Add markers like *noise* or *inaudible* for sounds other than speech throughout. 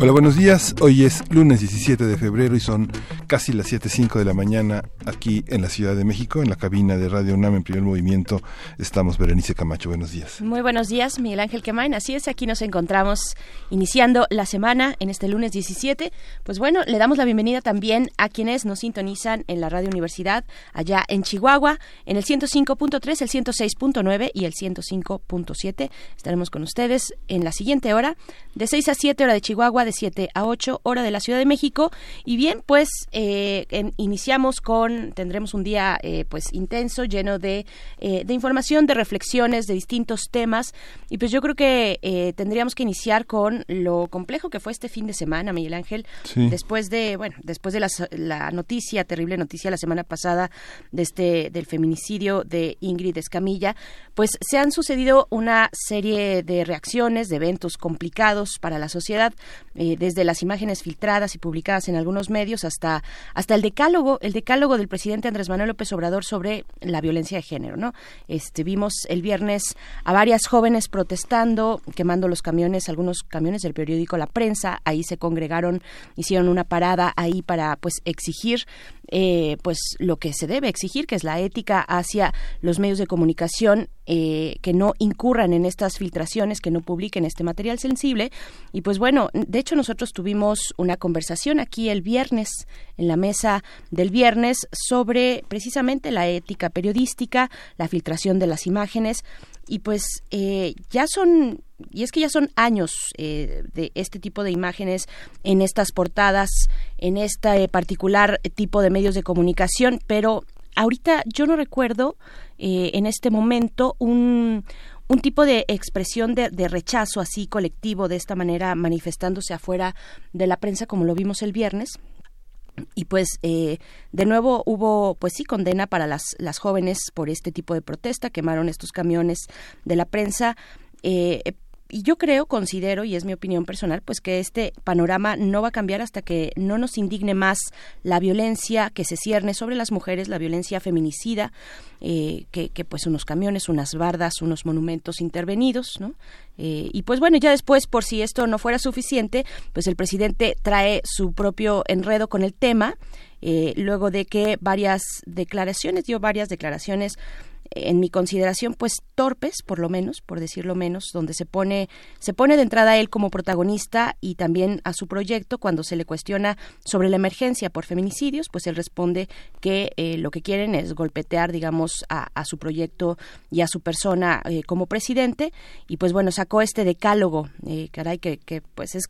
Hola, buenos días. Hoy es lunes 17 de febrero y son casi las 7.05 de la mañana aquí en la Ciudad de México, en la cabina de Radio UNAM en primer movimiento. Estamos Berenice Camacho. Buenos días. Muy buenos días, Miguel Ángel Quemain. Así es, aquí nos encontramos iniciando la semana en este lunes 17. Pues bueno, le damos la bienvenida también a quienes nos sintonizan en la Radio Universidad allá en Chihuahua, en el 105.3, el 106.9 y el 105.7. Estaremos con ustedes en la siguiente hora, de 6 a 7 hora de Chihuahua, de 7 a 8 hora de la Ciudad de México. Y bien, pues eh, iniciamos con, tendremos un día eh, pues intenso, lleno de, eh, de, información, de reflexiones, de distintos temas. Y pues yo creo que tendríamos que iniciar con lo complejo que fue este fin de semana, Miguel Ángel. Después de, bueno, después de la, la, noticia, terrible noticia la semana pasada de este, del feminicidio de Ingrid Escamilla, pues se han sucedido una serie de reacciones, de eventos complicados para la sociedad, desde las imágenes filtradas y publicadas en algunos medios hasta hasta el decálogo, el decálogo del presidente Andrés Manuel López Obrador sobre la violencia de género, ¿no? Este vimos el viernes a varias jóvenes protestando, quemando los camiones, algunos camiones del periódico La Prensa, ahí se congregaron, hicieron una parada ahí para pues exigir eh, pues lo que se debe exigir, que es la ética hacia los medios de comunicación eh, que no incurran en estas filtraciones, que no publiquen este material sensible. Y pues bueno, de hecho nosotros tuvimos una conversación aquí el viernes, en la mesa del viernes, sobre precisamente la ética periodística, la filtración de las imágenes. Y pues eh, ya son y es que ya son años eh, de este tipo de imágenes en estas portadas en este particular tipo de medios de comunicación. Pero ahorita yo no recuerdo eh, en este momento un un tipo de expresión de, de, rechazo así colectivo de esta manera manifestándose afuera de la prensa como lo vimos el viernes y pues eh, de nuevo hubo pues sí condena para las, las jóvenes por este tipo de protesta. Quemaron estos camiones de la prensa. Eh, y yo creo, considero, y es mi opinión personal, pues que este panorama no va a cambiar hasta que no nos indigne más la violencia que se cierne sobre las mujeres, la violencia feminicida, eh, que, que, pues unos camiones, unas bardas, unos monumentos intervenidos, ¿no? Eh, y pues bueno, ya después, por si esto no fuera suficiente, pues el presidente trae su propio enredo con el tema, eh, luego de que varias declaraciones, dio varias declaraciones en mi consideración pues torpes por lo menos por decirlo menos donde se pone se pone de entrada a él como protagonista y también a su proyecto cuando se le cuestiona sobre la emergencia por feminicidios pues él responde que eh, lo que quieren es golpetear digamos a, su proyecto y a su persona eh, como presidente. Y pues bueno sacó este decálogo eh, caray que, que pues es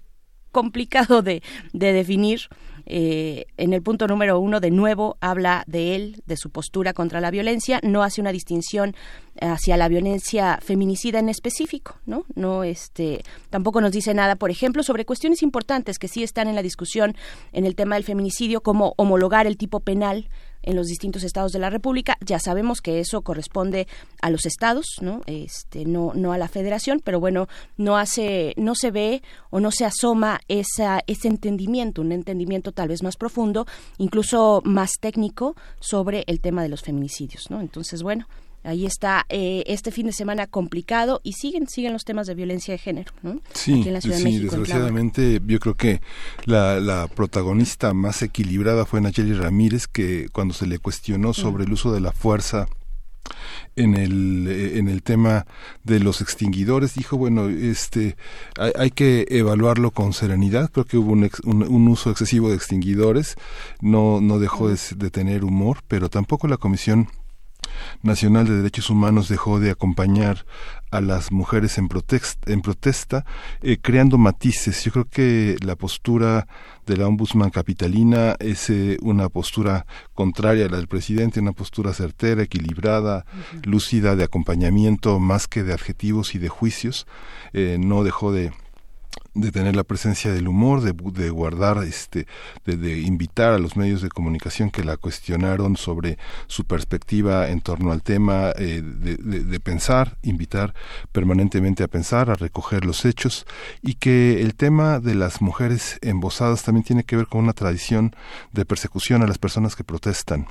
complicado de, de definir eh, en el punto número uno, de nuevo, habla de él, de su postura contra la violencia, no hace una distinción hacia la violencia feminicida en específico, ¿no? No, este, tampoco nos dice nada, por ejemplo, sobre cuestiones importantes que sí están en la discusión en el tema del feminicidio, como homologar el tipo penal en los distintos estados de la República. Ya sabemos que eso corresponde a los estados, ¿no? Este, no, no a la federación, pero bueno, no hace, no se ve o no se asoma esa, ese entendimiento, un entendimiento tal vez más profundo, incluso más técnico sobre el tema de los feminicidios, ¿no? Entonces, bueno, ahí está eh, este fin de semana complicado y siguen siguen los temas de violencia de género ¿no? sí sí desgraciadamente yo creo que la, la, protagonista más equilibrada fue Nayeli Ramírez que cuando se le cuestionó sobre el uso de la fuerza en el eh, en el tema de los extinguidores dijo bueno este hay, que evaluarlo con serenidad creo que hubo un, un, uso excesivo de extinguidores no no dejó de, de tener humor pero tampoco la comisión Nacional de Derechos Humanos dejó de acompañar a las mujeres en, protesta, en protesta eh, creando matices. Yo creo que la postura de la ombudsman capitalina es eh, una postura contraria a la del presidente, una postura certera, equilibrada, lúcida, de acompañamiento más que de adjetivos y de juicios. Eh, no dejó de de tener la presencia del humor, de, de guardar, este, de, invitar a los medios de comunicación que la cuestionaron sobre su perspectiva en torno al tema, eh, de, de, pensar, invitar permanentemente a pensar, a recoger los hechos y que el tema de las mujeres embosadas también tiene que ver con una tradición de persecución a las personas que protestan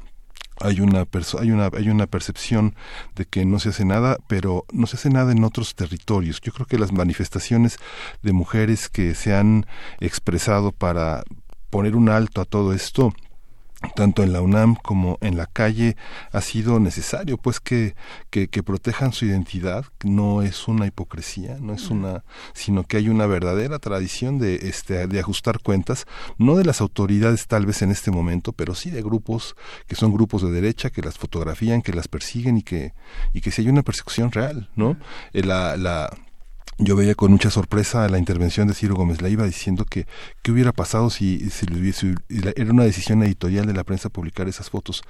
hay una hay una hay una percepción de que no se hace nada pero no se hace nada en otros territorios. Yo creo que las manifestaciones de mujeres que se han expresado para poner un alto a todo esto tanto en la UNAM como en la calle ha sido necesario pues que, que, protejan su identidad no es una hipocresía no es una sino que hay una verdadera tradición de este de ajustar cuentas no de las autoridades tal vez en este momento pero sí de grupos que son grupos de derecha que las fotografían que las persiguen y que y que si hay una persecución real no eh, la, la yo veía con mucha sorpresa la intervención de Ciro Gómez Leiva diciendo que qué hubiera pasado si, si, era una decisión editorial de la prensa publicar esas fotos.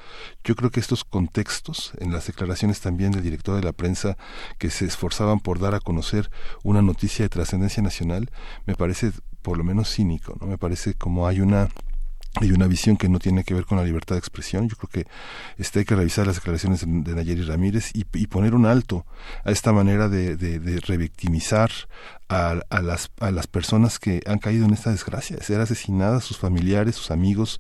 Yo creo que estos contextos, en las declaraciones también del director de la prensa que se esforzaban por dar a conocer una noticia de trascendencia nacional, me parece por lo menos cínico, ¿no? Me parece como hay una hay una visión que no tiene que ver con la libertad de expresión. Yo creo que este, hay que revisar las declaraciones de, Nayeli Ramírez y, poner un alto a esta manera de, de, de revictimizar a, las, a las personas que han caído en esta desgracia, de ser asesinadas, sus familiares, sus amigos,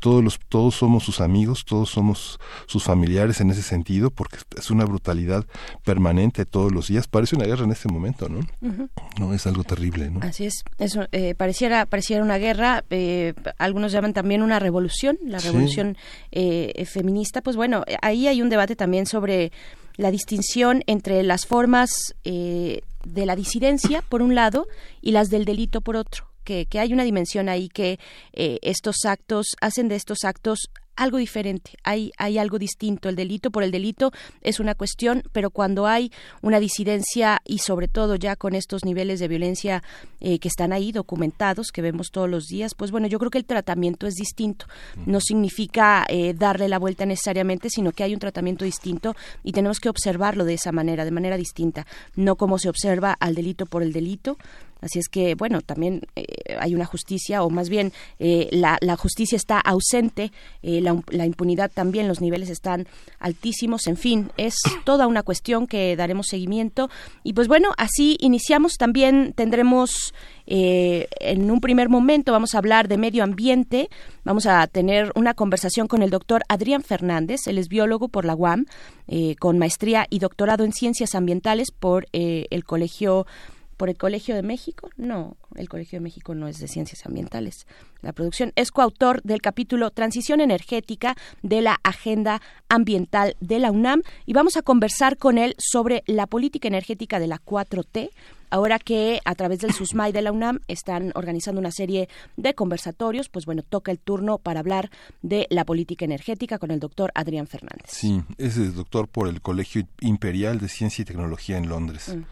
todos, los, todos somos sus amigos, todos somos sus familiares en ese sentido, porque es una brutalidad permanente todos los días. Parece una guerra en este momento, ¿no? No, es algo terrible, ¿no? Así es, eso eh, pareciera, pareciera una guerra, eh, algunos llaman también una revolución, la revolución eh, feminista, pues bueno, ahí hay un debate también sobre la distinción entre las formas eh, de la disidencia, por un lado, y las del delito, por otro. Que, que hay una dimensión ahí que eh, estos actos hacen de estos actos algo diferente, hay, hay algo distinto. El delito por el delito es una cuestión, pero cuando hay una disidencia y sobre todo ya con estos niveles de violencia eh, que están ahí documentados, que vemos todos los días, pues bueno, yo creo que el tratamiento es distinto. No significa eh, darle la vuelta necesariamente, sino que hay un tratamiento distinto y tenemos que observarlo de esa manera, de manera distinta, no como se observa al delito por el delito, Así es que, bueno, también eh, hay una justicia, o más bien eh, la, justicia está ausente, eh, la, impunidad también, los niveles están altísimos, en fin, es toda una cuestión que daremos seguimiento. Y pues bueno, así iniciamos, también tendremos en un primer momento, vamos a hablar de medio ambiente, vamos a tener una conversación con el doctor Adrián Fernández, él es biólogo por la UAM, con maestría y doctorado en ciencias ambientales por el Colegio por el Colegio de México. No, el Colegio de México no es de ciencias ambientales. La producción es coautor del capítulo Transición energética de la Agenda Ambiental de la UNAM y vamos a conversar con él sobre la política energética de la 4T. Ahora que a través del SUSMAI de la UNAM están organizando una serie de conversatorios, pues bueno, toca el turno para hablar de la política energética con el doctor Adrián Fernández. Sí, es doctor por el Colegio Imperial de Ciencia y Tecnología en Londres. Mm.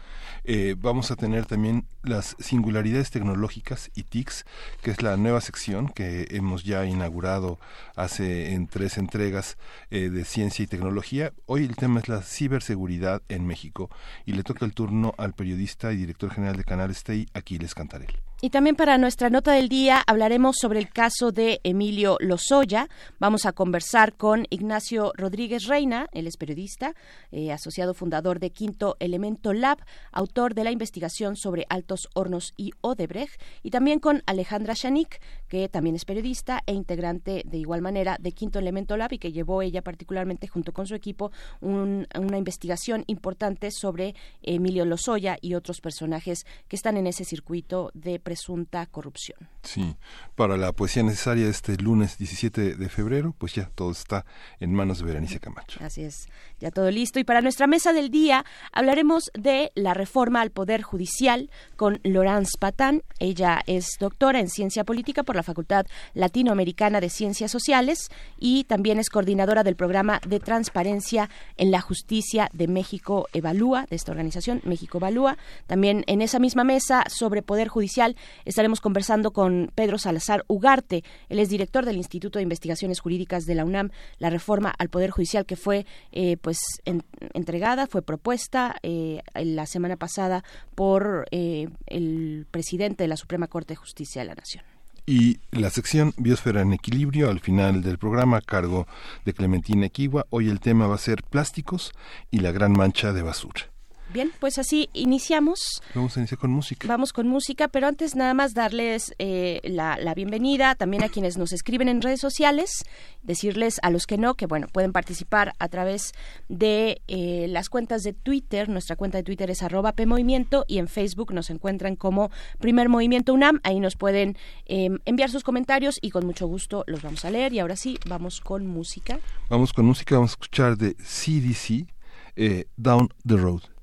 Eh, vamos a tener también las singularidades tecnológicas y TICs, que es la nueva sección que hemos ya inaugurado hace en tres entregas eh, de ciencia y tecnología. Hoy el tema es la ciberseguridad en México y le toca el turno al periodista y director general de Canal Stay, Aquiles Cantarel. Y también para nuestra nota del día hablaremos sobre el caso de Emilio Lozoya. Vamos a conversar con Ignacio Rodríguez Reina, él es periodista, eh, asociado fundador de Quinto Elemento Lab, autor de la investigación sobre Altos Hornos y Odebrecht, y también con Alejandra Shanik, que también es periodista e integrante de igual manera de Quinto Elemento Lab y que llevó ella particularmente junto con su equipo una investigación importante sobre Emilio Lozoya y otros personajes que están en ese circuito de presunta corrupción. Sí, para la poesía necesaria este lunes 17 de febrero, pues ya todo está en manos de Berenice Camacho. Así es, todo listo. Y para nuestra mesa del día hablaremos de la reforma al Poder Judicial con Laurence Patán. Ella es doctora en Ciencia Política por la Facultad Latinoamericana de Ciencias Sociales y también es coordinadora del programa de transparencia en la justicia de México Evalúa, de esta organización, México Evalúa. También en esa misma mesa sobre Poder Judicial. Estaremos conversando con Pedro Salazar Ugarte. Él es director del Instituto de Investigaciones Jurídicas de la UNAM. La reforma al Poder Judicial que fue eh, pues entregada, fue propuesta eh, la semana pasada por eh, el presidente de la Suprema Corte de Justicia de la Nación y la sección Biosfera en Equilibrio al final del programa a cargo de Clementina Equigua. Hoy el tema va a ser plásticos y la gran mancha de basura. Bien, pues así iniciamos. Vamos a iniciar con música. Vamos con música, pero antes nada más darles eh, la, bienvenida también a quienes nos escriben en redes sociales, decirles a los que no que bueno pueden participar a través de eh, las cuentas de Twitter. Nuestra cuenta de Twitter es arroba PMovimiento y en Facebook nos encuentran como Primer Movimiento UNAM. Ahí nos pueden em, enviar sus comentarios y con mucho gusto los vamos a leer. Y ahora sí, vamos con música. Vamos con música, vamos a escuchar de CDC, eh, Down the Road.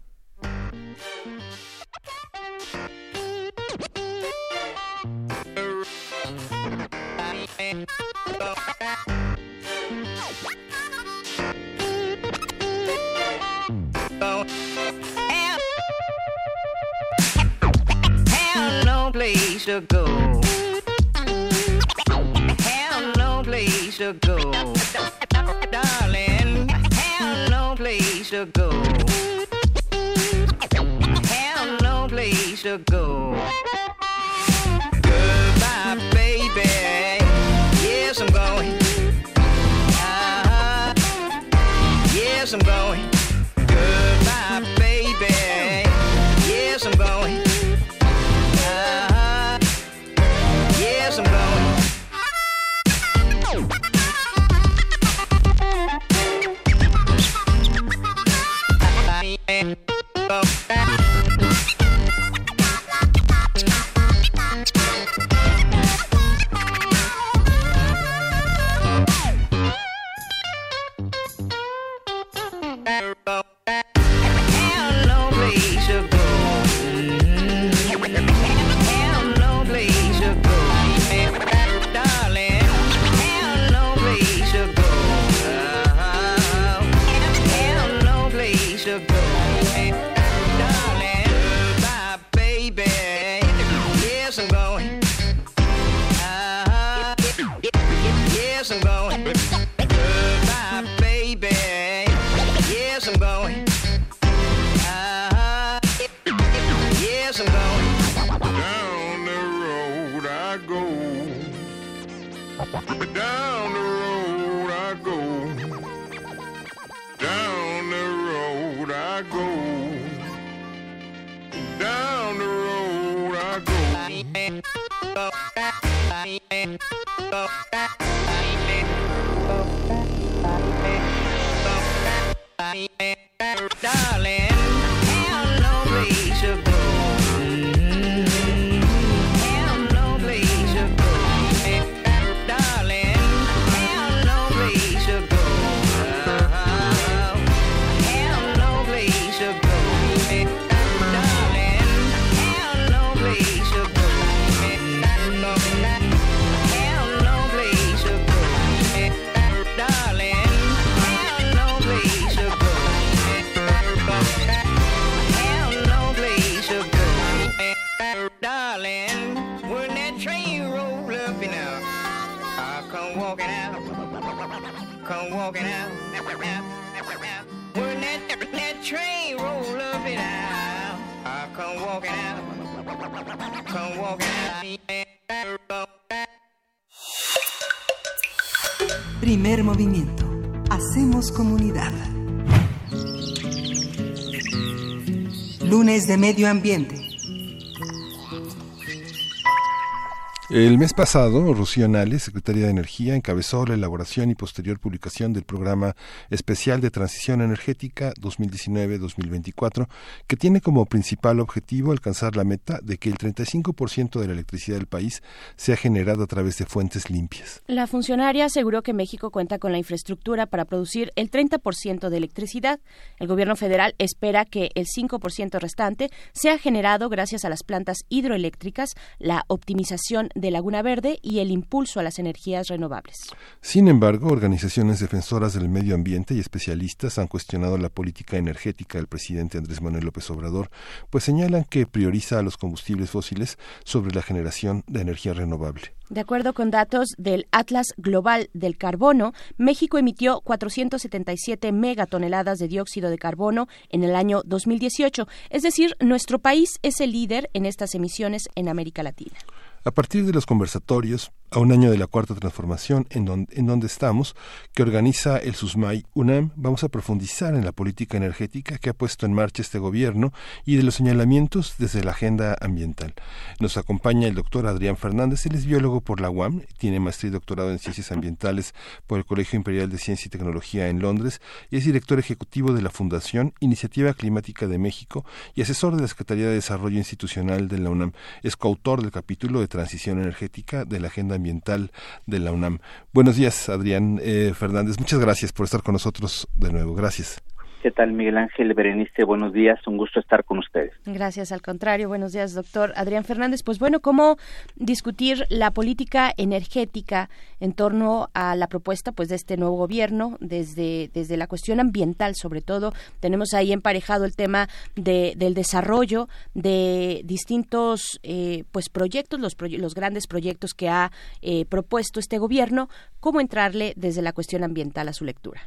Place to go. Have no place to go. Darling, have no place to go. Go. Medio Ambiente. El mes pasado, Rocío Nales, secretaria de Energía, encabezó la elaboración y posterior publicación del Programa Especial de Transición Energética 2019-2024, que tiene como principal objetivo alcanzar la meta de que el 35% de la electricidad del país sea generado a través de fuentes limpias. La funcionaria aseguró que México cuenta con la infraestructura para producir el 30% de electricidad. El gobierno federal espera que el 5% restante sea generado gracias a las plantas hidroeléctricas, la optimización de Laguna Verde y el impulso a las energías renovables. Sin embargo, organizaciones defensoras del medio ambiente y especialistas han cuestionado la política energética del presidente Andrés Manuel López Obrador, pues señalan que prioriza a los combustibles fósiles sobre la generación de energía renovable. De acuerdo con datos del Atlas Global del Carbono, México emitió 477 megatoneladas de dióxido de carbono en el año 2018, es decir, nuestro país es el líder en estas emisiones en América Latina. A partir de los conversatorios, a un año de la cuarta transformación en donde, en donde estamos, que organiza el SUSMAI UNAM, vamos a profundizar en la política energética que ha puesto en marcha este gobierno y de los señalamientos desde la agenda ambiental. Nos acompaña el doctor Adrián Fernández, él es biólogo por la UAM, tiene maestría y doctorado en ciencias ambientales por el Colegio Imperial de Ciencia y Tecnología en Londres y es director ejecutivo de la Fundación Iniciativa Climática de México y asesor de la Secretaría de Desarrollo Institucional de la UNAM. Es coautor del capítulo de transición energética de la agenda ambiental de la UNAM. Buenos días, Adrián eh, Fernández. Muchas gracias por estar con nosotros de nuevo. Gracias. ¿Qué tal, Miguel Ángel Berenice? Buenos días, un gusto estar con ustedes. Gracias, al contrario. Buenos días, doctor Adrián Fernández. Pues bueno, ¿cómo discutir la política energética en torno a la propuesta pues de este nuevo gobierno desde, desde la cuestión ambiental, sobre todo? Tenemos ahí emparejado el tema de, del desarrollo de distintos eh, pues proyectos, los, los grandes proyectos que ha eh, propuesto este gobierno. ¿Cómo entrarle desde la cuestión ambiental a su lectura?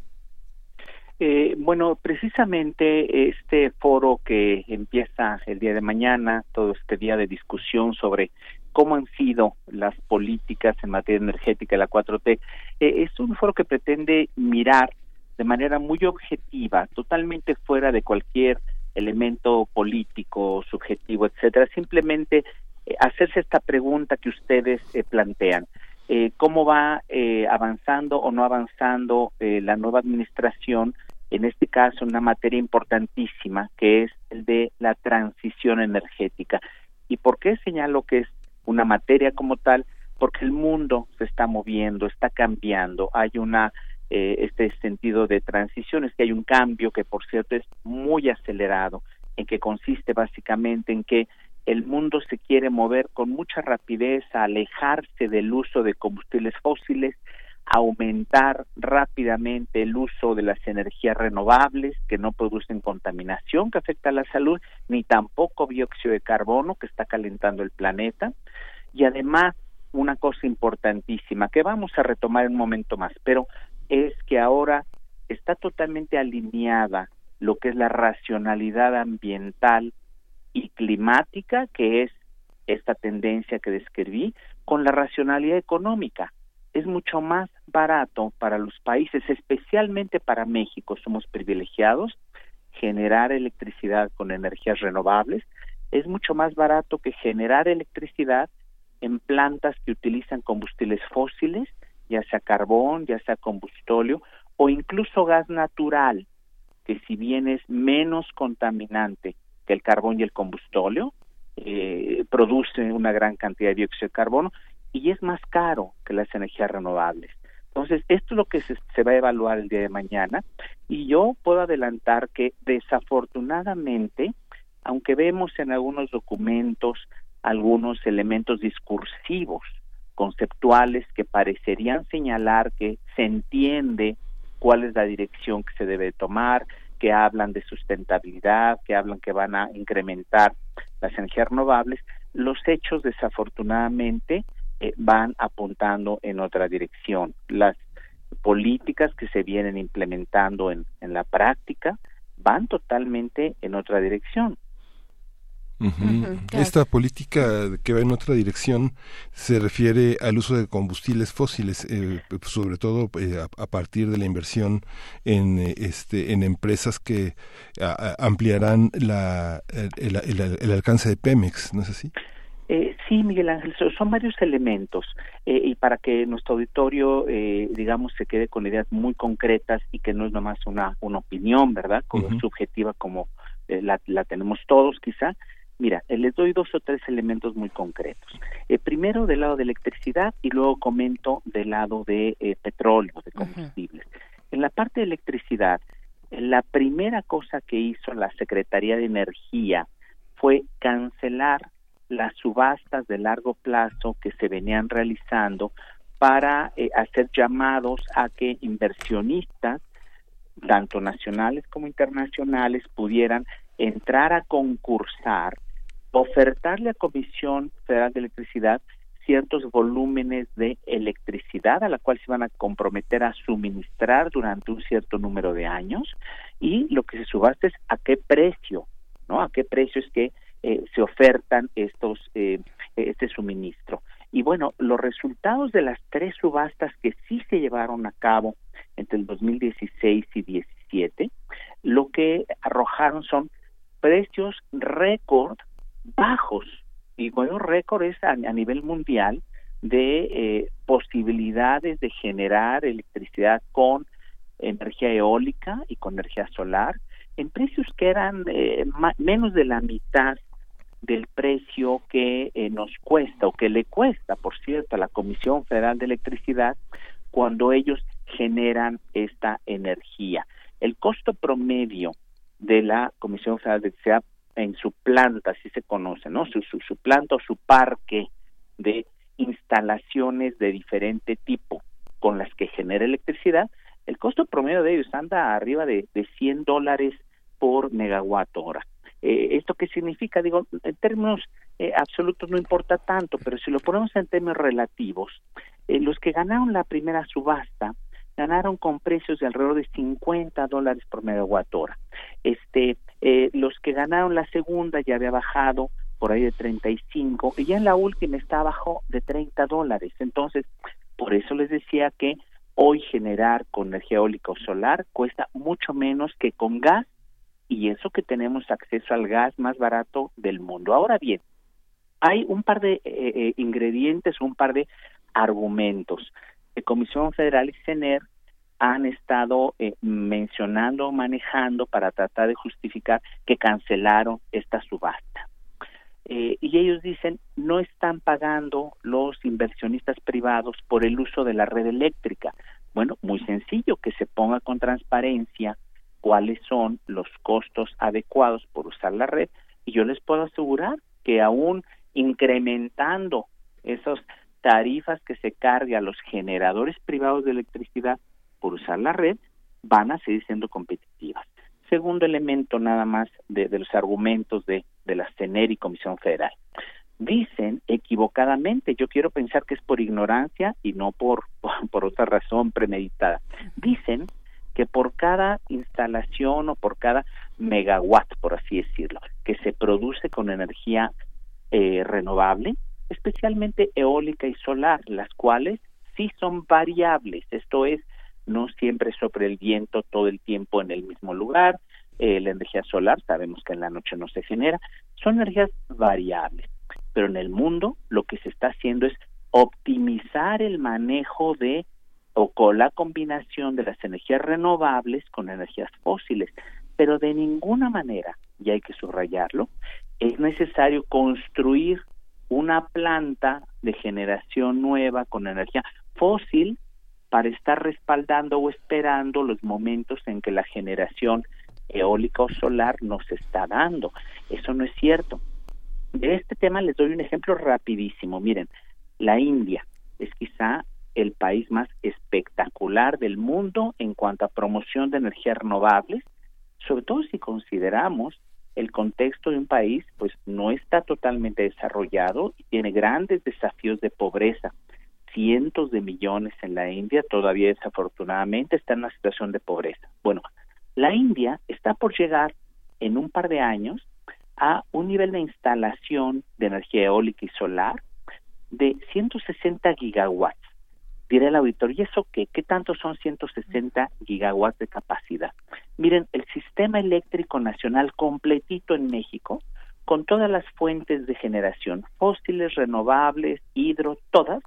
Eh, bueno, precisamente este foro que empieza el día de mañana, todo este día de discusión sobre cómo han sido las políticas en materia energética de la 4T, eh, es un foro que pretende mirar de manera muy objetiva, totalmente fuera de cualquier elemento político, subjetivo, etcétera, simplemente eh, hacerse esta pregunta que ustedes eh, plantean. Eh, cómo va eh, avanzando o no avanzando eh, la nueva administración, en este caso una materia importantísima que es el de la transición energética. ¿Y por qué señalo que es una materia como tal? Porque el mundo se está moviendo, está cambiando, hay una este sentido de transición, es que hay un cambio que por cierto es muy acelerado, en que consiste básicamente en que el mundo se quiere mover con mucha rapidez a alejarse del uso de combustibles fósiles, aumentar rápidamente el uso de las energías renovables que no producen contaminación que afecta a la salud, ni tampoco dióxido de carbono que está calentando el planeta. Y además, una cosa importantísima que vamos a retomar en un momento más, pero es que ahora está totalmente alineada lo que es la racionalidad ambiental y climática, que es esta tendencia que describí, con la racionalidad económica. Es mucho más barato para los países, especialmente para México, somos privilegiados, generar electricidad con energías renovables. Es mucho más barato que generar electricidad en plantas que utilizan combustibles fósiles, ya sea carbón, ya sea combustóleo o incluso gas natural, que si bien es menos contaminante que el carbón y el combustóleo, eh, produce una gran cantidad de dióxido de carbono y es más caro que las energías renovables. Entonces, esto es lo que se, se va a evaluar el día de mañana y yo puedo adelantar que desafortunadamente, aunque vemos en algunos documentos algunos elementos discursivos, conceptuales que parecerían señalar que se entiende cuál es la dirección que se debe tomar, que hablan de sustentabilidad, que hablan que van a incrementar las energías renovables, los hechos desafortunadamente eh, van apuntando en otra dirección. Las políticas que se vienen implementando en, en la práctica van totalmente en otra dirección. Esta política que va en otra dirección se refiere al uso de combustibles fósiles, eh, sobre todo eh, a, partir de la inversión en, eh, este, en empresas que ampliarán la, el, alcance de Pemex, ¿no es así? Sí, Miguel Ángel, son varios elementos y para que nuestro auditorio, digamos, se quede con ideas muy concretas y que no es nomás una, una opinión, ¿verdad? Como subjetiva como la, la tenemos todos quizá, Mira, eh, les doy dos o tres elementos muy concretos. Eh, primero del lado de electricidad y luego comento del lado de eh, petróleo, de combustibles. En la parte de electricidad, la primera cosa que hizo la Secretaría de Energía fue cancelar las subastas de largo plazo que se venían realizando para eh, hacer llamados a que inversionistas, tanto nacionales como internacionales, pudieran entrar a concursar, ofertarle a Comisión Federal de Electricidad ciertos volúmenes de electricidad a la cual se van a comprometer a suministrar durante un cierto número de años y lo que se subasta es a qué precio, ¿no? A qué precio es que eh, se ofertan estos eh, este suministro. Y bueno, los resultados de las tres subastas que sí se llevaron a cabo entre el 2016 y 17, lo que arrojaron son precios récord bajos y bueno, récord es a, nivel mundial de eh, posibilidades de generar electricidad con energía eólica y con energía solar en precios que eran eh, menos de la mitad del precio que eh, nos cuesta o que le cuesta, por cierto, a la Comisión Federal de Electricidad cuando ellos generan esta energía. El costo promedio de la Comisión Federal de Electricidad en su planta, así se conoce, ¿no? Su, su, planta o su parque de instalaciones de diferente tipo con las que genera electricidad, el costo promedio de ellos anda arriba de, de 100 dólares por megawatt hora. Eh, ¿Esto qué significa? Digo, en términos eh, absolutos no importa tanto, pero si lo ponemos en términos relativos, eh, los que ganaron la primera subasta ganaron con precios de alrededor de 50 dólares por megawatt hora. Este, eh, los que ganaron la segunda ya había bajado por ahí de 35 y ya en la última está abajo de 30 dólares. Entonces, por eso les decía que hoy generar con energía eólica o solar cuesta mucho menos que con gas y eso que tenemos acceso al gas más barato del mundo. Ahora bien, hay un par de eh, eh, ingredientes, un par de argumentos. La Comisión Federal y CENER han estado eh, mencionando, manejando para tratar de justificar que cancelaron esta subasta. Eh, y ellos dicen, no están pagando los inversionistas privados por el uso de la red eléctrica. Bueno, muy sencillo, que se ponga con transparencia cuáles son los costos adecuados por usar la red y yo les puedo asegurar que aún incrementando esas tarifas que se cargue a los generadores privados de electricidad por usar la red, van a seguir siendo competitivas. Segundo elemento nada más de, los argumentos de, de la CENER y Comisión Federal. Dicen equivocadamente, yo quiero pensar que es por ignorancia y no por, *laughs* por otra razón premeditada. Dicen que por cada instalación o por cada megawatt, por así decirlo, que se produce con energía eh, renovable, especialmente eólica y solar, las cuales sí son variables, esto es, no siempre sobre el viento todo el tiempo en el mismo lugar, eh, la energía solar sabemos que en la noche no se genera, son energías variables, pero en el mundo lo que se está haciendo es optimizar el manejo de o con la combinación de las energías renovables con energías fósiles, pero de ninguna manera, y hay que subrayarlo, es necesario construir una planta de generación nueva con energía fósil para estar respaldando o esperando los momentos en que la generación eólica o solar nos está dando. Eso no es cierto. De este tema les doy un ejemplo rapidísimo. Miren, la India es quizá el país más espectacular del mundo en cuanto a promoción de energías renovables, sobre todo si consideramos el contexto de un país pues no está totalmente desarrollado y tiene grandes desafíos de pobreza. Cientos de millones en la India todavía desafortunadamente están en una situación de pobreza. Bueno, la India está por llegar en un par de años a un nivel de instalación de energía eólica y solar de 160 gigawatts dirá el auditor, ¿y eso qué? ¿Qué tanto son 160 gigawatts de capacidad? Miren, el sistema eléctrico nacional completito en México, con todas las fuentes de generación, fósiles, renovables, hidro, todas,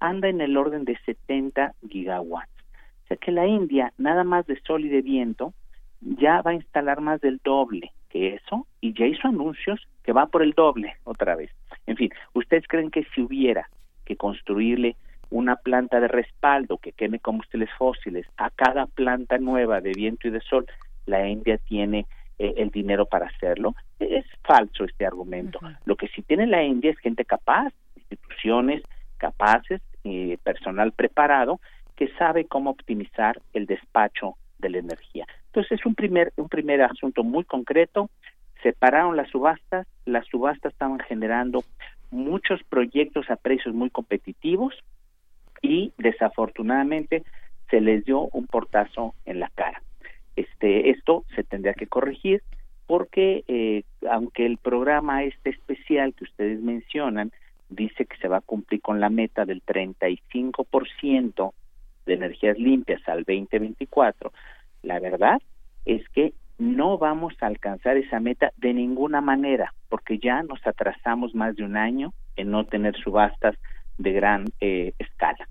anda en el orden de 70 gigawatts. O sea que la India, nada más de sol y de viento, ya va a instalar más del doble que eso y ya hizo anuncios que va por el doble otra vez. En fin, ¿ustedes creen que si hubiera que construirle una planta de respaldo que queme combustibles fósiles a cada planta nueva de viento y de sol, la India tiene eh, el dinero para hacerlo. Es falso este argumento. Lo que sí tiene la India es gente capaz, instituciones capaces, y personal preparado que sabe cómo optimizar el despacho de la energía. Entonces es un primer un primer asunto muy concreto. Separaron las subastas, las subastas estaban generando muchos proyectos a precios muy competitivos y desafortunadamente se les dio un portazo en la cara. Este, esto se tendría que corregir porque eh, aunque el programa este especial que ustedes mencionan dice que se va a cumplir con la meta del 35% de energías limpias al 2024, la verdad es que no vamos a alcanzar esa meta de ninguna manera, porque ya nos atrasamos más de un año en no tener subastas de gran eh, escala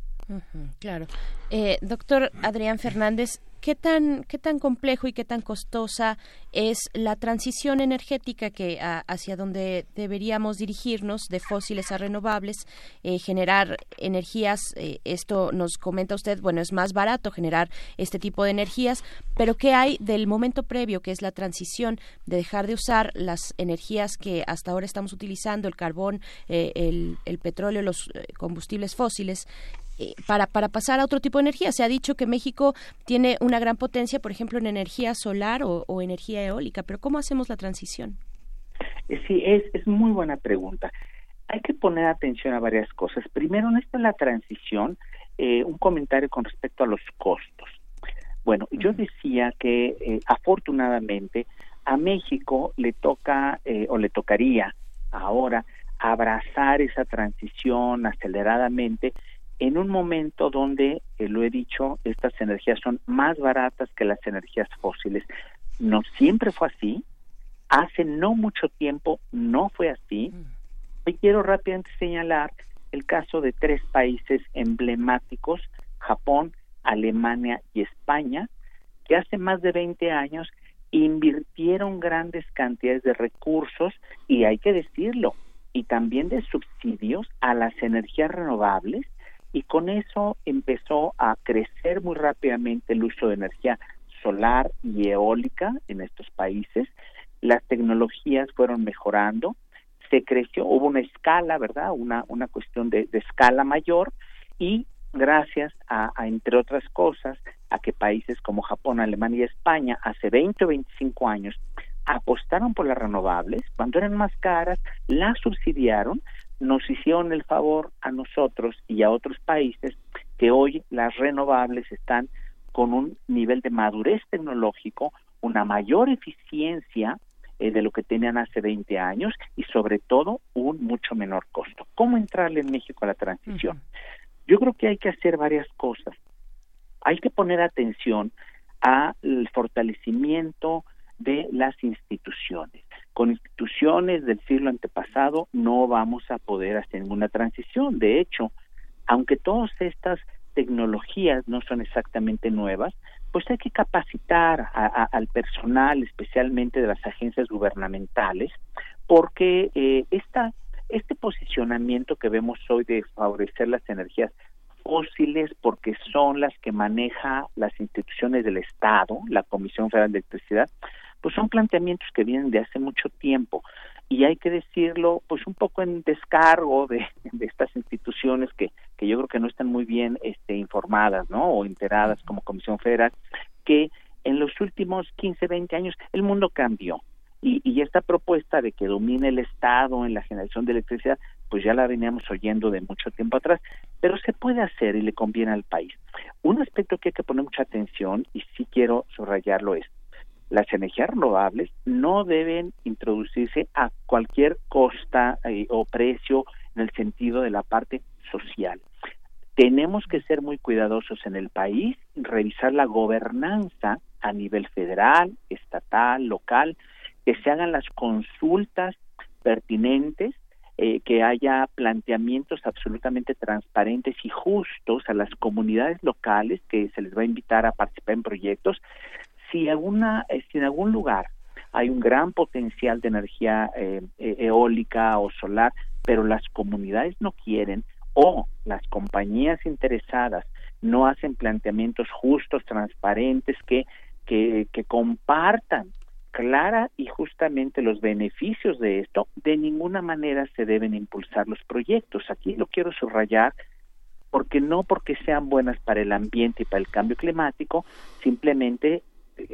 claro. Eh, doctor Adrián Fernández, ¿qué tan, ¿qué tan complejo y qué tan costosa es la transición energética que hacia donde deberíamos dirigirnos de fósiles a renovables, eh, generar energías? Eh, esto nos comenta usted, bueno, es más barato generar este tipo de energías, pero ¿qué hay del momento previo, que es la transición de dejar de usar las energías que hasta ahora estamos utilizando, el carbón, el, el petróleo, los combustibles fósiles? Eh, para, para pasar a otro tipo de energía. Se ha dicho que México tiene una gran potencia, por ejemplo, en energía solar o, energía eólica, pero ¿cómo hacemos la transición? Eh, sí, es, es muy buena pregunta. Hay que poner atención a varias cosas. Primero, en esta la transición, eh, un comentario con respecto a los costos. Bueno, yo decía que afortunadamente a México le toca o le tocaría ahora abrazar esa transición aceleradamente en un momento donde, eh, lo he dicho, estas energías son más baratas que las energías fósiles. No siempre fue así, hace no mucho tiempo no fue así, y quiero rápidamente señalar el caso de tres países emblemáticos, Japón, Alemania y España, que hace más de 20 años invirtieron grandes cantidades de recursos, y hay que decirlo, y también de subsidios a las energías renovables, y con eso empezó a crecer muy rápidamente el uso de energía solar y eólica en estos países. Las tecnologías fueron mejorando, se creció, hubo una escala, ¿verdad? Una, una cuestión de, escala mayor y gracias a, entre otras cosas, a que países como Japón, Alemania y España hace 20 o 25 años apostaron por las renovables, cuando eran más caras, las subsidiaron, nos hicieron el favor a nosotros y a otros países que hoy las renovables están con un nivel de madurez tecnológico, una mayor eficiencia eh, de lo que tenían hace 20 años y sobre todo un mucho menor costo. ¿Cómo entrarle en México a la transición? Yo creo que hay que hacer varias cosas. Hay que poner atención al fortalecimiento de las instituciones con instituciones del siglo antepasado no vamos a poder hacer ninguna transición. De hecho, aunque todas estas tecnologías no son exactamente nuevas, pues hay que capacitar al personal, especialmente de las agencias gubernamentales, porque eh, esta, este posicionamiento que vemos hoy de favorecer las energías fósiles porque son las que maneja las instituciones del Estado, la Comisión Federal de Electricidad, pues son planteamientos que vienen de hace mucho tiempo y hay que decirlo pues un poco en descargo *laughs* de, estas instituciones que, que yo creo que no están muy bien este, informadas no o enteradas como Comisión Federal que en los últimos 15, 20 años el mundo cambió y, y esta propuesta de que domine el Estado en la generación de electricidad, pues ya la veníamos oyendo de mucho tiempo atrás, pero se puede hacer y le conviene al país. Un aspecto que hay que poner mucha atención, y sí quiero subrayarlo, es las energías renovables no deben introducirse a cualquier costa eh, o precio en el sentido de la parte social. Tenemos que ser muy cuidadosos en el país, revisar la gobernanza a nivel federal, estatal, local, que se hagan las consultas pertinentes, eh, que haya planteamientos absolutamente transparentes y justos a las comunidades locales que se les va a invitar a participar en proyectos, si, alguna, eh, si en algún lugar hay un gran potencial de energía eh, e-, eólica o solar, pero las comunidades no quieren o las compañías interesadas no hacen planteamientos justos, transparentes, que, que, que compartan clara y justamente los beneficios de esto, de ninguna manera se deben impulsar los proyectos. Aquí lo quiero subrayar porque no porque sean buenas para el ambiente y para el cambio climático, simplemente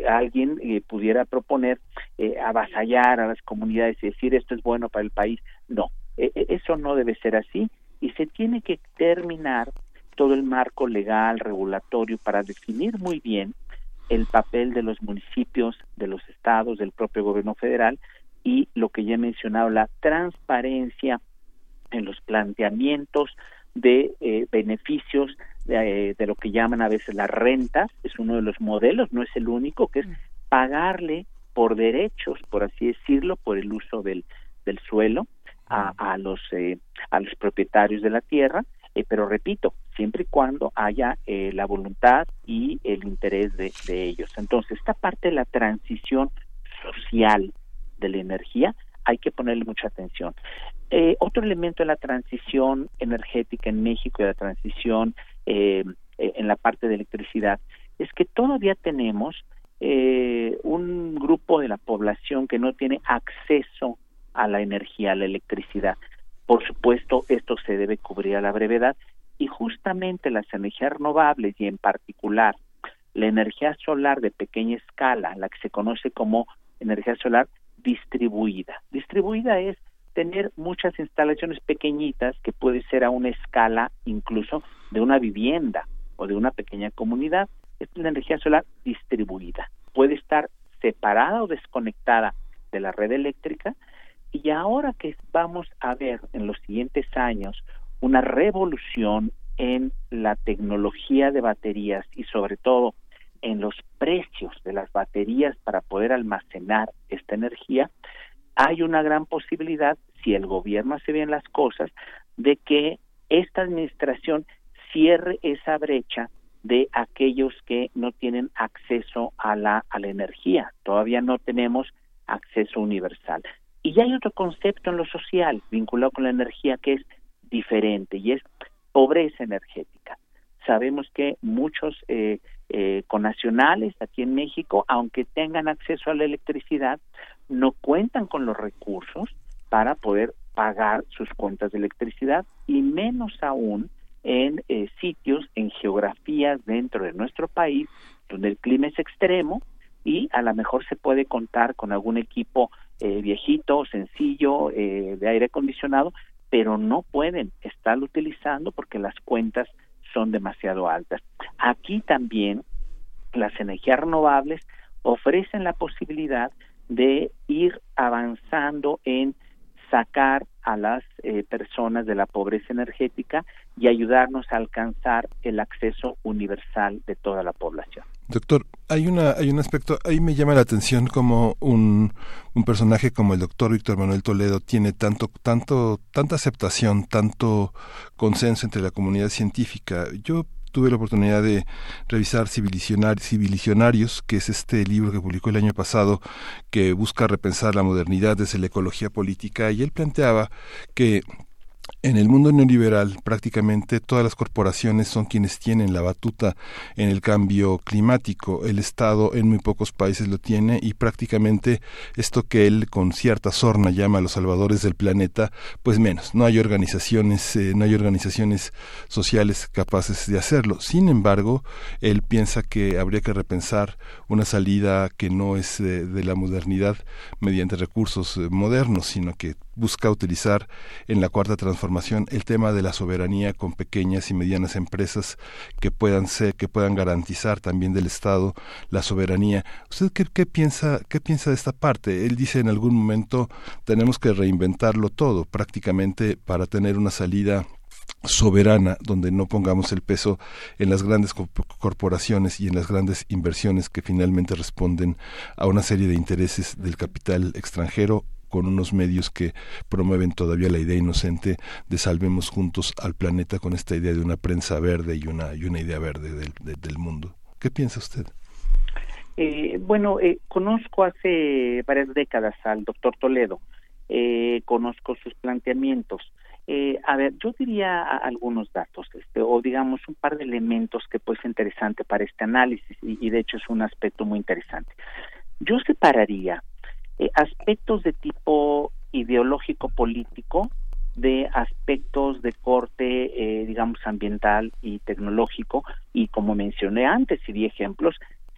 alguien eh, pudiera proponer eh, avasallar a las comunidades y decir esto es bueno para el país. No, e, e, eso no debe ser así y se tiene que terminar todo el marco legal, regulatorio, para definir muy bien el papel de los municipios, de los estados, del propio gobierno federal y lo que ya he mencionado, la transparencia en los planteamientos de eh, beneficios de, de, lo que llaman a veces las rentas, es uno de los modelos, no es el único, que es pagarle por derechos, por así decirlo, por el uso del, del suelo a, a los eh, a los propietarios de la tierra eh, pero repito, siempre y cuando haya eh, la voluntad y el interés de, ellos. Entonces, esta parte de la transición social de la energía hay que ponerle mucha atención. Eh, otro elemento de la transición energética en México y la transición en la parte de electricidad es que todavía tenemos un grupo de la población que no tiene acceso a la energía, a la electricidad. Por supuesto, esto se debe cubrir a la brevedad y justamente las energías renovables y en particular la energía solar de pequeña escala, la que se conoce como energía solar distribuida. Distribuida es tener muchas instalaciones pequeñitas que puede ser a una escala incluso de una vivienda o de una pequeña comunidad. Es una energía solar distribuida. Puede estar separada o desconectada de la red eléctrica y ahora que vamos a ver en los siguientes años una revolución en la tecnología de baterías y sobre todo en los precios de las baterías para poder almacenar esta energía, hay una gran posibilidad, si el gobierno hace bien las cosas, de que esta administración cierre esa brecha de aquellos que no tienen acceso a la, a la energía. Todavía no tenemos acceso universal. Y ya hay otro concepto en lo social vinculado con la energía que es diferente y es pobreza energética. Sabemos que muchos eh, eh, conacionales aquí en México, aunque tengan acceso a la electricidad, no cuentan con los recursos para poder pagar sus cuentas de electricidad y menos aún en eh, sitios, en geografías dentro de nuestro país donde el clima es extremo y a lo mejor se puede contar con algún equipo eh, viejito, sencillo, eh, de aire acondicionado, pero no pueden estarlo utilizando porque las cuentas son demasiado altas. Aquí también las energías renovables ofrecen la posibilidad de ir avanzando en sacar a las eh, personas de la pobreza energética y ayudarnos a alcanzar el acceso universal de toda la población. Doctor, hay una hay un aspecto ahí me llama la atención como un, un personaje como el doctor Víctor Manuel Toledo tiene tanto tanto tanta aceptación, tanto consenso entre la comunidad científica. Yo tuve la oportunidad de revisar Civilicionarios, que es este libro que publicó el año pasado, que busca repensar la modernidad desde la ecología política, y él planteaba que en el mundo neoliberal prácticamente todas las corporaciones son quienes tienen la batuta en el cambio climático. El Estado en muy pocos países lo tiene y prácticamente esto que él con cierta sorna llama a los salvadores del planeta, pues menos. No hay organizaciones, eh, no hay organizaciones sociales capaces de hacerlo. Sin embargo, él piensa que habría que repensar una salida que no es de la modernidad mediante recursos eh, modernos, sino que busca utilizar en la cuarta transformación el tema de la soberanía con pequeñas y medianas empresas que puedan ser, que puedan garantizar también del Estado la soberanía. ¿Usted qué, qué piensa, qué piensa de esta parte? Él dice en algún momento tenemos que reinventarlo todo prácticamente para tener una salida soberana donde no pongamos el peso en las grandes corporaciones y en las grandes inversiones que finalmente responden a una serie de intereses del capital extranjero con unos medios que promueven todavía la idea inocente de salvemos juntos al planeta con esta idea de una prensa verde y una, y una idea verde del, del mundo. ¿Qué piensa usted? Eh, bueno, eh, conozco hace varias décadas al doctor Toledo, eh, conozco sus planteamientos. a ver, yo diría algunos datos, este, o digamos un par de elementos que puede ser interesante para este análisis, y, y de hecho es un aspecto muy interesante. Yo separaría eh, aspectos de tipo ideológico político de aspectos de corte, eh, digamos, ambiental y tecnológico, y como mencioné antes y di ejemplos,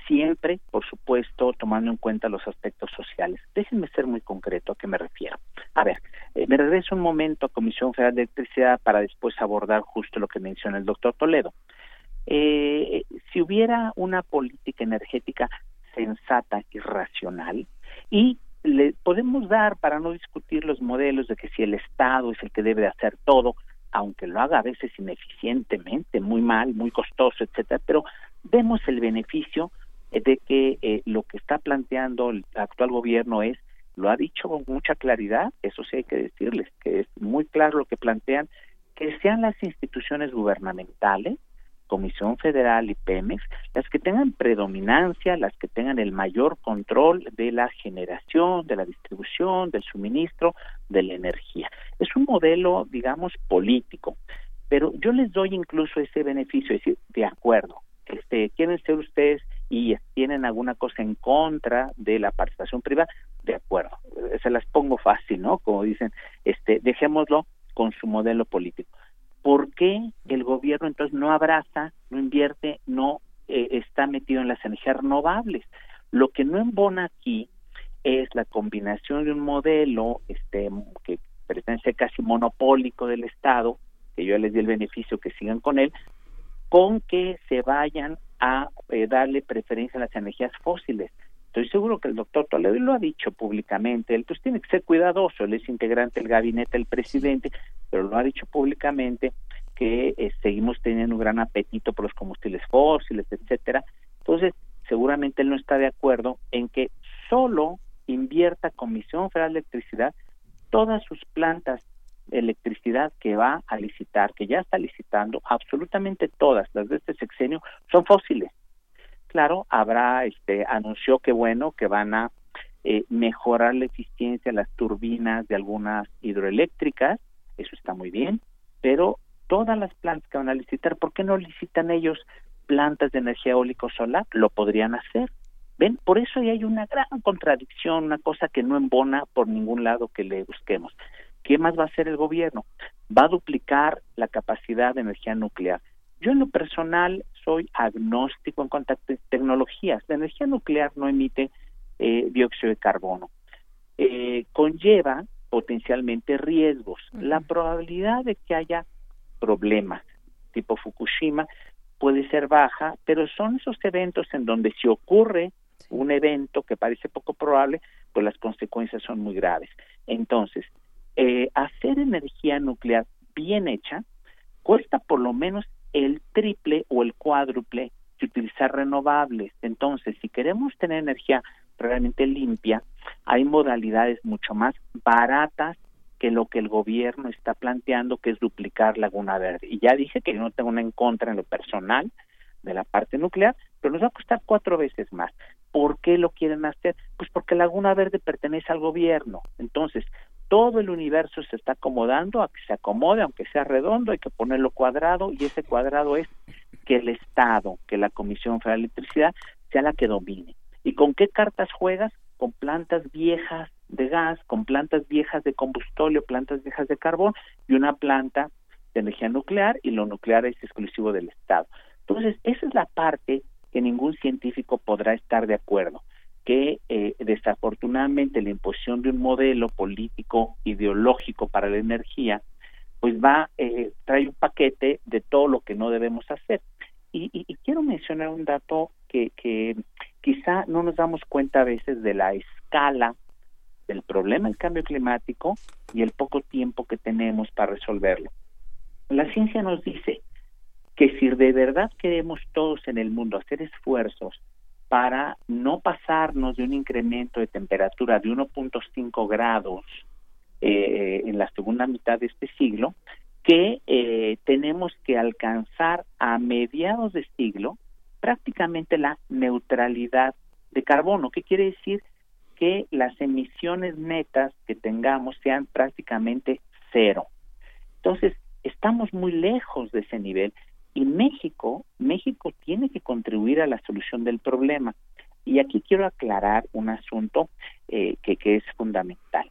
siempre, por supuesto, tomando en cuenta los aspectos sociales. Déjenme ser muy concreto a qué me refiero. A ver, eh, me regreso un momento a Comisión Federal de Electricidad para después abordar justo lo que menciona el doctor Toledo. Eh, si hubiera una política energética sensata y racional y le podemos dar para no discutir los modelos de que si el Estado es el que debe hacer todo, aunque lo haga a veces ineficientemente, muy mal, muy costoso, etcétera, pero vemos el beneficio de que eh, lo que está planteando el actual gobierno es, lo ha dicho con mucha claridad, eso sí hay que decirles, que es muy claro lo que plantean, que sean las instituciones gubernamentales, Comisión Federal y Pemex, las que tengan predominancia, las que tengan el mayor control de la generación, de la distribución, del suministro, de la energía. Es un modelo, digamos, político, pero yo les doy incluso ese beneficio, es decir, de acuerdo, este, quieren ser ustedes y tienen alguna cosa en contra de la participación privada, de acuerdo, se las pongo fácil, ¿no? Como dicen, este, dejémoslo con su modelo político. ¿Por qué el gobierno entonces no abraza, no invierte, no eh, está metido en las energías renovables? Lo que no embona aquí es la combinación de un modelo este, que pretende ser casi monopólico del Estado, que yo les di el beneficio que sigan con él, con que se vayan a eh, darle preferencia a las energías fósiles. Estoy seguro que el doctor Toledo lo ha dicho públicamente, él pues tiene que ser cuidadoso, él es integrante del gabinete del presidente, pero lo ha dicho públicamente que eh, seguimos teniendo un gran apetito por los combustibles fósiles, etcétera. Entonces, seguramente él no está de acuerdo en que solo invierta Comisión Federal de Electricidad todas sus plantas electricidad que va a licitar, que ya está licitando, absolutamente todas las de este sexenio son fósiles. Claro, habrá, este, anunció que bueno, que van a eh, mejorar la eficiencia de las turbinas de algunas hidroeléctricas, eso está muy bien, pero todas las plantas que van a licitar, ¿por qué no licitan ellos plantas de energía eólica o solar? Lo podrían hacer. ¿Ven? Por eso hay una gran contradicción, una cosa que no embona por ningún lado que le busquemos. ¿Qué más va a hacer el gobierno? Va a duplicar la capacidad de energía nuclear. Yo en lo personal soy agnóstico en cuanto a tecnologías. La energía nuclear no emite eh, dióxido de carbono. Eh, conlleva potencialmente riesgos. La probabilidad de que haya problemas tipo Fukushima puede ser baja, pero son esos eventos en donde si ocurre un evento que parece poco probable, pues las consecuencias son muy graves. Entonces, eh, hacer energía nuclear bien hecha cuesta por lo menos el triple o el cuádruple que utilizar renovables. Entonces, si queremos tener energía realmente limpia, hay modalidades mucho más baratas que lo que el gobierno está planteando, que es duplicar Laguna Verde. Y ya dije que yo no tengo una en contra en lo personal de la parte nuclear, pero nos va a costar cuatro veces más. ¿Por qué lo quieren hacer? Pues porque Laguna Verde pertenece al gobierno. Entonces, todo el universo se está acomodando a que se acomode, aunque sea redondo, hay que ponerlo cuadrado y ese cuadrado es que el Estado, que la Comisión Federal de Electricidad sea la que domine. ¿Y con qué cartas juegas? Con plantas viejas de gas, con plantas viejas de combustóleo, plantas viejas de carbón y una planta de energía nuclear y lo nuclear es exclusivo del Estado. Entonces, esa es la parte que ningún científico podrá estar de acuerdo que eh, desafortunadamente la imposición de un modelo político ideológico para la energía pues va eh, trae un paquete de todo lo que no debemos hacer y, y, quiero mencionar un dato que, que quizá no nos damos cuenta a veces de la escala del problema del cambio climático y el poco tiempo que tenemos para resolverlo. La ciencia nos dice que si de verdad queremos todos en el mundo hacer esfuerzos para no pasarnos de un incremento de temperatura de 1.5 grados eh, en la segunda mitad de este siglo, que eh, tenemos que alcanzar a mediados de siglo prácticamente la neutralidad de carbono. ¿Qué quiere decir? Que las emisiones netas que tengamos sean prácticamente cero. Entonces, estamos muy lejos de ese nivel y México, México tiene que contribuir a la solución del problema. Y aquí quiero aclarar un asunto eh, que, es fundamental.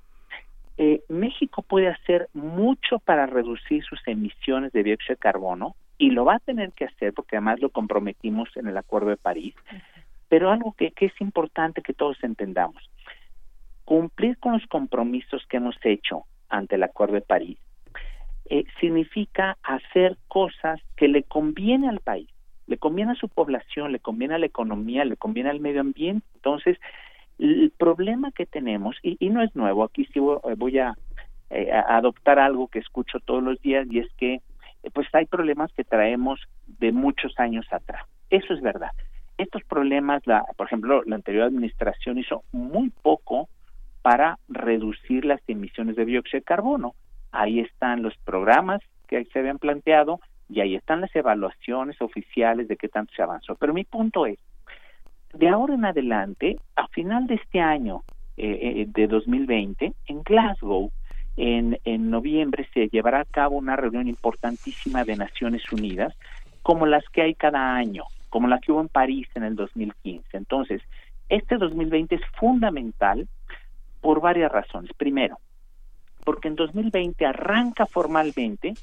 Eh, México puede hacer mucho para reducir sus emisiones de dióxido de carbono y lo va a tener que hacer porque además lo comprometimos en el Acuerdo de París. Pero algo que es importante que todos entendamos, cumplir con los compromisos que hemos hecho ante el Acuerdo de París eh, significa hacer cosas que le conviene al país, le conviene a su población, le conviene a la economía, le conviene al medio ambiente. Entonces, el problema que tenemos, y, no es nuevo, aquí sí voy eh, a, adoptar algo que escucho todos los días, y es que eh, pues hay problemas que traemos de muchos años atrás. Eso es verdad. Estos problemas, la, por ejemplo, la anterior administración hizo muy poco para reducir las emisiones de dióxido de carbono. Ahí están los programas que se habían planteado y ahí están las evaluaciones oficiales de qué tanto se avanzó. Pero mi punto es, de ahora en adelante, a final de este año eh, eh de 2020, en Glasgow, en, en noviembre se llevará a cabo una reunión importantísima de Naciones Unidas, como las que hay cada año, como la que hubo en París en el 2015. Entonces, este 2020 es fundamental por varias razones. Primero, porque en 2020 arranca formalmente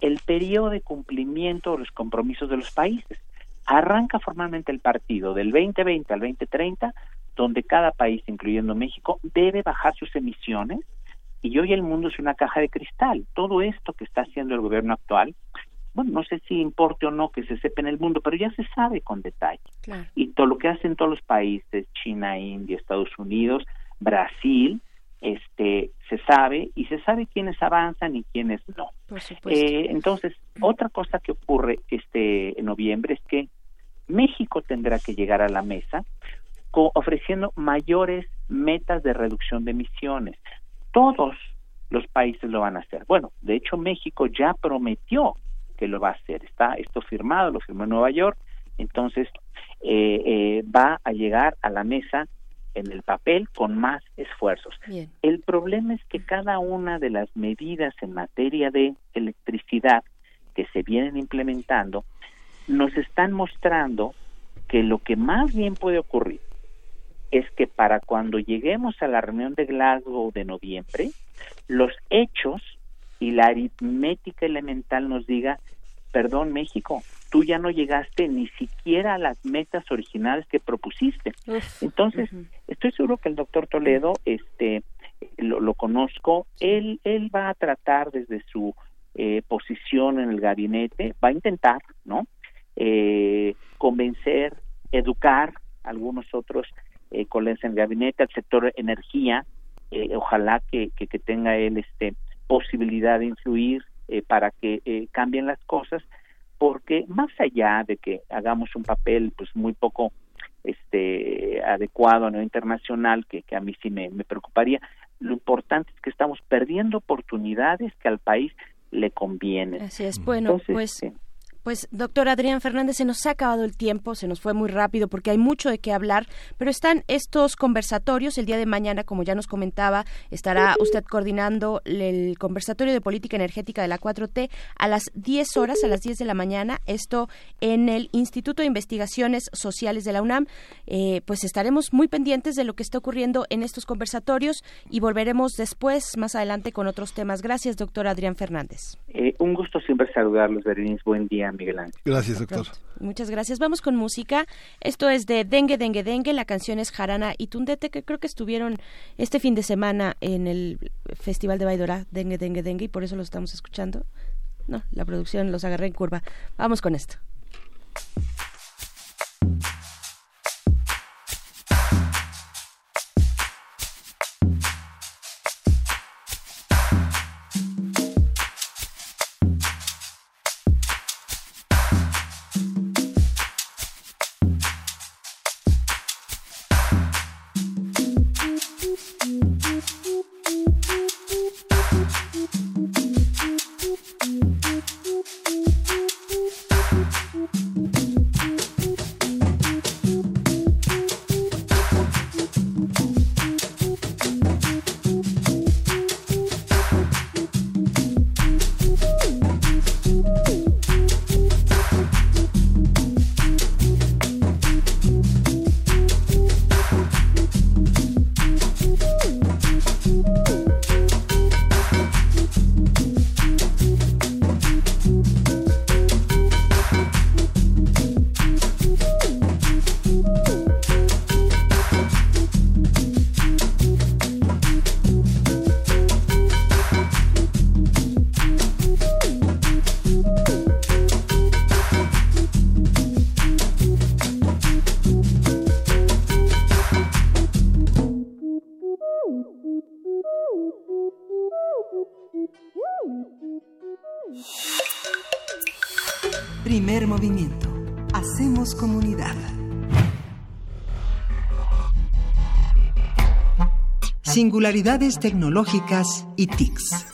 el periodo de cumplimiento de los compromisos de los países. Arranca formalmente el partido del 2020 al 2030, donde cada país, incluyendo México, debe bajar sus emisiones y hoy el mundo es una caja de cristal. Todo esto que está haciendo el gobierno actual, bueno, no sé si importe o no que se sepa en el mundo, pero ya se sabe con detalle. Y todo lo que hacen todos los países, China, India, Estados Unidos, Brasil, este se sabe y se sabe quiénes avanzan y quiénes no. Eh, entonces, otra cosa que ocurre este en noviembre es que México tendrá que llegar a la mesa ofreciendo mayores metas de reducción de emisiones. Todos los países lo van a hacer. Bueno, de hecho México ya prometió que lo va a hacer. Está esto firmado, lo firmó en Nueva York. Entonces eh, eh, va a llegar a la mesa en el papel con más esfuerzos. El problema es que cada una de las medidas en materia de electricidad que se vienen implementando nos están mostrando que lo que más bien puede ocurrir es que para cuando lleguemos a la reunión de Glasgow de noviembre, los hechos y la aritmética elemental nos diga, perdón México, tú ya no llegaste ni siquiera a las metas originales que propusiste. Entonces, estoy seguro que el doctor Toledo, este, lo, conozco, él, él va a tratar desde su eh, posición en el gabinete, va a intentar, ¿no? Eh, convencer, educar a algunos otros eh, colegas en el gabinete, al sector energía, eh, ojalá que, que, que, tenga él este posibilidad de influir para que cambien las cosas porque más allá de que hagamos un papel pues muy poco este adecuado a nivel internacional que, que a mí sí me, preocuparía lo importante es que estamos perdiendo oportunidades que al país le convienen. Así es. Bueno pues pues, doctor Adrián Fernández, se nos ha acabado el tiempo, se nos fue muy rápido porque hay mucho de qué hablar, pero están estos conversatorios. El día de mañana, como ya nos comentaba, estará usted coordinando el conversatorio de política energética de la 4T a las 10 horas, a las 10 de la mañana. Esto en el Instituto de Investigaciones Sociales de la UNAM. Eh, pues estaremos muy pendientes de lo que está ocurriendo en estos conversatorios y volveremos después, más adelante, con otros temas. Gracias, doctor Adrián Fernández. Eh, un gusto siempre saludarlos, Berenice. Buen día. Miguel Ángel. Gracias, doctor. Muchas gracias. Vamos con música. Esto es de Dengue, Dengue, Dengue. La canción es Jarana y Tundete, que creo que estuvieron este fin de semana en el Festival de Baidora, Dengue, Dengue, Dengue, y por eso lo estamos escuchando. No, la producción los agarré en curva. Vamos con esto. Singularidades tecnológicas y TICs.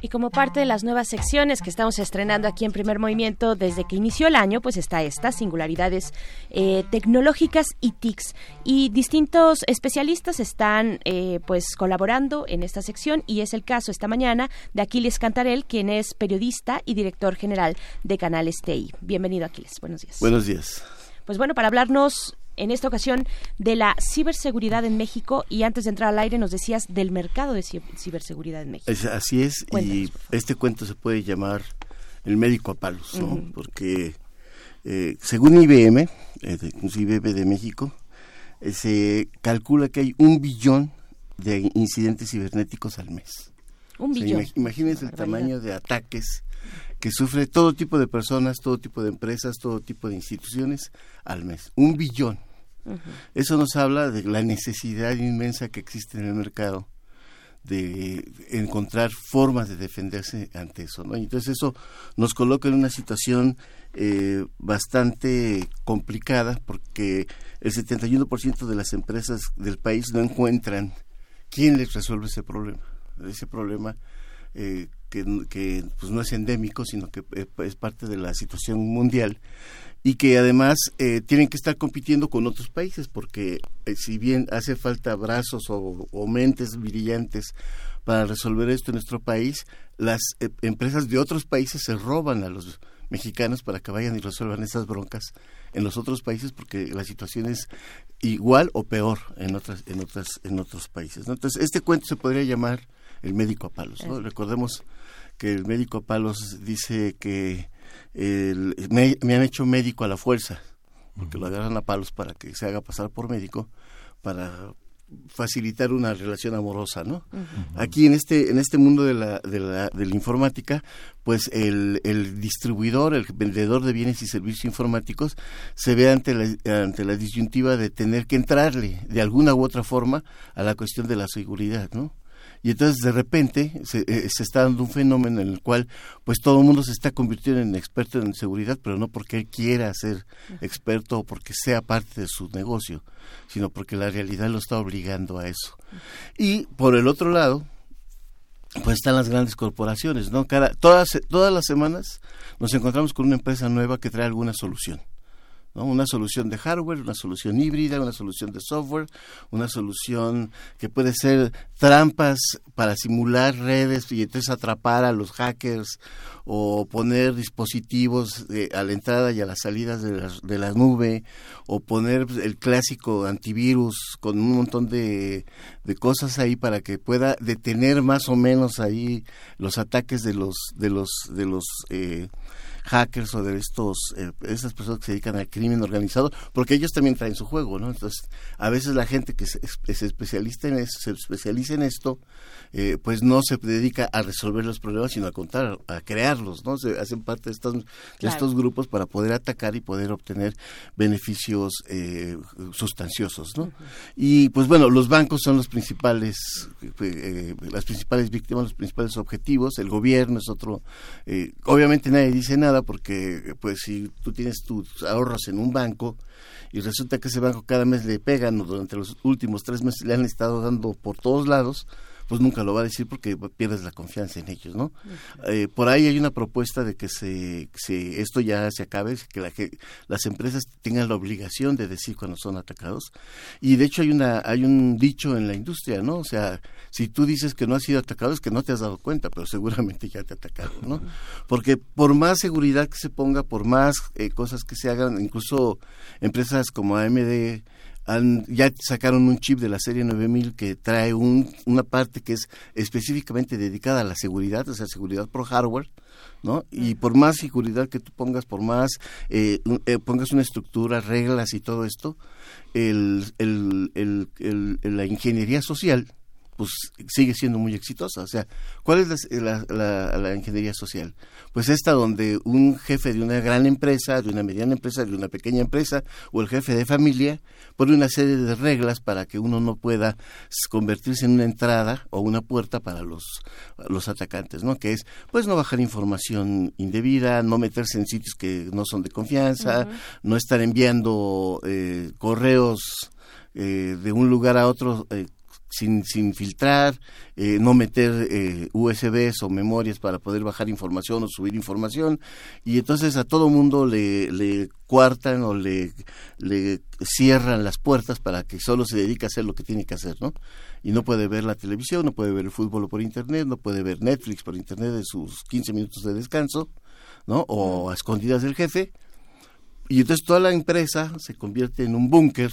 Y como parte de las nuevas secciones que estamos estrenando aquí en Primer Movimiento desde que inició el año, pues está esta, singularidades eh, tecnológicas y TICs. Y distintos especialistas están eh, pues colaborando en esta sección y es el caso esta mañana de Aquiles Cantarel, quien es periodista y director general de Canales TI. Bienvenido Aquiles, buenos días. Buenos días. Pues bueno, para hablarnos en esta ocasión de la ciberseguridad en México y antes de entrar al aire nos decías del mercado de ciberseguridad en México. así es, y este cuento se puede llamar el médico a palos, ¿no? Porque eh, según IBM, eh, IBM de México, eh, se calcula que hay un billón de incidentes cibernéticos al mes. Un billón. imagínense el tamaño de ataques que sufre todo tipo de personas, todo tipo de empresas, todo tipo de instituciones al mes. Un billón. Eso nos habla de la necesidad inmensa que existe en el mercado de encontrar formas de defenderse ante eso. ¿no? Entonces eso nos coloca en una situación eh, bastante complicada porque el 71% de las empresas del país no encuentran quién les resuelve ese problema. Ese problema eh, que, pues no es endémico, sino que eh, es parte de la situación mundial y que además eh, tienen que estar compitiendo con otros países porque eh, si bien hace falta brazos o, mentes brillantes para resolver esto en nuestro país, las empresas de otros países se roban a los mexicanos para que vayan y resuelvan esas broncas en los otros países porque la situación es igual o peor en otras en otras en otros países entonces este cuento se podría llamar el médico a palos ¿no? recordemos que el médico Palos dice que me, han hecho médico a la fuerza, porque lo agarran a palos para que se haga pasar por médico, para facilitar una relación amorosa, ¿no? Aquí en este en este mundo de la, de la, de la informática, pues el, el, distribuidor, el vendedor de bienes y servicios informáticos se ve ante la, ante la disyuntiva de tener que entrarle de alguna u otra forma a la cuestión de la seguridad, ¿no? Y entonces de repente se, eh, se, está dando un fenómeno en el cual pues todo el mundo se está convirtiendo en experto en seguridad, pero no porque él quiera ser experto o porque sea parte de su negocio, sino porque la realidad lo está obligando a eso. Y por el otro lado, pues están las grandes corporaciones, ¿no? Cada, todas, todas las semanas nos encontramos con una empresa nueva que trae alguna solución. Una solución de hardware, una solución híbrida, una solución de software, una solución que puede ser trampas para simular redes y entonces atrapar a los hackers o poner dispositivos a la entrada y a las salidas de la, de la nube o poner el clásico antivirus con un montón de, de cosas ahí para que pueda detener más o menos ahí los ataques de los de los de los eh, hackers o de estos eh, esas personas que se dedican al crimen organizado, porque ellos también traen su juego, ¿no? Entonces, a veces la gente que se, especialista en eso, se especializa en esto, eh, pues no se dedica a resolver los problemas, sino a contar, a crearlos, ¿no? Se hacen parte de estos, de estos grupos para poder atacar y poder obtener beneficios eh, sustanciosos, ¿no? Y pues bueno, los bancos son los principales, eh, las principales víctimas, los principales objetivos, el gobierno es otro, obviamente nadie dice nada porque pues si tú tienes tus ahorros en un banco y resulta que ese banco cada mes le pegan o durante los últimos tres meses le han estado dando por todos lados, pues nunca lo va a decir porque pierdes la confianza en ellos, ¿no? Eh, por ahí hay una propuesta de que se, esto ya se acabe, que, la, que las empresas tengan la obligación de decir cuando son atacados. Y de hecho hay una hay un dicho en la industria, ¿no? O sea, si tú dices que no has sido atacado es que no te has dado cuenta, pero seguramente ya te ha atacado, ¿no? Porque por más seguridad que se ponga, por más eh, cosas que se hagan, incluso empresas como AMD ya sacaron un chip de la serie 9000 que trae una parte que es específicamente dedicada a la seguridad, o sea, seguridad por hardware, ¿no? Y por más seguridad que tú pongas, por más eh, eh, pongas una estructura, reglas y todo esto, el, el, la ingeniería social pues sigue siendo muy exitosa. O sea, ¿cuál es la, la, ingeniería social? Pues esta donde un jefe de una gran empresa, de una mediana empresa, de una pequeña empresa, o el jefe de familia, pone una serie de reglas para que uno no pueda convertirse en una entrada o una puerta para los, los atacantes, ¿no? Que es, pues, no bajar información indebida, no meterse en sitios que no son de confianza, no estar enviando eh, correos eh, de un lugar a otro eh, sin, sin filtrar, eh, no meter eh, USBs o memorias para poder bajar información o subir información. Y entonces a todo mundo le, le cuartan o le, le cierran las puertas para que solo se dedique a hacer lo que tiene que hacer, ¿no? Y no puede ver la televisión, no puede ver el fútbol por internet, no puede ver Netflix por internet de sus 15 minutos de descanso, ¿no? O a escondidas del jefe. Y entonces toda la empresa se convierte en un búnker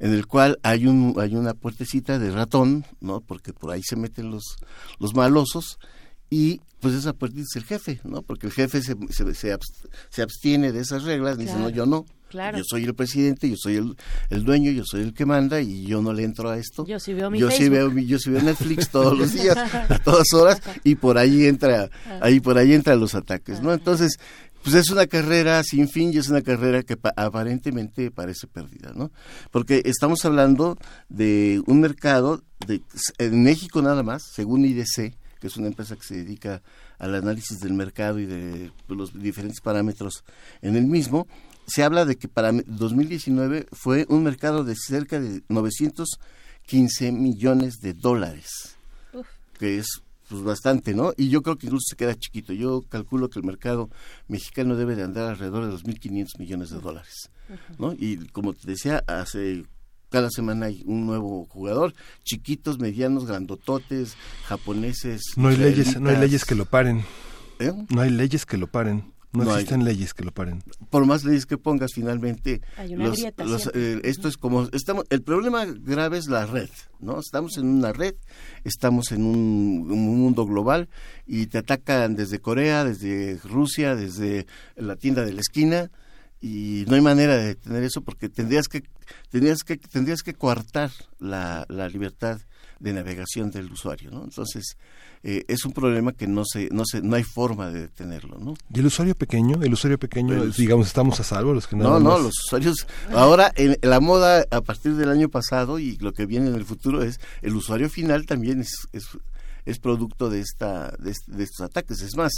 en el cual hay un hay una puertecita de ratón, ¿no? Porque por ahí se meten los los malosos y pues esa puertita es el jefe, ¿no? Porque el jefe se, se, se, abstiene de esas reglas, dice, no, yo no. Yo soy el presidente, yo soy el, el, dueño, yo soy el que manda y yo no le entro a esto. Yo sí veo mi yo sí veo yo sí veo Netflix todos los días, *laughs* a todas horas y por ahí entra ahí por ahí entran los ataques, ¿no? Entonces, pues es una carrera sin fin y es una carrera que aparentemente parece perdida, ¿no? Porque estamos hablando de un mercado de, en México nada más, según IDC, que es una empresa que se dedica al análisis del mercado y de los diferentes parámetros en el mismo, se habla de que para 2019 fue un mercado de cerca de 915 millones de dólares, que es pues bastante, ¿no? Y yo creo que incluso se queda chiquito. Yo calculo que el mercado mexicano debe de andar alrededor de 2.500 millones de dólares, ¿no? Y como te decía, hace cada semana hay un nuevo jugador, chiquitos, medianos, grandototes, japoneses. No hay leyes, no hay leyes que lo paren. ¿Eh? No hay leyes que lo paren. No, existen leyes que lo paren. Por más leyes que pongas, finalmente, eh, esto es como estamos. El problema grave es la red, ¿no? Estamos en una red, estamos en un, mundo global y te atacan desde Corea, desde Rusia, desde la tienda de la esquina y no hay manera de detener eso porque tendrías que tendrías que tendrías que coartar la, la libertad de navegación del usuario, ¿no? Entonces eh, es un problema que no se, no se, no hay forma de detenerlo, ¿no? ¿Y el usuario pequeño? El usuario pequeño, digamos, estamos a salvo los que No, no, los usuarios, ahora en la moda a partir del año pasado y lo que viene en el futuro es el usuario final también es, es, es producto de esta, de, estos ataques. Es más,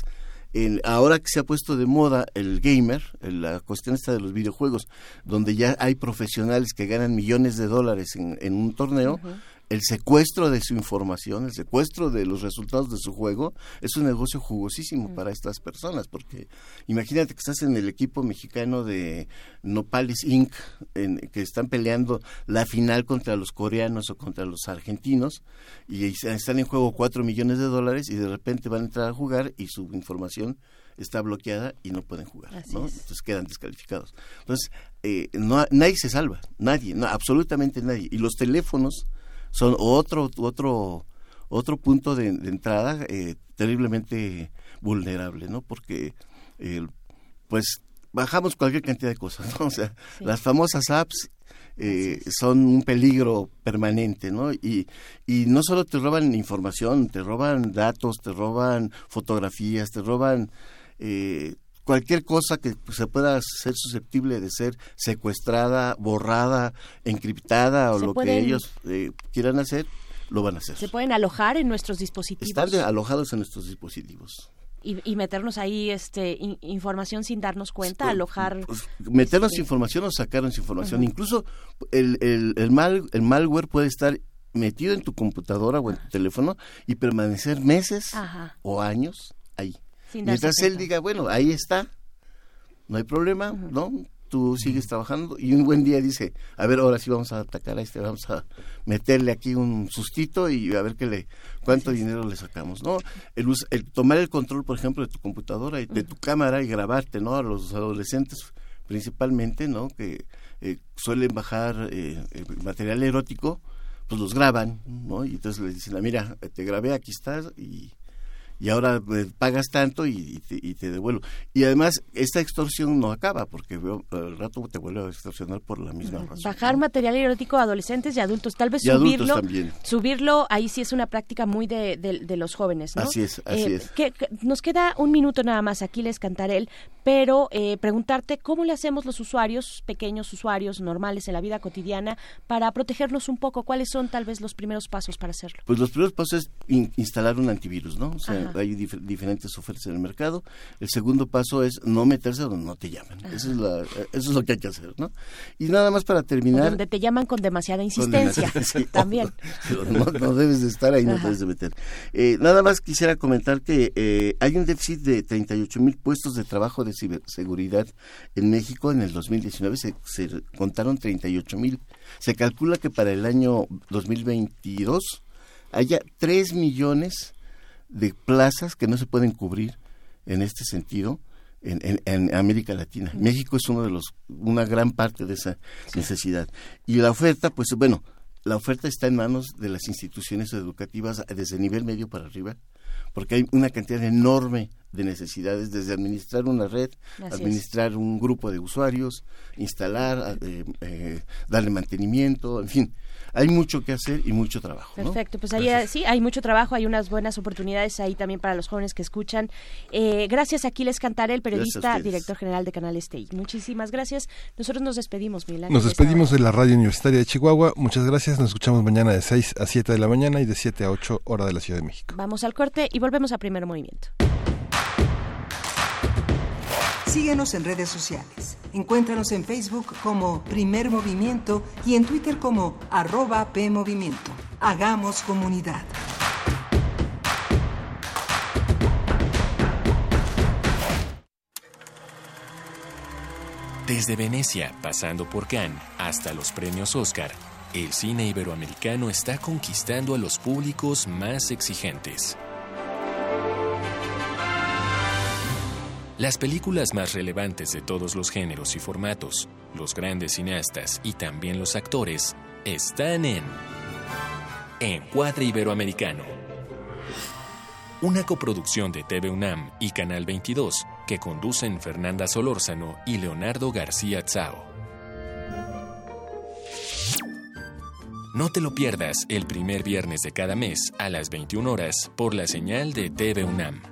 ahora que se ha puesto de moda el gamer, la cuestión esta de los videojuegos, donde ya hay profesionales que ganan millones de dólares en, en un torneo, el secuestro de su información, el secuestro de los resultados de su juego, es un negocio jugosísimo mm. para estas personas, porque imagínate que estás en el equipo mexicano de Nopales Inc., en, que están peleando la final contra los coreanos o contra los argentinos, y están en juego cuatro millones de dólares y de repente van a entrar a jugar y su información está bloqueada y no pueden jugar, Entonces quedan descalificados. Entonces, eh, no, nadie se salva, nadie, no, absolutamente nadie. Y los teléfonos son otro otro otro punto de, entrada eh, terriblemente vulnerable, ¿no? Porque eh, pues bajamos cualquier cantidad de cosas, ¿no? *laughs* O sea, las famosas apps eh, son un peligro permanente, ¿no? Y, y no solo te roban información, te roban datos, te roban fotografías, te roban eh, cualquier cosa que se pueda ser susceptible de ser secuestrada, borrada, encriptada o lo que ellos eh, quieran hacer, lo van a hacer. Se pueden alojar en nuestros dispositivos. Están alojados en nuestros dispositivos. Y, meternos ahí este información sin darnos cuenta, pues, alojar pues, meternos este, información o sacarnos información. Incluso el, el, el, mal, el malware puede estar metido en tu computadora o en tu teléfono y permanecer meses o años ahí. Mientras él diga, bueno, ahí está, no hay problema, ¿no? Tú sigues trabajando y un buen día dice, a ver, ahora sí vamos a atacar a este, vamos a meterle aquí un sustito y a ver qué le, cuánto dinero le sacamos, ¿no? El, el, tomar el control, por ejemplo, de tu computadora y de tu cámara y grabarte, ¿no? A los adolescentes principalmente, ¿no? Que eh, suelen bajar eh, material erótico, pues los graban, ¿no? Y entonces les dicen, ah, mira, te grabé, aquí estás y y ahora pues, pagas tanto y, te, devuelvo. Y además, esta extorsión no acaba, porque al rato te vuelve a extorsionar por la misma razón. Bajar material erótico a adolescentes y adultos, tal vez subirlo, subirlo, ahí sí es una práctica muy de, de, los jóvenes, ¿no? Así es, así eh, es. Que, nos queda un minuto nada más, aquí les cantaré, pero eh, preguntarte cómo le hacemos los usuarios, pequeños usuarios normales en la vida cotidiana, para protegernos un poco, cuáles son tal vez los primeros pasos para hacerlo. Pues los primeros pasos es instalar un antivirus, ¿no? O sea, hay diferentes ofertas en el mercado. El segundo paso es no meterse donde no te llaman. Eso es, la, eso es lo que hay que hacer, ¿no? Y nada más para terminar. donde te llaman con demasiada insistencia. *laughs* también. No, debes de estar ahí, no debes de meter. Eh, nada más quisiera comentar que eh, hay un déficit de 38 mil puestos de trabajo de ciberseguridad en México. En el 2019 se, se contaron 38 mil. Se calcula que para el año 2022 haya 3 millones de plazas que no se pueden cubrir en este sentido en, en, América Latina. México es uno de los, una gran parte de esa necesidad. Y la oferta, pues bueno, la oferta está en manos de las instituciones educativas desde nivel medio para arriba, porque hay una cantidad enorme de necesidades, desde administrar una red, administrar un grupo de usuarios, instalar, eh, eh, darle mantenimiento, en fin hay mucho que hacer y mucho trabajo. Perfecto, pues ahí sí, hay mucho trabajo, hay unas buenas oportunidades ahí también para los jóvenes que escuchan. Eh, gracias, Aquiles Cantar, el periodista, director general de Canal Este. Muchísimas gracias. Nosotros nos despedimos, Milán. Nos despedimos de la Radio Universitaria de Chihuahua. Muchas gracias. Nos escuchamos mañana de 6 a 7 de la mañana y de 7 a 8 hora de la Ciudad de México. Vamos al corte y volvemos a Primer Movimiento. Síguenos en redes sociales. Encuéntranos en Facebook como Primer Movimiento y en Twitter como arroba PMovimiento. Hagamos comunidad. Desde Venecia, pasando por Cannes, hasta los premios Oscar, el cine iberoamericano está conquistando a los públicos más exigentes. Las películas más relevantes de todos los géneros y formatos, los grandes cineastas y también los actores están en Encuadre Iberoamericano. Una coproducción de TV UNAM y Canal 22 que conducen Fernanda Solórzano y Leonardo García Tsao. No te lo pierdas el primer viernes de cada mes a las 21 horas por la señal de TV UNAM.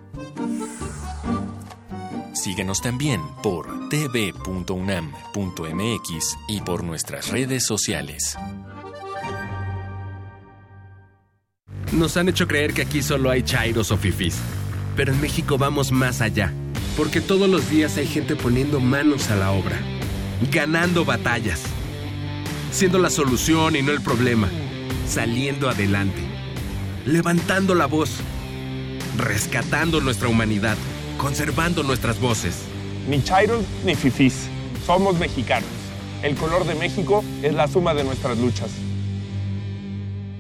Síguenos también por tv.unam.mx y por nuestras redes sociales. Nos han hecho creer que aquí solo hay chairos o fifis. Pero en México vamos más allá. Porque todos los días hay gente poniendo manos a la obra. Ganando batallas. Siendo la solución y no el problema. Saliendo adelante. Levantando la voz. Rescatando nuestra humanidad conservando nuestras voces. Ni chairos ni fifís, somos mexicanos. El color de México es la suma de nuestras luchas.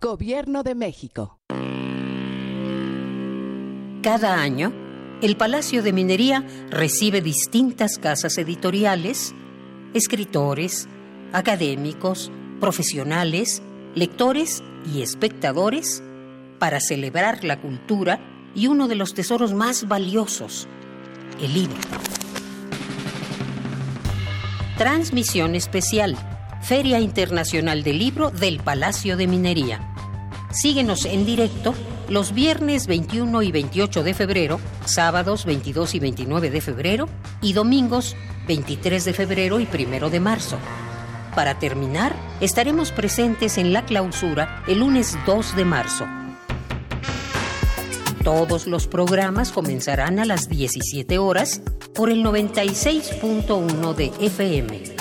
Gobierno de México. Cada año, el Palacio de Minería recibe distintas casas editoriales, escritores, académicos, profesionales, lectores y espectadores para celebrar la cultura y uno de los tesoros más valiosos, el libro. Transmisión especial Feria Internacional del Libro del Palacio de Minería. Síguenos en directo los viernes 21 y 28 de febrero, sábados 22 y 29 de febrero y domingos 23 de febrero y 1 de marzo. Para terminar, estaremos presentes en la clausura el lunes 2 de marzo. Todos los programas comenzarán a las 17 horas por el 96.1 de FM.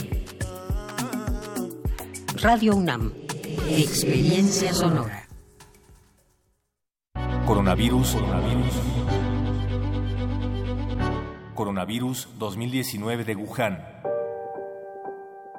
Radio UNAM. Experiencia sonora. Coronavirus. Coronavirus. Coronavirus 2019 de Wuhan.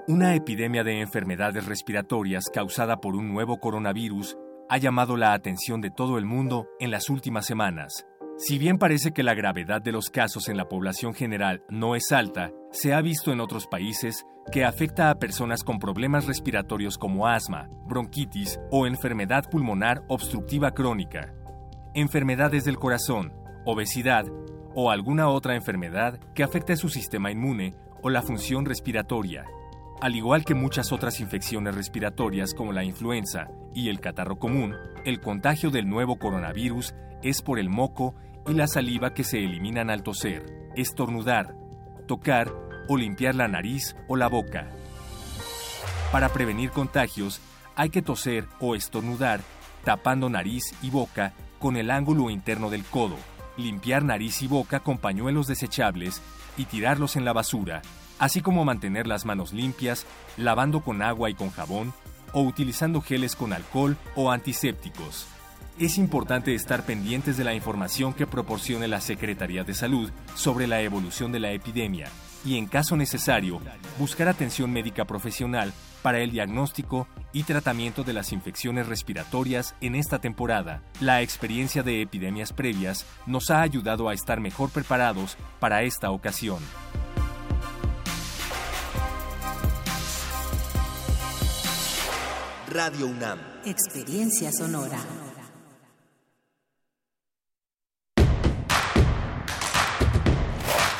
Una epidemia de enfermedades respiratorias causada por un nuevo coronavirus ha llamado la atención de todo el mundo en las últimas semanas. Si bien parece que la gravedad de los casos en la población general no es alta, se ha visto en otros países que afecta a personas con problemas respiratorios como asma, bronquitis o enfermedad pulmonar obstructiva crónica, enfermedades del corazón, obesidad o alguna otra enfermedad que afecte su sistema inmune o la función respiratoria. Al igual que muchas otras infecciones respiratorias como la influenza y el catarro común, el contagio del nuevo coronavirus es por el moco y la saliva que se eliminan al toser, estornudar, tocar o limpiar la nariz o la boca. Para prevenir contagios, hay que toser o estornudar tapando nariz y boca con el ángulo interno del codo, limpiar nariz y boca con pañuelos desechables y tirarlos en la basura, así como mantener las manos limpias, lavando con agua y con jabón o utilizando geles con alcohol o antisépticos. Es importante estar pendientes de la información que proporcione la Secretaría de Salud sobre la evolución de la epidemia y, en caso necesario, buscar atención médica profesional para el diagnóstico y tratamiento de las infecciones respiratorias en esta temporada. La experiencia de epidemias previas nos ha ayudado a estar mejor preparados para esta ocasión. Radio UNAM. Experiencia sonora.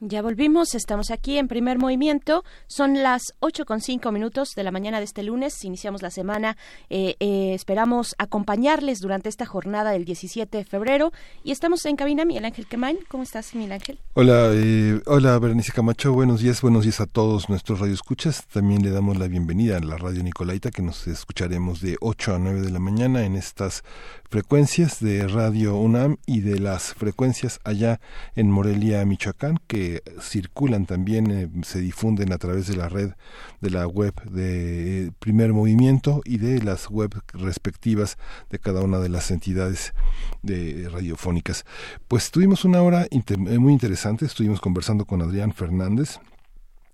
Ya volvimos, estamos aquí en primer movimiento. Son las ocho con cinco minutos de la mañana de este lunes. Iniciamos la semana. Eh, eh, esperamos acompañarles durante esta jornada del 17 de febrero. Y estamos en cabina, Miguel Ángel Quemain. ¿Cómo estás, Miguel Ángel? Hola, eh, hola, Berenice Camacho. Buenos días, buenos días a todos nuestros radioescuchas. También le damos la bienvenida a la radio Nicolaita, que nos escucharemos de 8 a 9 de la mañana en estas frecuencias de Radio UNAM y de las frecuencias allá en Morelia, Michoacán, que circulan también, eh, se difunden a través de la red de la web de Primer Movimiento y de las web respectivas de cada una de las entidades de radiofónicas. Pues tuvimos una hora muy interesante, estuvimos conversando con Adrián Fernández,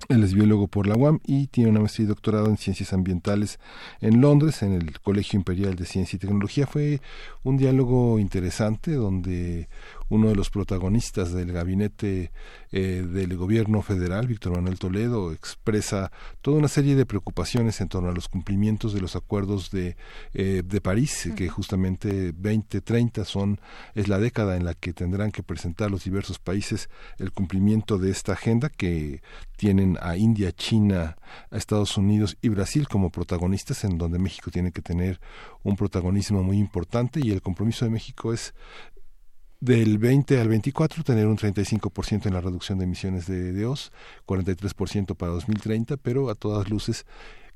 él es biólogo por la UAM y tiene una maestría y doctorado en ciencias ambientales en Londres, en el Colegio Imperial de Ciencia y Tecnología. Fue un diálogo interesante donde uno de los protagonistas del gabinete eh, del gobierno federal, Víctor Manuel Toledo, expresa toda una serie de preocupaciones en torno a los cumplimientos de los acuerdos de, eh, de París, que justamente 2030 son, es la década en la que tendrán que presentar los diversos países el cumplimiento de esta agenda que tienen a India, China, a Estados Unidos y Brasil como protagonistas, en donde México tiene que tener un protagonismo muy importante y el compromiso de México es del 20 al 24 tener un 35% en la reducción de emisiones de, de OS, 43% para 2030, pero a todas luces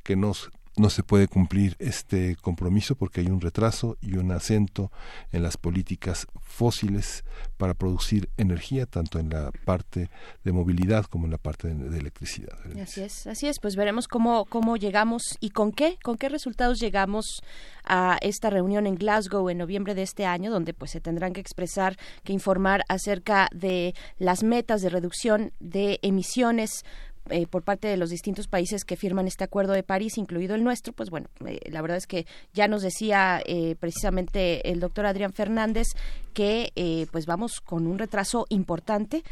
que nos no se puede cumplir este compromiso porque hay un retraso y un acento en las políticas fósiles para producir energía tanto en la parte de movilidad como en la parte de, electricidad. Así es, así es. Pues veremos cómo cómo llegamos y con qué con qué resultados llegamos a esta reunión en Glasgow en noviembre de este año donde pues se tendrán que expresar que informar acerca de las metas de reducción de emisiones eh, por parte de los distintos países que firman este acuerdo de París, incluido el nuestro, pues bueno, eh, la verdad es que ya nos decía eh, precisamente el doctor Adrián Fernández que pues vamos con un retraso importante.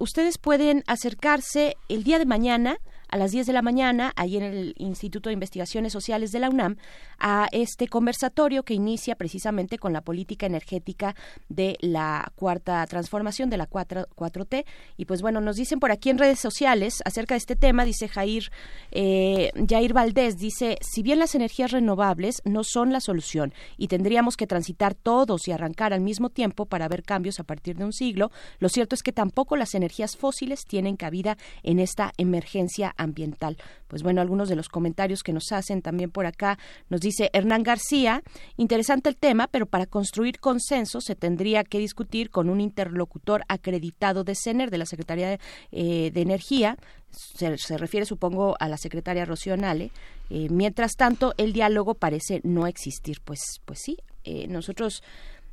ustedes pueden acercarse el día de mañana a las 10 de la mañana, ahí en el Instituto de Investigaciones Sociales de la UNAM, a este conversatorio que inicia precisamente con la política energética de la cuarta transformación de la 4, t. Y pues bueno, nos dicen por aquí en redes sociales acerca de este tema, dice Jair, eh, Jair Valdés, dice, si bien las energías renovables no son la solución y tendríamos que transitar todos y arrancar al mismo tiempo para ver cambios a partir de un siglo, lo cierto es que tampoco las energías fósiles tienen cabida en esta emergencia ambiental. Pues bueno, algunos de los comentarios que nos hacen también por acá nos dice Hernán García, interesante el tema, pero para construir consenso se tendría que discutir con un interlocutor acreditado de CENER, de la Secretaría de, eh, Energía, se, refiere supongo a la secretaria Rocío Nale. Eh, mientras tanto, el diálogo parece no existir. Pues, pues sí, eh, nosotros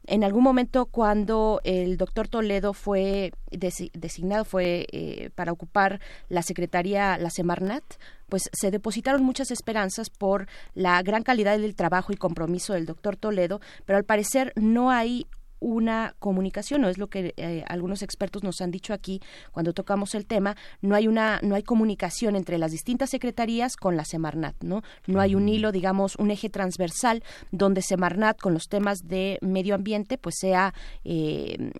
en algún momento cuando el doctor Toledo fue designado fue eh, para ocupar la secretaría la Semarnat pues se depositaron muchas esperanzas por la gran calidad del trabajo y compromiso del doctor Toledo pero al parecer no hay una comunicación, o es lo que eh, algunos expertos nos han dicho aquí cuando tocamos el tema, no hay una no hay comunicación entre las distintas secretarías con la Semarnat, ¿no? No hay un mm. hilo, digamos, un eje transversal donde Semarnat con los temas de medio ambiente pues sea eh,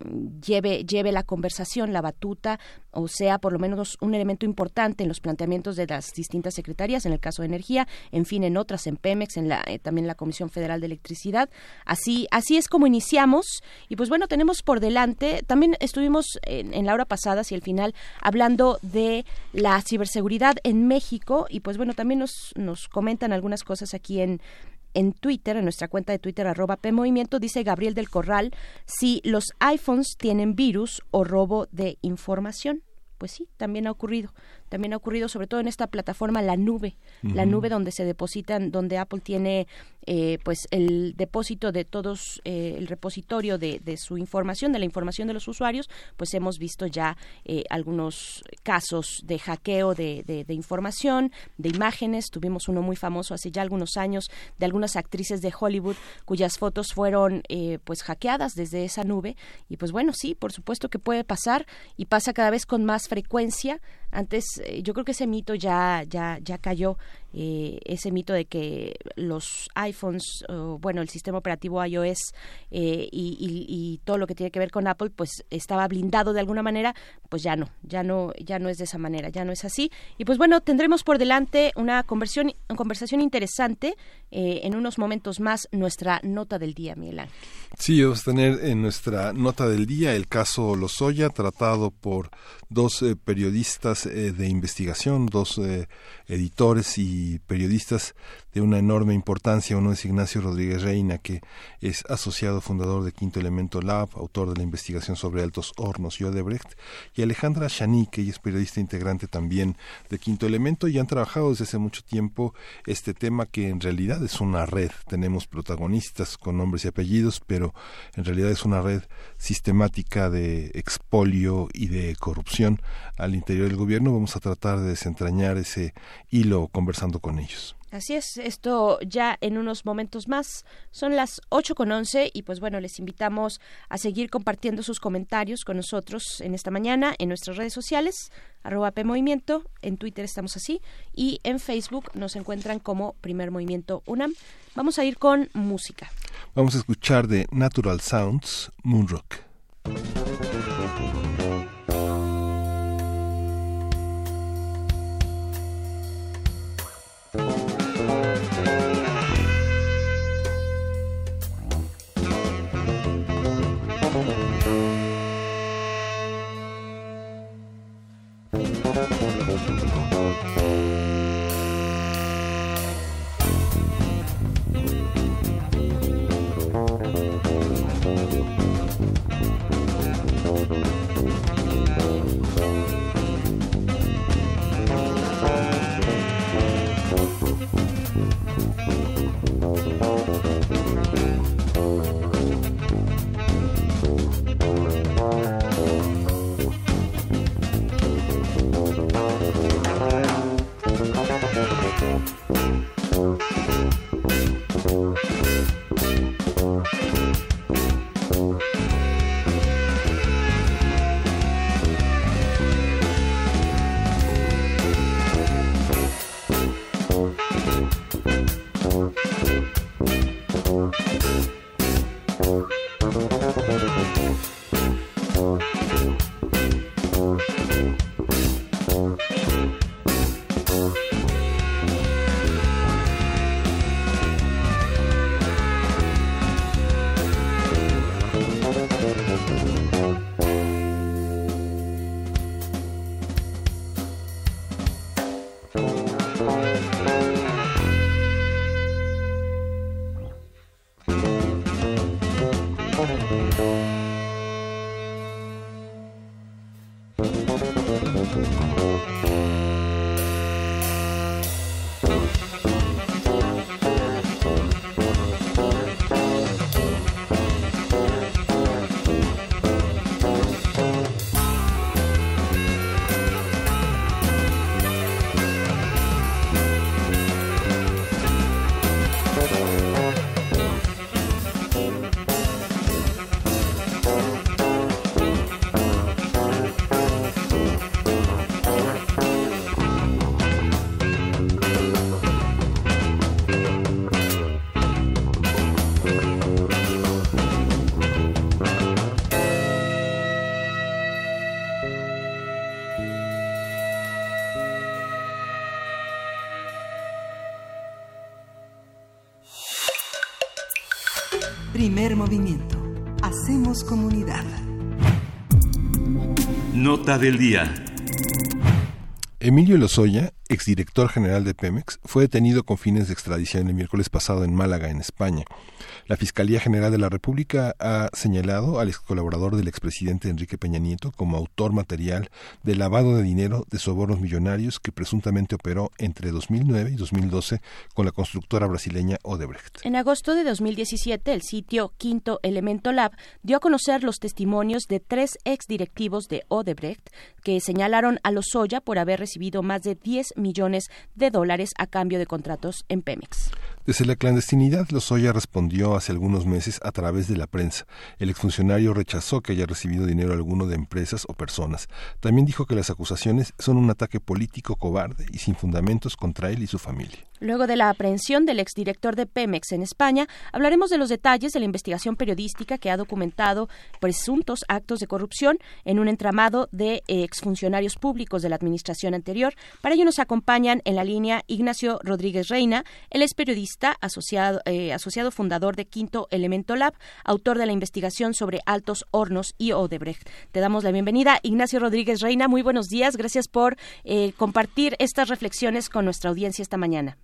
lleve lleve la conversación, la batuta o sea por lo menos un elemento importante en los planteamientos de las distintas secretarías, en el caso de energía, en fin, en otras, en Pemex, en la, eh, también la Comisión Federal de Electricidad. Así, así es como iniciamos y pues bueno, tenemos por delante, también estuvimos en, la hora pasada, hacia el final, hablando de la ciberseguridad en México. Y pues bueno, también nos, nos comentan algunas cosas aquí en, en Twitter, en nuestra cuenta de Twitter, arroba PMovimiento, dice Gabriel del Corral, si los iPhones tienen virus o robo de información. Pues sí, también ha ocurrido también ha ocurrido sobre todo en esta plataforma la nube la nube donde se depositan donde Apple tiene eh, pues el depósito de todos eh, el repositorio de, de, su información de la información de los usuarios pues hemos visto ya eh, algunos casos de hackeo de, de, información de imágenes. Tuvimos uno muy famoso hace ya algunos años de algunas actrices de Hollywood cuyas fotos fueron pues hackeadas desde esa nube. Y pues bueno sí por supuesto que puede pasar y pasa cada vez con más frecuencia antes eh, yo creo que ese mito ya ya ya cayó eh, ese mito de que los iPhones, bueno, el sistema operativo iOS eh, y, todo lo que tiene que ver con Apple, pues estaba blindado de alguna manera, pues ya no, ya no, ya no es de esa manera, ya no es así. Y pues bueno, tendremos por delante una conversión, una conversación interesante eh, en unos momentos más nuestra nota del día, Miguel Ángel. Sí, vamos a tener en nuestra nota del día el caso Lozoya, tratado por dos periodistas de investigación, dos editores y periodistas de una enorme importancia. Uno es Ignacio Rodríguez Reina, que es asociado fundador de Quinto Elemento Lab, autor de la investigación sobre altos hornos y Odebrecht, y Alejandra Chani, que ella es periodista integrante también de Quinto Elemento, y han trabajado desde hace mucho tiempo este tema que en realidad es una red. Tenemos protagonistas con nombres y apellidos, pero en realidad es una red sistemática de expolio y de corrupción al interior del gobierno. Vamos a tratar de desentrañar ese hilo conversando con ellos. Así es, esto ya en unos momentos más. Son las ocho con once y pues bueno, les invitamos a seguir compartiendo sus comentarios con nosotros en esta mañana en nuestras redes sociales, arroba PMovimiento, en Twitter estamos así y en Facebook nos encuentran como Primer Movimiento UNAM. Vamos a ir con música. Vamos a escuchar de Natural Sounds, Moonrock. Movimiento. Hacemos comunidad. Nota del día. Emilio Lozoya, exdirector general de Pemex, fue detenido con fines de extradición el miércoles pasado en Málaga, en España. La Fiscalía General de la República ha señalado al ex colaborador del expresidente Enrique Peña Nieto como autor material del lavado de dinero de sobornos millonarios que presuntamente operó entre 2009 y 2012 con la constructora brasileña Odebrecht. En agosto de 2017, el sitio Quinto Elemento Lab dio a conocer los testimonios de tres exdirectivos de Odebrecht que señalaron a Lozoya por haber recibido más de 10 millones de dólares a cambio de contratos en Pemex. Desde la clandestinidad, Lozoya respondió hace algunos meses a través de la prensa. El exfuncionario rechazó que haya recibido dinero alguno de empresas o personas. También dijo que las acusaciones son un ataque político cobarde y sin fundamentos contra él y su familia. Luego de la aprehensión del exdirector de Pemex en España, hablaremos de los detalles de la investigación periodística que ha documentado presuntos actos de corrupción en un entramado de exfuncionarios públicos de la administración anterior. Para ello nos acompañan en la línea Ignacio Rodríguez Reina, él es periodista asociado, eh, asociado fundador de Quinto Elemento Lab, autor de la investigación sobre Altos Hornos y Odebrecht. Te damos la bienvenida, Ignacio Rodríguez Reina. Muy buenos días. Gracias por eh, compartir estas reflexiones con nuestra audiencia esta mañana.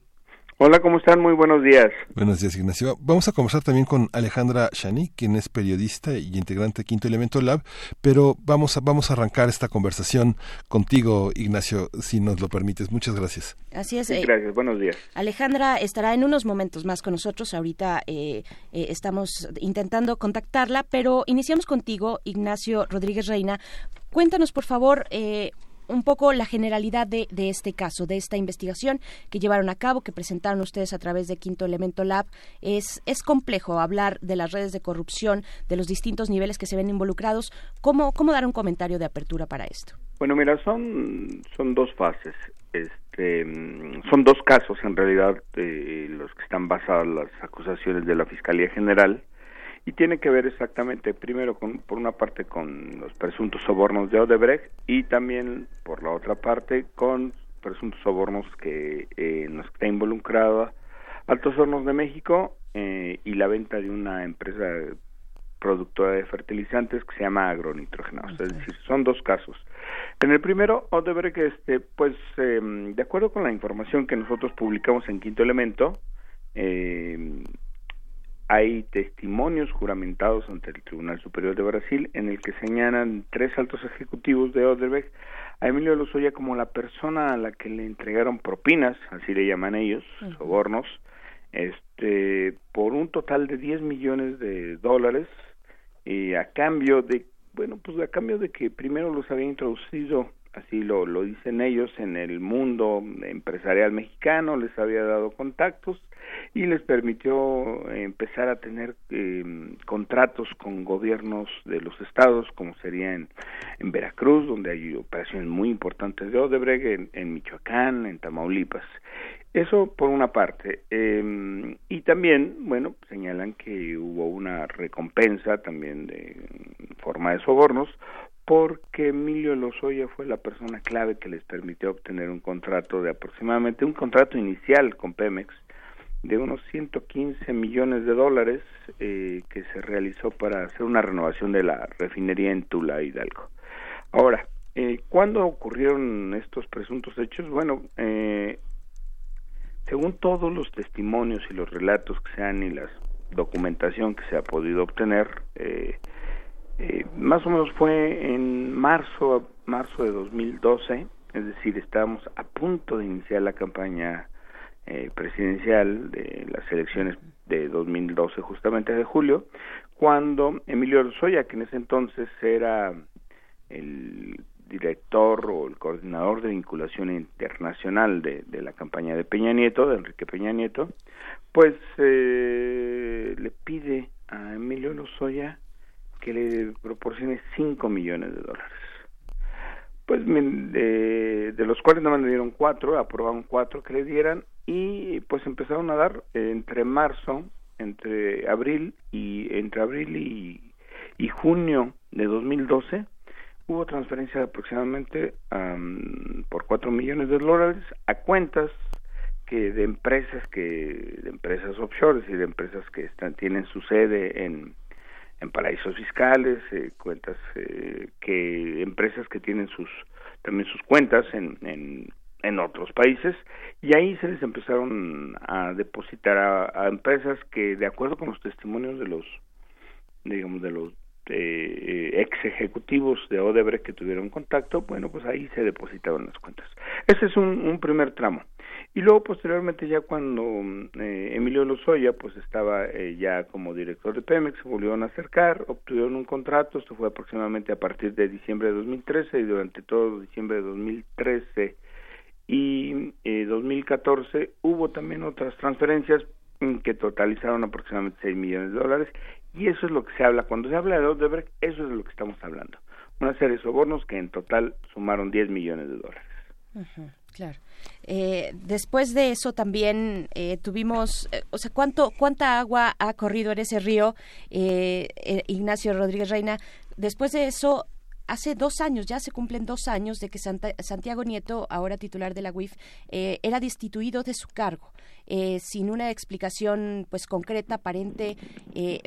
Hola, ¿cómo están? Muy buenos días. Buenos días, Ignacio. Vamos a conversar también con Alejandra Shani, quien es periodista y integrante de Quinto Elemento Lab, pero vamos a, vamos a arrancar esta conversación contigo, Ignacio, si nos lo permites. Muchas gracias. Así es. Sí, gracias, buenos días. Alejandra estará en unos momentos más con nosotros. Ahorita eh, eh, estamos intentando contactarla, pero iniciamos contigo, Ignacio Rodríguez Reina. Cuéntanos, por favor, eh, un poco la generalidad de, de, este caso, de esta investigación que llevaron a cabo, que presentaron ustedes a través de Quinto Elemento Lab. Es, es complejo hablar de las redes de corrupción, de los distintos niveles que se ven involucrados. ¿Cómo, cómo dar un comentario de apertura para esto? Bueno, mira, son, son dos fases. Este, son dos casos en realidad de los que están basadas las acusaciones de la Fiscalía General y tiene que ver exactamente primero con por una parte con los presuntos sobornos de Odebrecht y también por la otra parte con presuntos sobornos que eh, que está involucrada Altos Hornos de México eh, y la venta de una empresa productora de fertilizantes que se llama agronitrogenados, okay. es decir, son dos casos. En el primero, Odebrecht, este, pues, eh, de acuerdo con la información que nosotros publicamos en Quinto Elemento, eh, hay testimonios juramentados ante el Tribunal Superior de Brasil en el que señalan tres altos ejecutivos de Odebrecht a Emilio Lozoya como la persona a la que le entregaron propinas, así le llaman ellos, uh -huh. sobornos, este, por un total de 10 millones de dólares y a cambio de, bueno, pues a cambio de que primero los había introducido así lo, lo dicen ellos, en el mundo empresarial mexicano, les había dado contactos y les permitió empezar a tener eh, contratos con gobiernos de los estados, como sería en, Veracruz, donde hay operaciones muy importantes de Odebrecht, en, en Michoacán, en Tamaulipas. Eso por una parte. Eh, y también, bueno, señalan que hubo una recompensa también de forma de sobornos porque Emilio Lozoya fue la persona clave que les permitió obtener un contrato de aproximadamente un contrato inicial con Pemex de unos 115 millones de dólares eh, que se realizó para hacer una renovación de la refinería en Tula Hidalgo. Ahora, eh, ¿cuándo ocurrieron estos presuntos hechos? Bueno, eh, según todos los testimonios y los relatos que se han y la documentación que se ha podido obtener, eh, eh, más o menos fue en marzo, marzo de 2012, es decir, estábamos a punto de iniciar la campaña eh, presidencial de las elecciones de 2012, justamente de julio, cuando Emilio Lozoya, que en ese entonces era el director o el coordinador de vinculación internacional de, la campaña de Peña Nieto, de Enrique Peña Nieto, pues eh, le pide a Emilio Lozoya que le proporcione 5 millones de dólares. Pues de, los cuales no me dieron cuatro, aprobaron cuatro que le dieran y pues empezaron a dar entre marzo, entre abril y entre abril y, y junio de 2012 hubo transferencia de aproximadamente um, por 4 millones de dólares a cuentas que de empresas que de empresas offshore y de empresas que están tienen su sede en en paraísos fiscales eh, cuentas eh, que empresas que tienen sus también sus cuentas en, en otros países y ahí se les empezaron a depositar a, empresas que de acuerdo con los testimonios de los digamos de los eh, ex ejecutivos de Odebrecht que tuvieron contacto bueno pues ahí se depositaron las cuentas. Ese es un, un primer tramo y luego posteriormente ya cuando eh, Emilio Lozoya pues estaba eh, ya como director de Pemex se volvieron a acercar obtuvieron un contrato esto fue aproximadamente a partir de diciembre de 2013 y durante todo diciembre de 2013 y eh, 2014 hubo también otras transferencias mm, que totalizaron aproximadamente 6 millones de dólares y eso es lo que se habla. Cuando se habla de Odebrecht eso es de lo que estamos hablando. Una serie de sobornos que en total sumaron 10 millones de dólares claro eh, después de eso también eh, tuvimos, eh, o sea, ¿cuánto, ¿cuánta agua ha corrido en ese río, Ignacio Rodríguez Reina? Después de eso, hace dos años, ya se cumplen dos años de que Santiago Nieto, ahora titular de la UIF, era destituido de su cargo, sin una explicación pues concreta, aparente,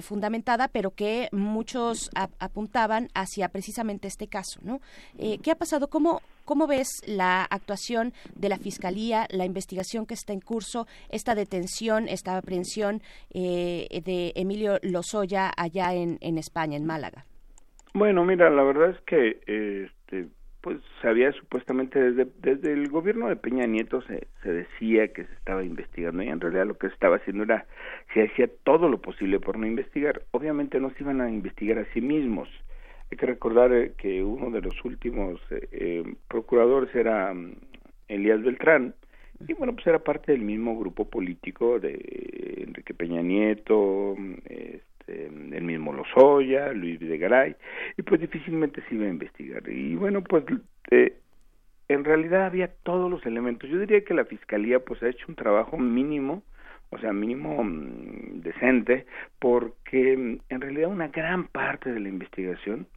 fundamentada, pero que muchos apuntaban hacia precisamente este caso, ¿no? ¿Qué ha pasado? ¿Cómo, ¿Cómo ves la actuación de la Fiscalía, la investigación que está en curso, esta detención, esta aprehensión de Emilio Lozoya allá en, en España, en Málaga? Bueno, mira, la verdad es que este, pues se había supuestamente desde, desde el gobierno de Peña Nieto se, se decía que se estaba investigando y en realidad lo que se estaba haciendo era se hacía todo lo posible por no investigar. Obviamente no se iban a investigar a sí mismos. Hay que recordar eh, que uno de los últimos eh, eh, procuradores era mm, Elías Beltrán y bueno pues era parte del mismo grupo político de Enrique Peña Nieto, mm, este, el mismo Lozoya, Luis Videgaray, y pues difícilmente se iba a investigar. Y bueno, pues eh, en realidad había todos los elementos. Yo diría que la Fiscalía pues ha hecho un trabajo mínimo, o sea, mínimo mm, decente, porque mm, en realidad una gran parte de la investigación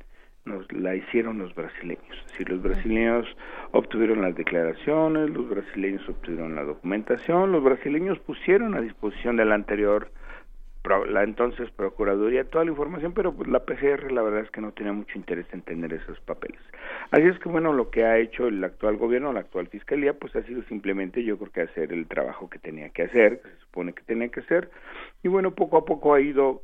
nos la hicieron los brasileños. Si los brasileños obtuvieron las declaraciones, los brasileños obtuvieron la documentación, los brasileños pusieron a disposición del anterior la entonces Procuraduría toda la información, pero pues la PGR la verdad es que no tenía mucho interés en tener esos papeles. Así es que bueno, lo que ha hecho el actual gobierno, la actual Fiscalía, pues ha sido simplemente yo creo que hacer el trabajo que tenía que hacer, que se supone que tenía que hacer, y bueno, poco a poco ha ido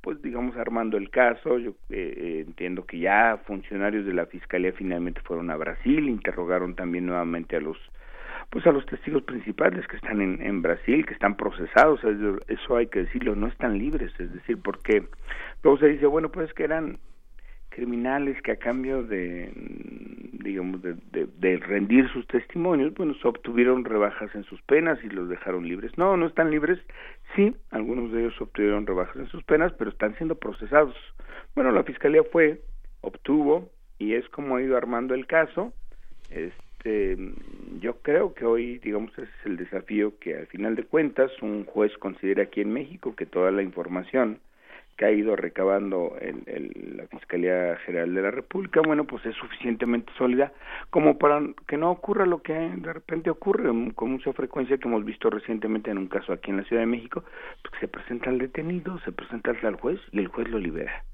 pues digamos armando el caso. Yo eh, eh, entiendo que ya funcionarios de la fiscalía finalmente fueron a Brasil interrogaron también nuevamente a los pues a los testigos principales que están en, en Brasil, que están procesados, eso hay que decirlo, no están libres, es decir, porque luego se dice, bueno, pues que eran criminales que a cambio de, digamos, de, de, rendir sus testimonios, bueno, obtuvieron rebajas en sus penas y los dejaron libres. No, no están libres, sí, algunos de ellos obtuvieron rebajas en sus penas, pero están siendo procesados. Bueno, la fiscalía fue, obtuvo, y es como ha ido armando el caso, este, yo creo que hoy, digamos, ese es el desafío que al final de cuentas un juez considera aquí en México que toda la información que ha ido recabando el, la Fiscalía General de la República, bueno, pues es suficientemente sólida como para que no ocurra lo que de repente ocurre con mucha frecuencia que hemos visto recientemente en un caso aquí en la Ciudad de México, pues se presenta al detenido, se presenta al juez y el juez lo libera.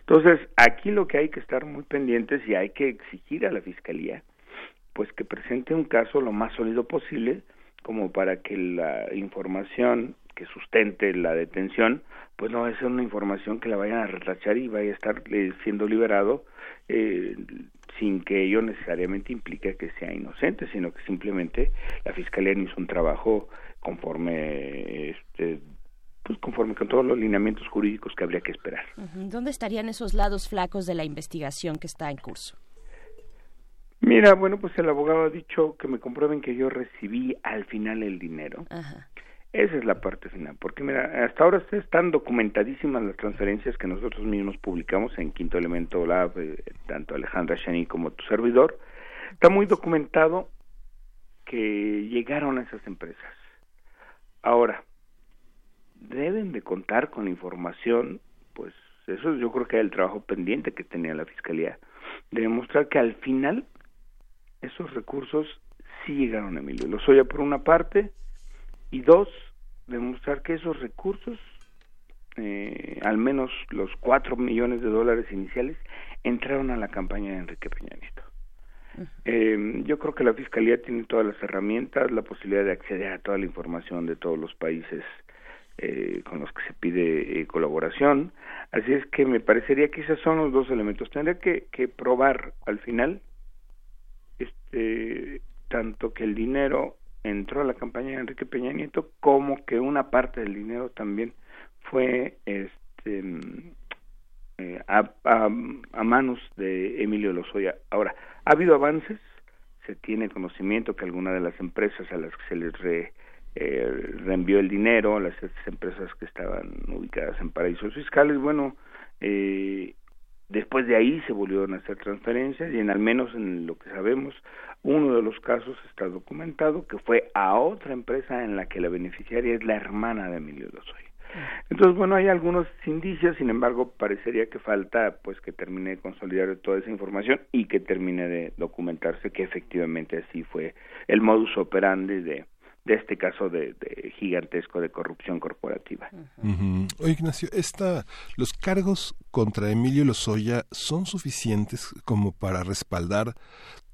Entonces, aquí lo que hay que estar muy pendientes y hay que exigir a la Fiscalía pues que presente un caso lo más sólido posible como para que la información que sustente la detención pues no vaya a ser una información que la vayan a retrachar y vaya a estar eh, siendo liberado eh, sin que ello necesariamente implique que sea inocente, sino que simplemente la fiscalía no hizo un trabajo conforme este, pues conforme con todos los lineamientos jurídicos que habría que esperar. ¿Dónde estarían esos lados flacos de la investigación que está en curso? Mira, bueno, pues el abogado ha dicho que me comprueben que yo recibí al final el dinero. Esa es la parte final, porque mira, hasta ahora están documentadísimas las transferencias que nosotros mismos publicamos en Quinto Elemento Lab, eh, tanto Alejandra Shani como tu servidor. Está muy documentado que llegaron a esas empresas. Ahora, deben de contar con información, pues eso yo creo que era el trabajo pendiente que tenía la Fiscalía, de demostrar que al final esos recursos sí llegaron a Emilio Lozoya por una parte y dos, demostrar que esos recursos, eh, al menos los cuatro millones de dólares iniciales, entraron a la campaña de Enrique Peña Nieto. Eh, yo creo que la Fiscalía tiene todas las herramientas, la posibilidad de acceder a toda la información de todos los países eh, con los que se pide eh, colaboración. Así es que me parecería que esos son los dos elementos. Tendría que, que probar al final este tanto que el dinero entró a la campaña de Enrique Peña Nieto como que una parte del dinero también fue este eh, a, manos de Emilio Lozoya. Ahora, ha habido avances, se tiene conocimiento que algunas de las empresas a las que se les eh, reenvió el dinero, las empresas que estaban ubicadas en paraísos fiscales, bueno, eh, después de ahí se volvieron a hacer transferencias y en al menos en lo que sabemos, uno de los casos está documentado que fue a otra empresa en la que la beneficiaria es la hermana de Emilio Lozoya. Entonces, bueno, hay algunos indicios, sin embargo, parecería que falta pues que termine de consolidar toda esa información y que termine de documentarse que efectivamente así fue el modus operandi de, de este caso de, gigantesco de corrupción corporativa. Oye, Ignacio, esta, los cargos contra Emilio Lozoya son suficientes como para respaldar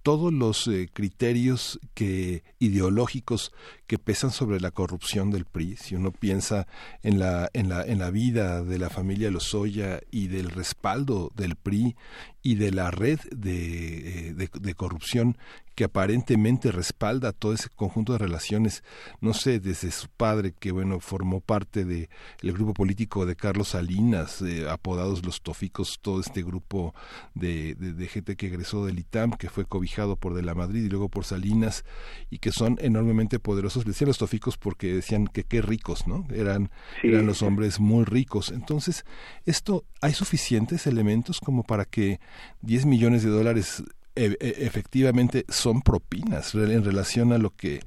todos los eh, criterios que ideológicos que pesan sobre la corrupción del PRI. Si uno piensa en la en la en la vida de la familia Lozoya y del respaldo del PRI y de la red de, eh, de, corrupción que aparentemente respalda todo ese conjunto de relaciones, no sé, desde su padre, que bueno, formó parte del el grupo político de Carlos Salinas, eh, apodados los Toficos, todo este grupo de, de, gente que egresó del ITAM, que fue cobijado por De la Madrid y luego por Salinas, y que son enormemente poderosos. decían los Toficos porque decían que qué ricos, ¿no? Eran, eran los hombres muy ricos. Entonces, esto, ¿hay suficientes elementos como para que 10 millones de dólares e, e, efectivamente son propinas en relación a lo que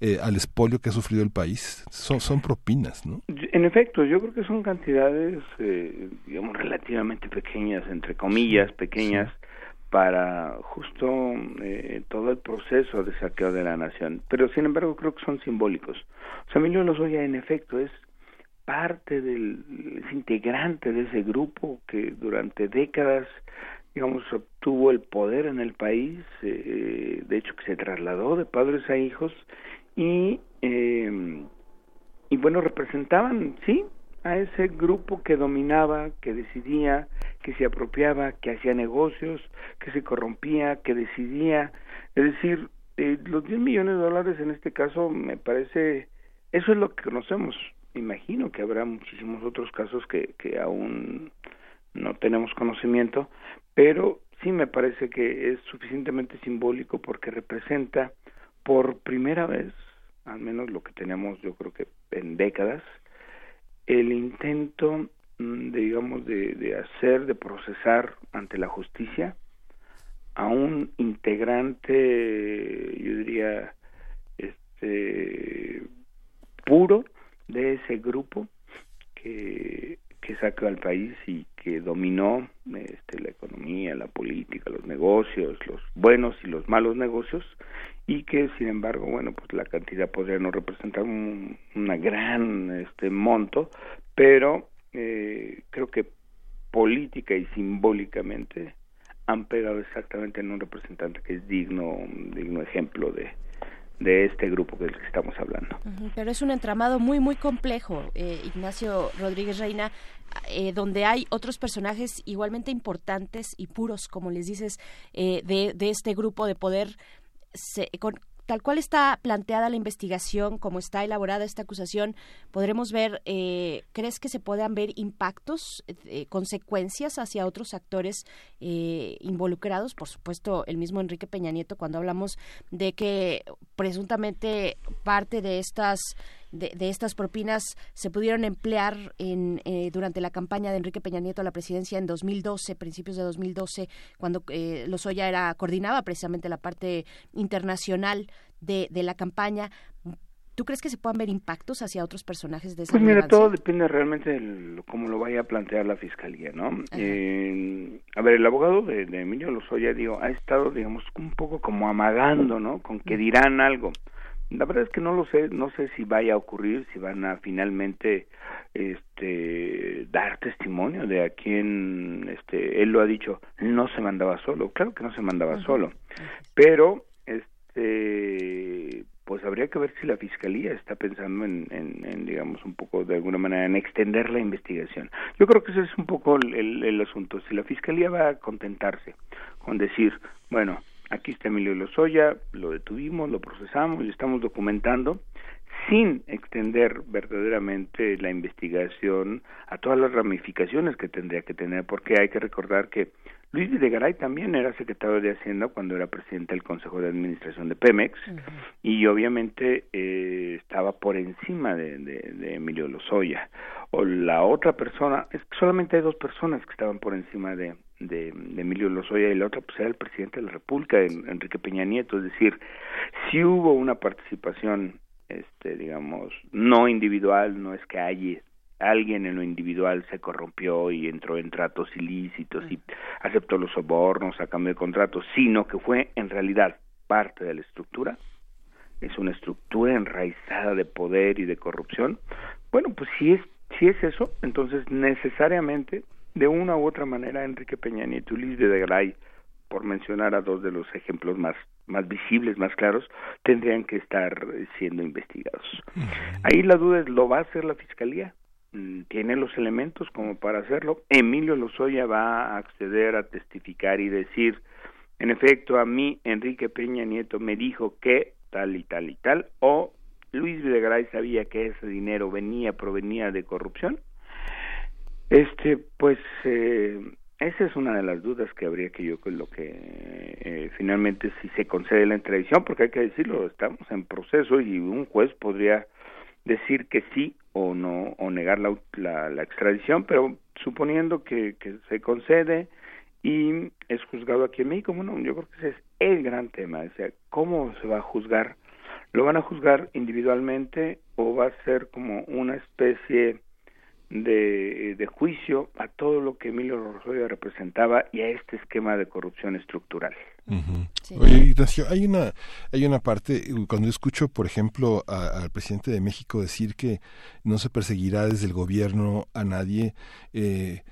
eh, al espolio que ha sufrido el país son son propinas no en efecto yo creo que son cantidades eh, digamos relativamente pequeñas entre comillas pequeñas para justo eh, todo el proceso de saqueo de la nación. Pero sin embargo creo que son simbólicos. O sea Emilio Lozoya en efecto es parte del es integrante de ese grupo que durante décadas digamos, obtuvo el poder en el país, eh, de hecho que se trasladó de padres a hijos y, eh, y bueno, representaban, sí, a ese grupo que dominaba, que decidía, que se apropiaba, que hacía negocios, que se corrompía, que decidía, es decir, eh, los 10 millones de dólares en este caso me parece, eso es lo que conocemos, imagino que habrá muchísimos otros casos que, que aún no tenemos conocimiento, pero sí me parece que es suficientemente simbólico porque representa por primera vez, al menos lo que tenemos yo creo que en décadas, el intento, mm, digamos, de, de hacer, de procesar ante la justicia a un integrante, yo diría, este, puro de ese grupo que que sacó al país y que dominó este, la economía, la política, los negocios, los buenos y los malos negocios, y que sin embargo, bueno, pues la cantidad podría no representar un gran este monto, pero eh, creo que política y simbólicamente han pegado exactamente en un representante que es digno, digno ejemplo de, de este grupo del que estamos hablando. Pero es un entramado muy, muy complejo, eh, Ignacio Rodríguez Reina, eh, donde hay otros personajes igualmente importantes y puros, como les dices, eh, de, de, este grupo de poder se, con, tal cual está planteada la investigación, como está elaborada esta acusación, podremos ver, eh, ¿crees que se puedan ver impactos, eh, consecuencias hacia otros actores eh, involucrados? Por supuesto, el mismo Enrique Peña Nieto, cuando hablamos de que presuntamente parte de estas de, estas propinas se pudieron emplear en, durante la campaña de Enrique Peña Nieto a la presidencia en 2012, principios de 2012, cuando eh, Lozoya era coordinaba precisamente la parte internacional de, de la campaña. ¿Tú crees que se puedan ver impactos hacia otros personajes de esa Pues mira, todo depende realmente de cómo lo vaya a plantear la fiscalía, ¿no? Eh, a ver, el abogado de, de, Emilio Lozoya, digo, ha estado, digamos, un poco como amagando, ¿no? Con que dirán algo. La verdad es que no lo sé, no sé si vaya a ocurrir, si van a finalmente este dar testimonio de a quién este él lo ha dicho, no se mandaba solo, claro que no se mandaba solo, pero este pues habría que ver si la fiscalía está pensando en, en, digamos un poco de alguna manera en extender la investigación. Yo creo que ese es un poco el, el asunto. Si la fiscalía va a contentarse con decir, bueno, aquí está Emilio Lozoya, lo detuvimos, lo procesamos y estamos documentando, sin extender verdaderamente la investigación a todas las ramificaciones que tendría que tener, porque hay que recordar que Luis Videgaray también era secretario de Hacienda cuando era presidente del Consejo de Administración de Pemex y obviamente eh, estaba por encima de, de, Emilio Lozoya. O la otra persona, es que solamente hay dos personas que estaban por encima de, de, Emilio Lozoya y la otra pues era el presidente de la República, Enrique Peña Nieto, es decir, si hubo una participación, este, digamos, no individual, no es que haya alguien en lo individual se corrompió y entró en tratos ilícitos y aceptó los sobornos a cambio de contratos, sino que fue en realidad parte de la estructura, es una estructura enraizada de poder y de corrupción, bueno, pues si es, si es eso, entonces necesariamente de una u otra manera Enrique Peña Nieto y Luis de Garay, por mencionar a dos de los ejemplos más más visibles, más claros, tendrían que estar siendo investigados. Ahí la duda es, ¿lo va a hacer la Fiscalía? Mm, ¿Tiene los elementos como para hacerlo? Emilio Lozoya va a acceder a testificar y decir, en efecto, a mí Enrique Peña Nieto me dijo que tal y tal y tal, o Luis Videgaray sabía que ese dinero venía, provenía de corrupción, este, pues eh, esa es una de las dudas que habría que yo con lo que eh, finalmente si se concede la extradición, porque hay que decirlo, estamos en proceso y un juez podría decir que sí o no o negar la, la, extradición, pero suponiendo que, que se concede y es juzgado aquí en México, bueno, yo creo que ese es el gran tema, o sea, ¿cómo se va a juzgar? ¿Lo van a juzgar individualmente o va a ser como una especie de, de, juicio a todo lo que Emilio Rosario representaba y a este esquema de corrupción estructural. Oye, Ignacio, hay una, hay una parte, cuando escucho, por ejemplo, al presidente de México decir que no se perseguirá desde el gobierno a nadie, eh,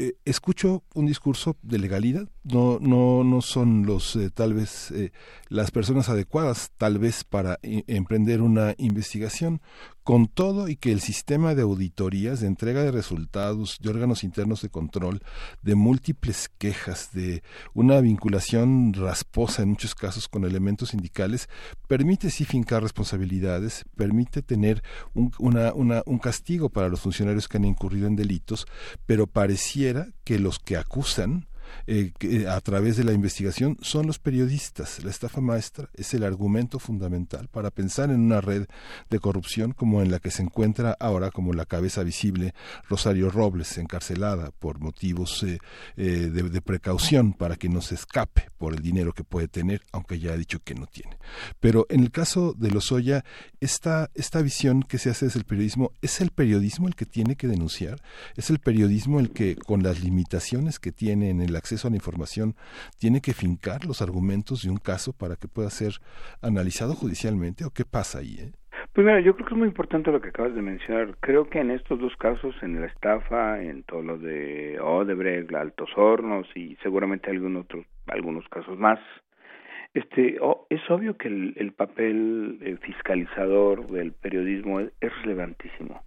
eh, escucho un discurso de legalidad, no, no, no son los eh, tal vez eh, las personas adecuadas tal vez para emprender una investigación con todo y que el sistema de auditorías, de entrega de resultados, de órganos internos de control, de múltiples quejas, de una vinculación rasposa en muchos casos con elementos sindicales, permite sí fincar responsabilidades, permite tener un, una, un castigo para los funcionarios que han incurrido en delitos, pero pareciera que los que acusan eh, eh, a través de la investigación son los periodistas. La estafa maestra es el argumento fundamental para pensar en una red de corrupción como en la que se encuentra ahora como la cabeza visible Rosario Robles, encarcelada por motivos eh, de, precaución para que no se escape por el dinero que puede tener, aunque ya ha dicho que no tiene. Pero en el caso de Lozoya, esta, esta visión que se hace desde el periodismo, ¿es el periodismo el que tiene que denunciar? ¿Es el periodismo el que, con las limitaciones que tiene en el acceso a la información tiene que fincar los argumentos de un caso para que pueda ser analizado judicialmente o qué pasa ahí? Eh? Pues mira, yo creo que es muy importante lo que acabas de mencionar. Creo que en estos dos casos, en la estafa, en todo lo de Odebrecht, Altos Hornos y seguramente algún otro, algunos casos más, este, es obvio que el, papel eh, fiscalizador del periodismo es relevantísimo.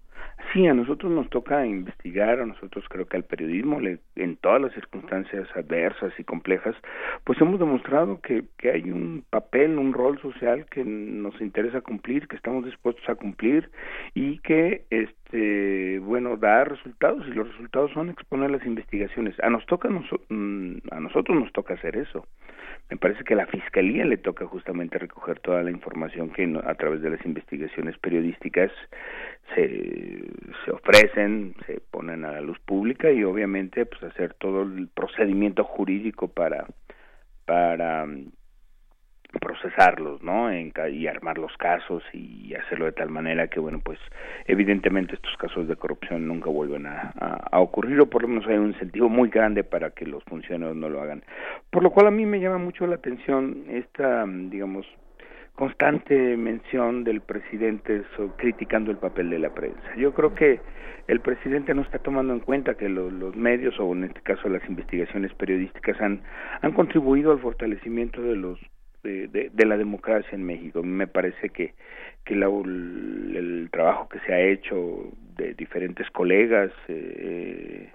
Sí, a nosotros nos toca investigar, a nosotros creo que al periodismo, le, en todas las circunstancias adversas y complejas, pues hemos demostrado que, que hay un papel, un rol social que nos interesa cumplir, que estamos dispuestos a cumplir y que, este, bueno, da resultados y los resultados son exponer las investigaciones. A nos toca, mm, a nosotros nos toca hacer eso me parece que a la fiscalía le toca justamente recoger toda la información que a través de las investigaciones periodísticas se, se ofrecen, se ponen a la luz pública y obviamente pues hacer todo el procedimiento jurídico para para procesarlos, ¿no? y armar los casos y hacerlo de tal manera que, bueno, pues evidentemente estos casos de corrupción nunca vuelven a, a, ocurrir o por lo menos hay un incentivo muy grande para que los funcionarios no lo hagan. Por lo cual a mí me llama mucho la atención esta, digamos, constante mención del presidente criticando el papel de la prensa. Yo creo que el presidente no está tomando en cuenta que los medios o en este caso las investigaciones periodísticas han han contribuido al fortalecimiento de los de, la democracia en México. Me parece que que el, trabajo que se ha hecho de diferentes colegas eh,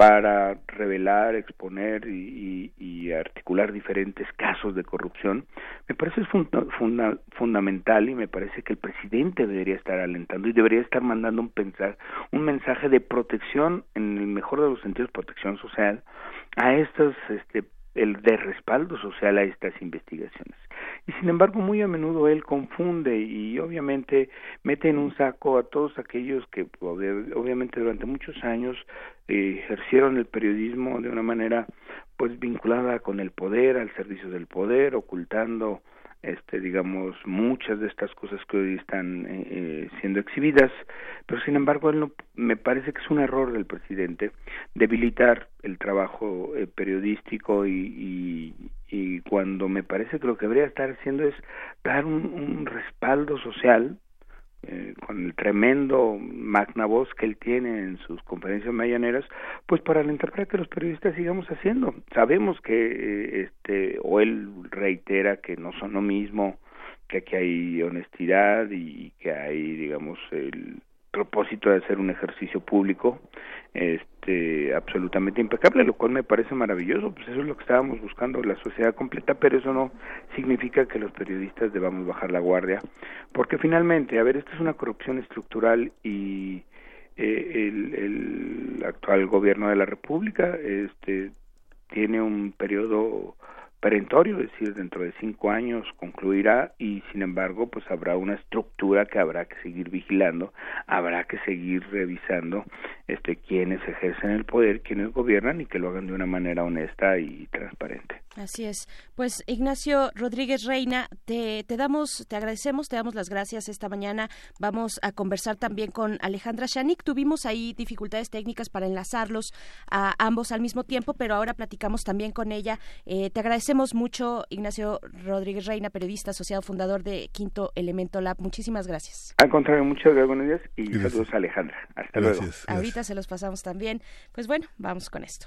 para revelar, exponer y, articular diferentes casos de corrupción, me parece fundamental y me parece que el presidente debería estar alentando y debería estar mandando un, pensar, un mensaje de protección, en el mejor de los sentidos, protección social, a estos este, el de respaldo social a estas investigaciones. Y sin embargo, muy a menudo él confunde y obviamente mete en un saco a todos aquellos que obviamente durante muchos años eh, ejercieron el periodismo de una manera pues vinculada con el poder, al servicio del poder, ocultando este digamos muchas de estas cosas que hoy están eh, eh, siendo exhibidas. Pero sin embargo él no, me parece que es un error del presidente debilitar el trabajo eh, periodístico y, y, cuando me parece que lo que debería estar haciendo es dar un, respaldo social eh, con el tremendo magna voz que él tiene en sus conferencias mañaneras, pues para alentar que los periodistas sigamos haciendo. Sabemos que eh, este o él reitera que no son lo mismo, que aquí hay honestidad y que hay, digamos, el propósito de hacer un ejercicio público este absolutamente impecable lo cual me parece maravilloso pues eso es lo que estábamos buscando la sociedad completa pero eso no significa que los periodistas debamos bajar la guardia porque finalmente a ver esto es una corrupción estructural y eh, el, el actual gobierno de la república este tiene un periodo perentorio, es decir, dentro de cinco años concluirá y sin embargo pues habrá una estructura que habrá que seguir vigilando, habrá que seguir revisando este quienes ejercen el poder, quienes gobiernan y que lo hagan de una manera honesta y transparente. Así es. Pues Ignacio Rodríguez Reina, te, te damos, te agradecemos, te damos las gracias esta mañana. Vamos a conversar también con Alejandra Shanik. Tuvimos ahí dificultades técnicas para enlazarlos a ambos al mismo tiempo, pero ahora platicamos también con ella. Eh, te agradecemos mucho, Ignacio Rodríguez Reina, periodista asociado fundador de Quinto Elemento Lab. Muchísimas gracias. Al contrario, muchas gracias, buenos días y saludos a Alejandra. Hasta luego. Ahorita se los pasamos también. Pues bueno, vamos con esto.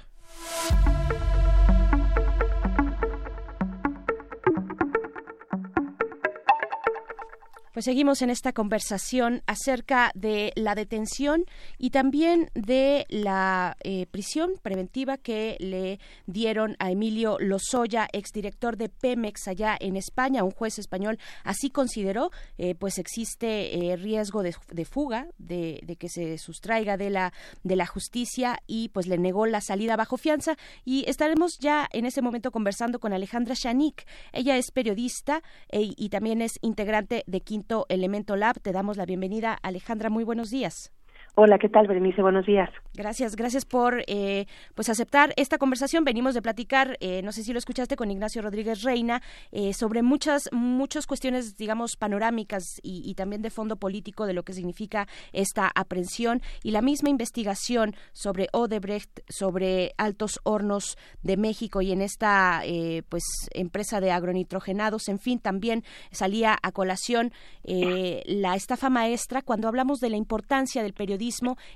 Pues seguimos en esta conversación acerca de la detención y también de la eh, prisión preventiva que le dieron a Emilio Lozoya, exdirector de Pemex allá en España. Un juez español así consideró, eh, pues existe eh, riesgo de, fuga, de, que se sustraiga de la de la justicia y pues le negó la salida bajo fianza. Y estaremos ya en ese momento conversando con Alejandra Shanik. Ella es periodista y también es integrante de Quinto Elemento Lab. Te damos la bienvenida, Alejandra. Muy buenos días. Hola, ¿qué tal, Berenice? Buenos días. Gracias, gracias por eh, pues aceptar esta conversación. Venimos de platicar, eh, no sé si lo escuchaste con Ignacio Rodríguez Reina, eh, sobre muchas muchas cuestiones, digamos, panorámicas y, también de fondo político de lo que significa esta aprehensión y la misma investigación sobre Odebrecht, sobre Altos Hornos de México y en esta pues empresa de agronitrogenados. En fin, también salía a colación la estafa maestra cuando hablamos de la importancia del periodismo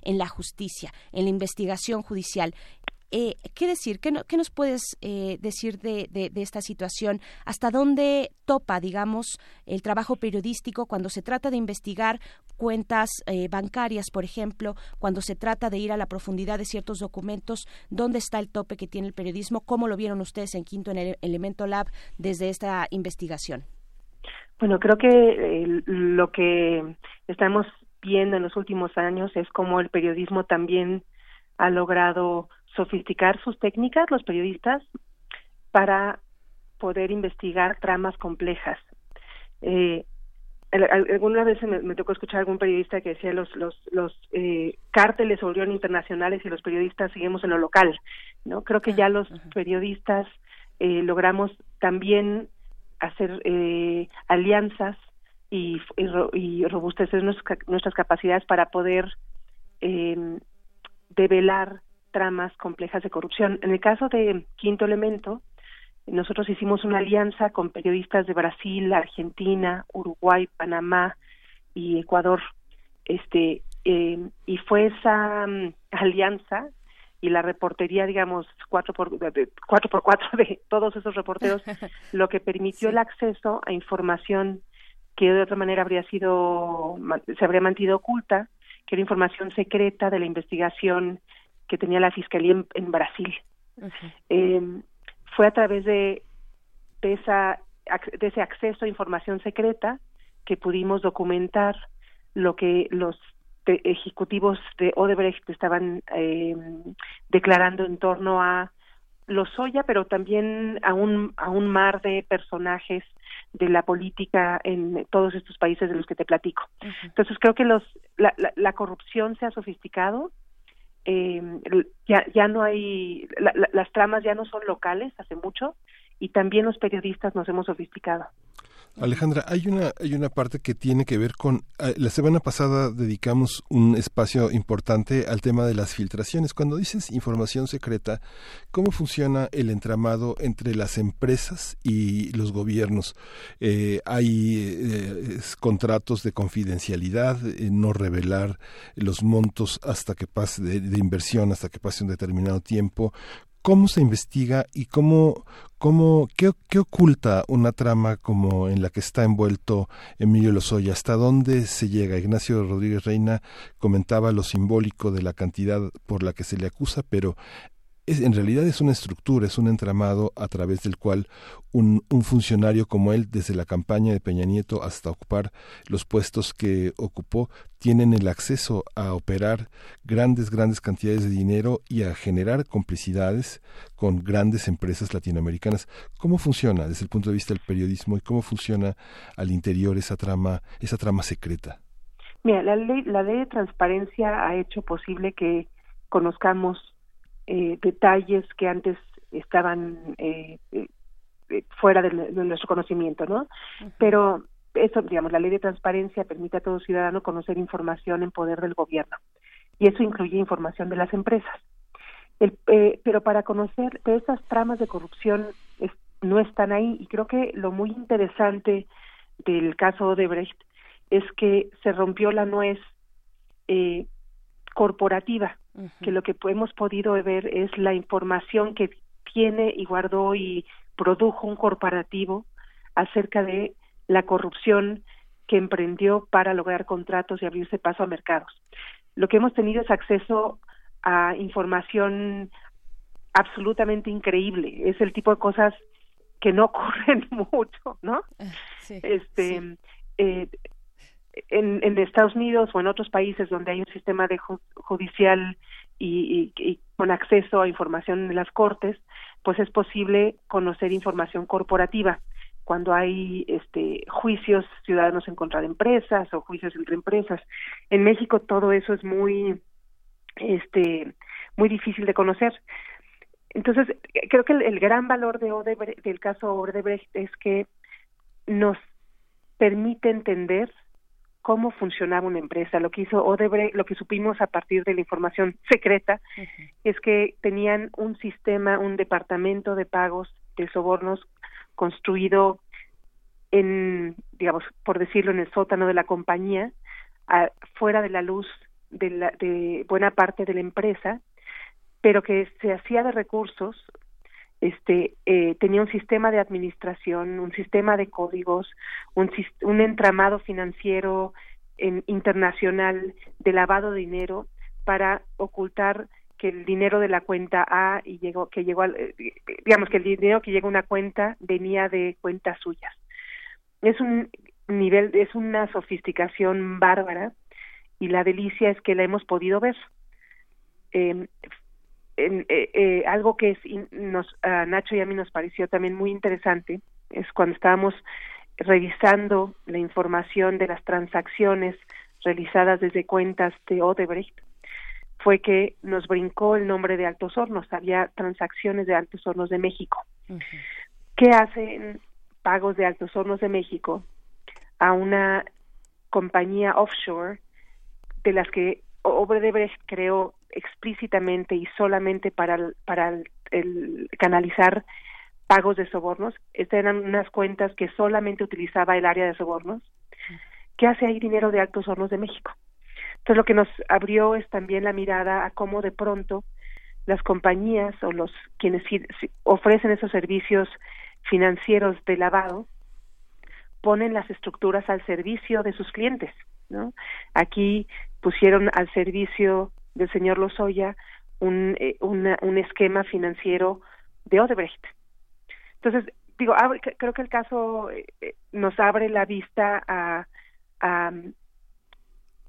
en la justicia, en la investigación judicial. Eh, ¿Qué decir? ¿Qué, nos puedes eh, decir de, esta situación? ¿Hasta dónde topa, digamos, el trabajo periodístico cuando se trata de investigar cuentas eh, bancarias, por ejemplo, cuando se trata de ir a la profundidad de ciertos documentos? ¿Dónde está el tope que tiene el periodismo? ¿Cómo lo vieron ustedes en Quinto en el Elemento Lab desde esta investigación? Bueno, creo que lo que estamos viendo en los últimos años es cómo el periodismo también ha logrado sofisticar sus técnicas, los periodistas, para poder investigar tramas complejas. Eh, alguna vez me, tocó escuchar a algún periodista que decía los los los eh, cárteles se volvieron internacionales y los periodistas seguimos en lo local no creo que ya los periodistas eh, logramos también hacer eh, alianzas y, y, robustecer nuestras capacidades para poder eh, develar tramas complejas de corrupción. En el caso de Quinto Elemento, nosotros hicimos una alianza con periodistas de Brasil, Argentina, Uruguay, Panamá y Ecuador. Este, eh, y fue esa mm, alianza y la reportería, digamos, cuatro por, cuatro por cuatro de todos esos reporteros, *laughs* lo que permitió el acceso a información que de otra manera habría sido, se habría mantenido oculta, que era información secreta de la investigación que tenía la Fiscalía en, Brasil. eh, fue a través de, de, esa, de ese acceso a información secreta que pudimos documentar lo que los ejecutivos de Odebrecht estaban eh, declarando en torno a los Soya, pero también a un, a un mar de personajes de la política en todos estos países de los que te platico. Entonces creo que los, la, la, corrupción se ha sofisticado, eh, ya, ya no hay, las tramas ya no son locales hace mucho y también los periodistas nos hemos sofisticado. Alejandra, hay una, hay una parte que tiene que ver con, ah, la semana pasada dedicamos un espacio importante al tema de las filtraciones. Cuando dices información secreta, ¿cómo funciona el entramado entre las empresas y los gobiernos? Eh, hay eh, contratos de confidencialidad, eh, no revelar los montos hasta que pase de inversión, hasta que pase un determinado tiempo cómo se investiga y cómo, cómo qué, qué, oculta una trama como en la que está envuelto Emilio Lozoya, hasta dónde se llega. Ignacio Rodríguez Reina comentaba lo simbólico de la cantidad por la que se le acusa, pero en realidad es una estructura, es un entramado a través del cual un, un, funcionario como él, desde la campaña de Peña Nieto hasta ocupar los puestos que ocupó, tienen el acceso a operar grandes, grandes cantidades de dinero y a generar complicidades con grandes empresas latinoamericanas. ¿Cómo funciona desde el punto de vista del periodismo y cómo funciona al interior esa trama, esa trama secreta? Mira, la ley, la ley de transparencia ha hecho posible que conozcamos eh, detalles que antes estaban eh, eh, fuera de, nuestro conocimiento, ¿no? Pero eso, digamos, la ley de transparencia permite a todo ciudadano conocer información en poder del gobierno y eso incluye información de las empresas. El, pero para conocer de esas tramas de corrupción no están ahí y creo que lo muy interesante del caso Odebrecht es que se rompió la nuez eh, corporativa que lo que hemos podido ver es la información que tiene y guardó y produjo un corporativo acerca de la corrupción que emprendió para lograr contratos y abrirse paso a mercados. Lo que hemos tenido es acceso a información absolutamente increíble. Es el tipo de cosas que no *laughs* ocurren mucho, ¿no? Ah, este, Eh, en, Estados Unidos o en otros países donde hay un sistema de judicial y, con acceso a información en las cortes, pues es posible conocer información corporativa cuando hay este juicios ciudadanos en contra de empresas o juicios entre empresas. En México todo eso es muy este muy difícil de conocer. Entonces, creo que el, el gran valor de Odebrecht, del caso Odebrecht es que nos permite entender cómo funcionaba una empresa. Lo que hizo Odebrecht, lo que supimos a partir de la información secreta, es que tenían un sistema, un departamento de pagos de sobornos construido en, digamos, por decirlo, en el sótano de la compañía, fuera de la luz de, la, de buena parte de la empresa, pero que se hacía de recursos este eh, tenía un sistema de administración, un sistema de códigos, un, un entramado financiero en, internacional de lavado de dinero para ocultar que el dinero de la cuenta A y llegó que llegó eh, digamos que el dinero que llegó a una cuenta venía de cuentas suyas. Es un nivel es una sofisticación bárbara y la delicia es que la hemos podido ver. Eh, eh, eh, algo que es, nos, a Nacho y a mí nos pareció también muy interesante es cuando estábamos revisando la información de las transacciones realizadas desde cuentas de Odebrecht fue que nos brincó el nombre de Altos Hornos, había transacciones de Altos Hornos de México. ¿Qué hacen pagos de Altos Hornos de México a una compañía offshore de las que Odebrecht creó explícitamente y solamente para, para el, canalizar pagos de sobornos. Estas eran unas cuentas que solamente utilizaba el área de sobornos. ¿Qué hace ahí dinero de Altos Hornos de México? Entonces lo que nos abrió es también la mirada a cómo de pronto las compañías o los quienes ofrecen esos servicios financieros de lavado ponen las estructuras al servicio de sus clientes, ¿no? Aquí pusieron al servicio del señor Lozoya un, eh, un esquema financiero de Odebrecht. Entonces, digo, creo que el caso eh, eh, nos abre la vista a,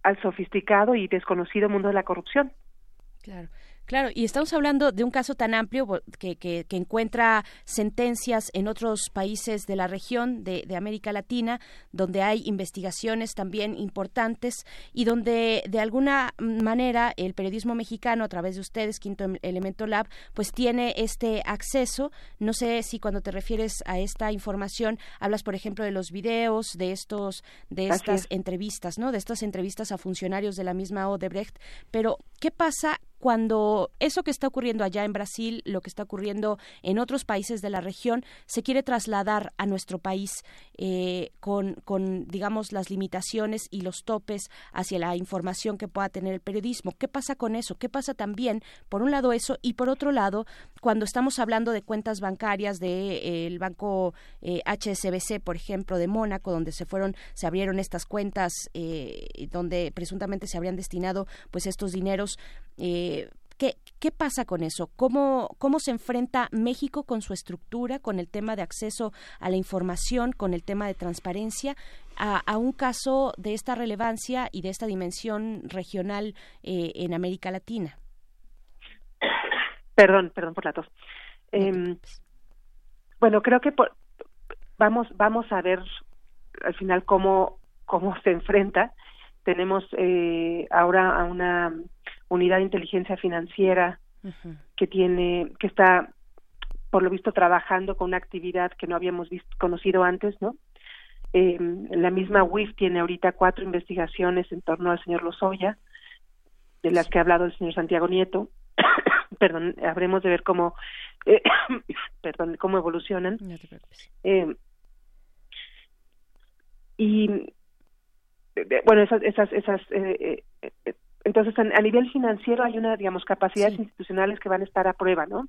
al sofisticado y desconocido mundo de la corrupción. Claro. Claro, y estamos hablando de un caso tan amplio que, que, encuentra sentencias en otros países de la región de, América Latina, donde hay investigaciones también importantes y donde de alguna manera el periodismo mexicano, a través de ustedes, Quinto em-, Elemento Lab, pues tiene este acceso. No sé si cuando te refieres a esta información hablas, por ejemplo, de los videos, de estos, de estas entrevistas, ¿no? De estas entrevistas a funcionarios de la misma Odebrecht. Pero, ¿qué pasa cuando eso que está ocurriendo allá en Brasil, lo que está ocurriendo en otros países de la región, se quiere trasladar a nuestro país eh, con, con, digamos, las limitaciones y los topes hacia la información que pueda tener el periodismo. ¿Qué pasa con eso? ¿Qué pasa también, por un lado, eso y por otro lado, cuando estamos hablando de cuentas bancarias del de, eh, banco HSBC, eh, por ejemplo, de Mónaco, donde se fueron, se abrieron estas cuentas, donde presuntamente se habrían destinado, pues, estos dineros eh, ¿qué, ¿Qué pasa con eso? ¿Cómo, ¿Cómo se enfrenta México con su estructura, con el tema de acceso a la información, con el tema de transparencia, a, un caso de esta relevancia y de esta dimensión regional eh, en América Latina? Perdón, perdón por la tos. Em, bueno, creo que vamos, vamos a ver al final cómo, cómo se enfrenta. Tenemos eh, ahora a una unidad de inteligencia financiera que tiene que está por lo visto trabajando con una actividad que no habíamos visto conocido antes no eh, la misma WIF tiene ahorita cuatro investigaciones en torno al señor Lozoya de las que ha hablado el señor Santiago Nieto. *coughs* Perdón habremos de ver cómo eh, *coughs* perdón cómo evolucionan. Eh, y bueno esas esas esas eh, eh entonces, a, nivel financiero hay una, digamos, capacidades institucionales que van a estar a prueba, ¿no?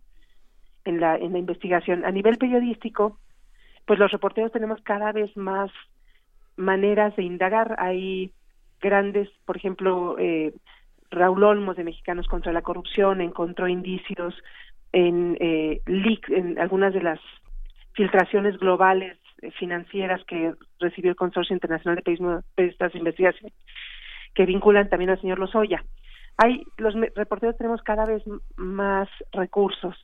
En la, en la investigación. A nivel periodístico, pues los reporteros tenemos cada vez más maneras de indagar. Hay grandes, por ejemplo, eh, Raúl Olmos de Mexicanos contra la Corrupción encontró indicios en eh, en algunas de las filtraciones globales eh, financieras que recibió el Consorcio Internacional de Periodistas de Investigación que vinculan también al señor Lozoya. Hay, los reporteros tenemos cada vez más recursos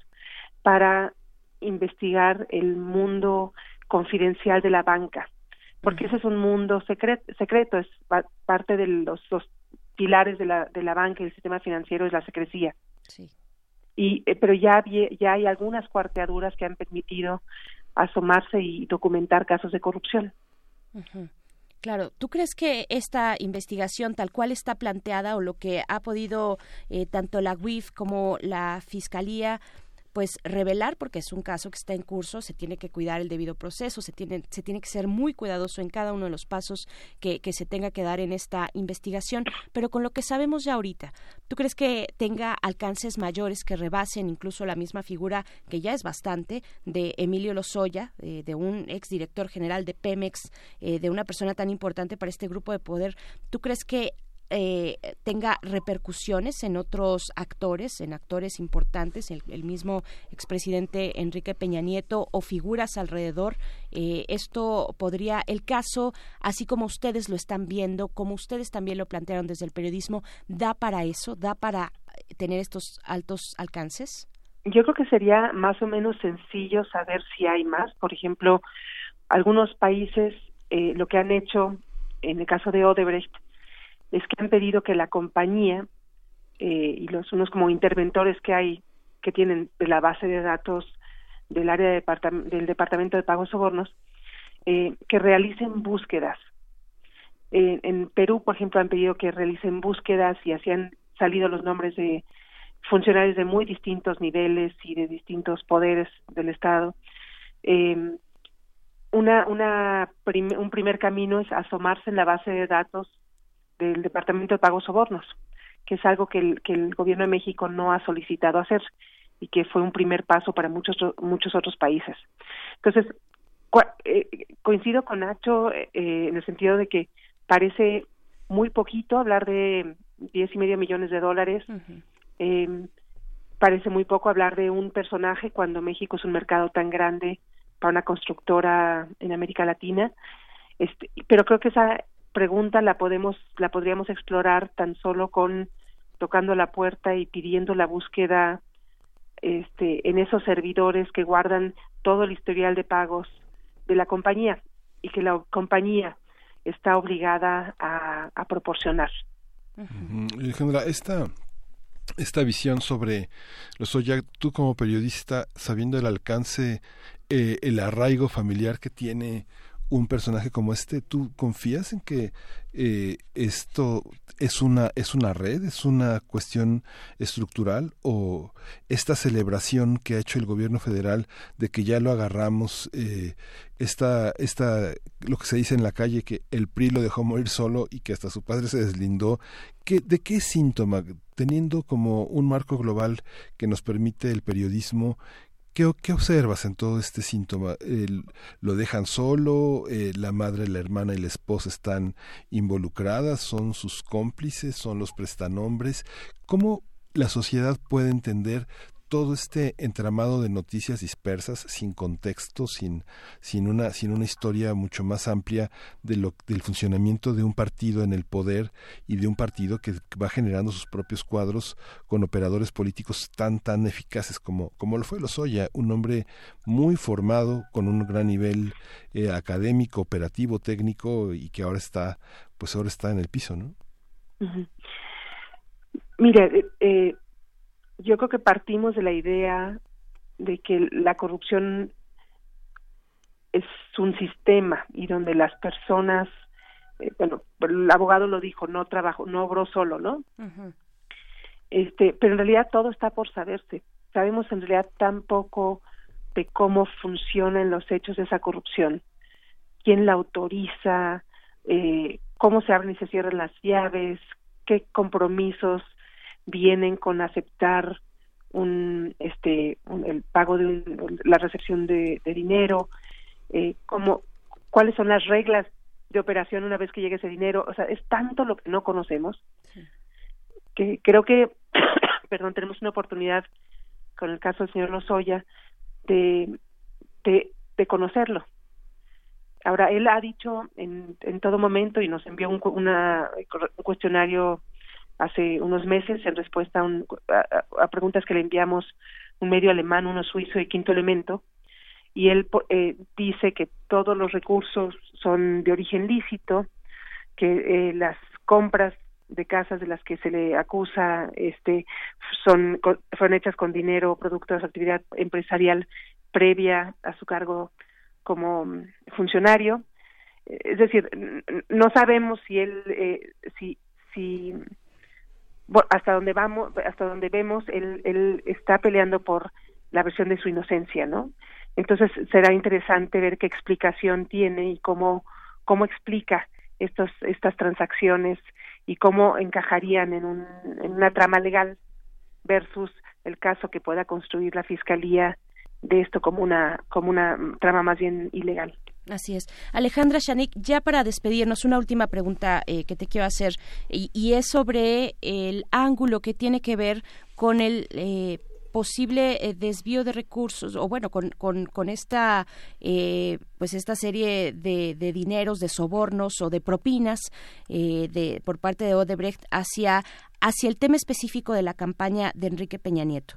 para investigar el mundo confidencial de la banca, porque ese es un mundo secreto, secreto es parte de los, pilares de la, de la banca y el sistema financiero es la secrecía. Sí. Y, eh, pero ya, ya hay algunas cuarteaduras que han permitido asomarse y documentar casos de corrupción. Claro, ¿tú crees que esta investigación tal cual está planteada o lo que ha podido eh, tanto la UIF como la Fiscalía pues revelar porque es un caso que está en curso, se tiene que cuidar el debido proceso, se tiene, se tiene que ser muy cuidadoso en cada uno de los pasos que, que se tenga que dar en esta investigación, pero con lo que sabemos ya ahorita, ¿tú crees que tenga alcances mayores que rebasen incluso la misma figura que ya es bastante de Emilio Lozoya, eh, de un exdirector general de Pemex, eh, de una persona tan importante para este grupo de poder? ¿Tú crees que eh, tenga repercusiones en otros actores, en actores importantes, el, mismo expresidente Enrique Peña Nieto o figuras alrededor. Eh, esto podría, el caso, así como ustedes lo están viendo, como ustedes también lo plantearon desde el periodismo, da para eso, da para tener estos altos alcances. Yo creo que sería más o menos sencillo saber si hay más. Por ejemplo, algunos países eh, lo que han hecho en el caso de Odebrecht es que han pedido que la compañía eh, y los unos como interventores que hay que tienen de la base de datos del área del departamento de pagos sobornos eh, que realicen búsquedas. En Perú por ejemplo han pedido que realicen búsquedas y así han salido los nombres de funcionarios de muy distintos niveles y de distintos poderes del estado. Eh, una, una un primer camino es asomarse en la base de datos del Departamento de Pagos Sobornos, que es algo que el, que el Gobierno de México no ha solicitado hacer y que fue un primer paso para muchos muchos otros países. Entonces, eh, coincido con Nacho eh, en el sentido de que parece muy poquito hablar de diez y medio millones de dólares. eh, parece muy poco hablar de un personaje cuando México es un mercado tan grande para una constructora en América Latina. Este, pero creo que esa pregunta la podemos la podríamos explorar tan solo con tocando la puerta y pidiendo la búsqueda este en esos servidores que guardan todo el historial de pagos de la compañía y que la compañía está obligada a, proporcionar. Alejandra, esta esta visión sobre los Oya, tú como periodista, sabiendo el alcance, eh, el arraigo familiar que tiene un personaje como este, ¿tú confías en que eh, esto es una, es una red, es una cuestión estructural o esta celebración que ha hecho el gobierno federal de que ya lo agarramos, eh, esta, esta, lo que se dice en la calle, que el PRI lo dejó morir solo y que hasta su padre se deslindó, ¿qué, ¿de qué síntoma? Teniendo como un marco global que nos permite el periodismo, ¿Qué, observas en todo este síntoma? ¿Lo dejan solo? Eh, ¿La madre, la hermana y la esposa están involucradas? ¿Son sus cómplices? ¿Son los prestanombres? ¿Cómo la sociedad puede entender todo este entramado de noticias dispersas sin contexto sin sin una sin una historia mucho más amplia de lo del funcionamiento de un partido en el poder y de un partido que va generando sus propios cuadros con operadores políticos tan tan eficaces como como lo fue Lozoya un hombre muy formado con un gran nivel eh, académico operativo técnico y que ahora está pues ahora está en el piso no Mire, eh, yo creo que partimos de la idea de que la corrupción es un sistema y donde las personas, eh, bueno, el abogado lo dijo, no trabajó, no obró solo, ¿no? Este, pero en realidad todo está por saberse. Sabemos en realidad tan poco de cómo funcionan los hechos de esa corrupción, quién la autoriza, eh, cómo se abren y se cierran las llaves, qué compromisos vienen con aceptar un este el pago de la recepción de, dinero eh, como cuáles son las reglas de operación una vez que llegue ese dinero. O sea es tanto lo que no conocemos que creo que *coughs* perdón tenemos una oportunidad con el caso del señor Lozoya de, de, de conocerlo. Ahora él ha dicho en, en todo momento y nos envió un, una, un cuestionario hace unos meses en respuesta a, a, preguntas que le enviamos un medio alemán, uno suizo y quinto elemento, y él eh, dice que todos los recursos son de origen lícito, que eh, las compras de casas de las que se le acusa este son fueron hechas con dinero producto de su actividad empresarial previa a su cargo como mm, funcionario. Es decir no sabemos si él eh, si si hasta donde vamos, hasta donde vemos, él, él está peleando por la versión de su inocencia, ¿no? Entonces será interesante ver qué explicación tiene y cómo, cómo explica estos, estas transacciones y cómo encajarían en, un, en una trama legal versus el caso que pueda construir la fiscalía de esto como una como una trama más bien ilegal. Así es. Alejandra Shanik, ya para despedirnos, una última pregunta eh, que te quiero hacer y, es sobre el ángulo que tiene que ver con el eh, posible eh, desvío de recursos o bueno con, con, esta eh, pues esta serie de, de, dineros de sobornos o de propinas eh, de por parte de Odebrecht hacia hacia el tema específico de la campaña de Enrique Peña Nieto.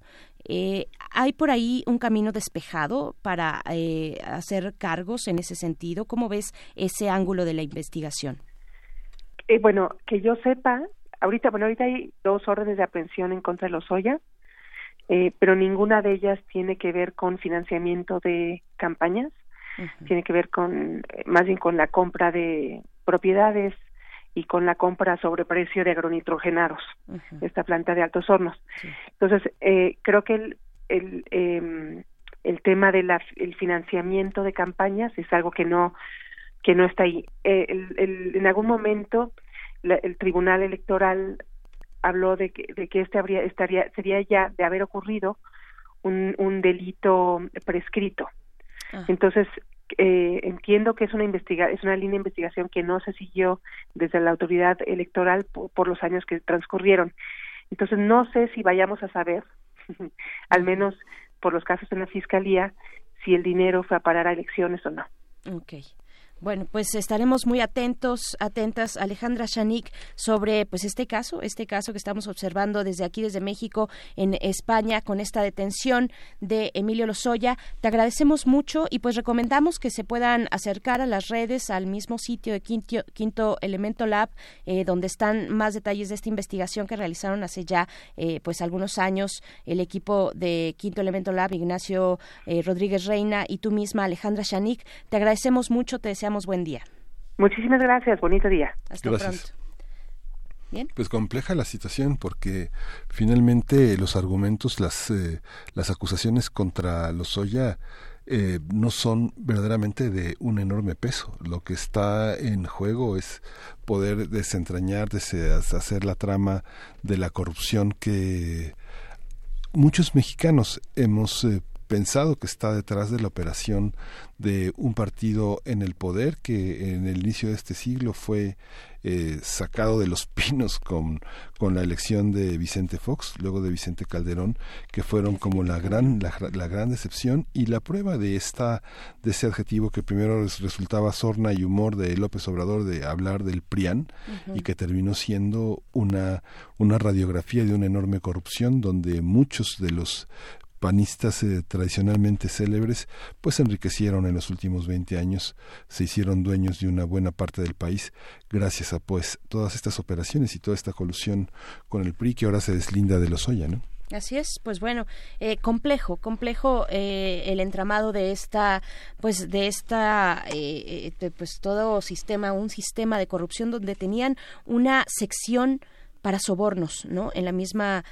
Hay por ahí un camino despejado para hacer cargos en ese sentido cómo ves ese ángulo de la investigación bueno que yo sepa ahorita bueno ahorita hay dos órdenes de aprehensión en contra de los Oya eh, pero ninguna de ellas tiene que ver con financiamiento de campañas, tiene que ver con eh, más bien con la compra de propiedades y con la compra sobre precio de agronitrogenados, esta planta de altos hornos. Entonces, eh, creo que el, el, eh, el tema del el financiamiento de campañas es algo que no que no está ahí. Eh, el, en algún momento el Tribunal Electoral habló de que, de que este habría, estaría, sería ya de haber ocurrido un, un delito prescrito. Ah. Entonces, eh, entiendo que es una investiga es una línea de investigación que no se siguió desde la autoridad electoral por, los años que transcurrieron. Entonces, no sé si vayamos a saber, *laughs* al menos por los casos en la fiscalía, si el dinero fue a parar a elecciones o no. Okay. Bueno, pues estaremos muy atentos, atentas, Alejandra Shanik, sobre pues este caso, este caso que estamos observando desde aquí, desde México, en España, con esta detención de Emilio Lozoya. Te agradecemos mucho y pues recomendamos que se puedan acercar a las redes, al mismo sitio de Quinto, Quinto Elemento Lab, eh, donde están más detalles de esta investigación que realizaron hace ya eh, pues algunos años el equipo de Quinto Elemento Lab, Ignacio eh, Rodríguez Reina y tú misma, Alejandra Shanik. Te agradecemos mucho, te deseamos buen día. Muchísimas gracias, bonito día. Hasta pronto. Bien. Pues compleja la situación porque finalmente los argumentos, las, eh, las acusaciones contra Lozoya eh, no son verdaderamente de un enorme peso. Lo que está en juego es poder desentrañar, hacer la trama de la corrupción que muchos mexicanos hemos eh, pensado que está detrás de la operación de un partido en el poder que en el inicio de este siglo fue eh, sacado de los *laughs* pinos con, con la elección de Vicente Fox, luego de Vicente Calderón, que fueron como la gran, la, gran decepción y la prueba de esta, de ese adjetivo que primero resultaba sorna y humor de López Obrador de hablar del PRIAN y que terminó siendo una, una radiografía de una enorme corrupción donde muchos de los panistas eh, tradicionalmente célebres, pues enriquecieron en los últimos 20 años, se hicieron dueños de una buena parte del país gracias a pues todas estas operaciones y toda esta colusión con el PRI que ahora se deslinda de los Oya, ¿no? Así es, pues bueno, eh, complejo, complejo eh, el entramado de esta, pues de esta, pues todo sistema, un sistema de corrupción donde tenían una sección para sobornos, ¿no? En la misma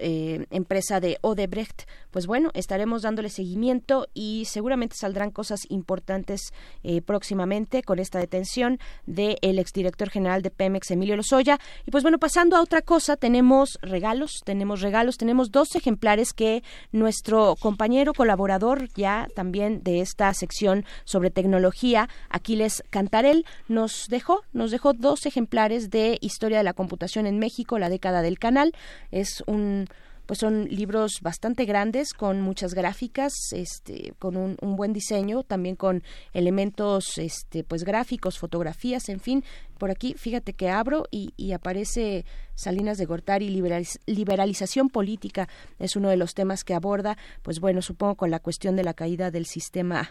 eh, empresa de Odebrecht, pues bueno, estaremos dándole seguimiento y seguramente saldrán cosas importantes eh, próximamente con esta detención del ex exdirector general de Pemex, Emilio Lozoya. Y pues bueno, pasando a otra cosa, tenemos regalos, tenemos regalos, tenemos dos ejemplares que nuestro compañero colaborador ya también de esta sección sobre tecnología, Aquiles Cantarel, nos dejó, nos dejó dos ejemplares de Historia de la Computación en México, la década del canal. Es un pues son libros bastante grandes con muchas gráficas, este, con un, buen diseño, también con elementos, este, pues gráficos, fotografías, en fin. Por aquí, fíjate que abro y, y aparece Salinas de Gortari, liberalización política es uno de los temas que aborda, pues bueno, supongo con la cuestión de la caída del sistema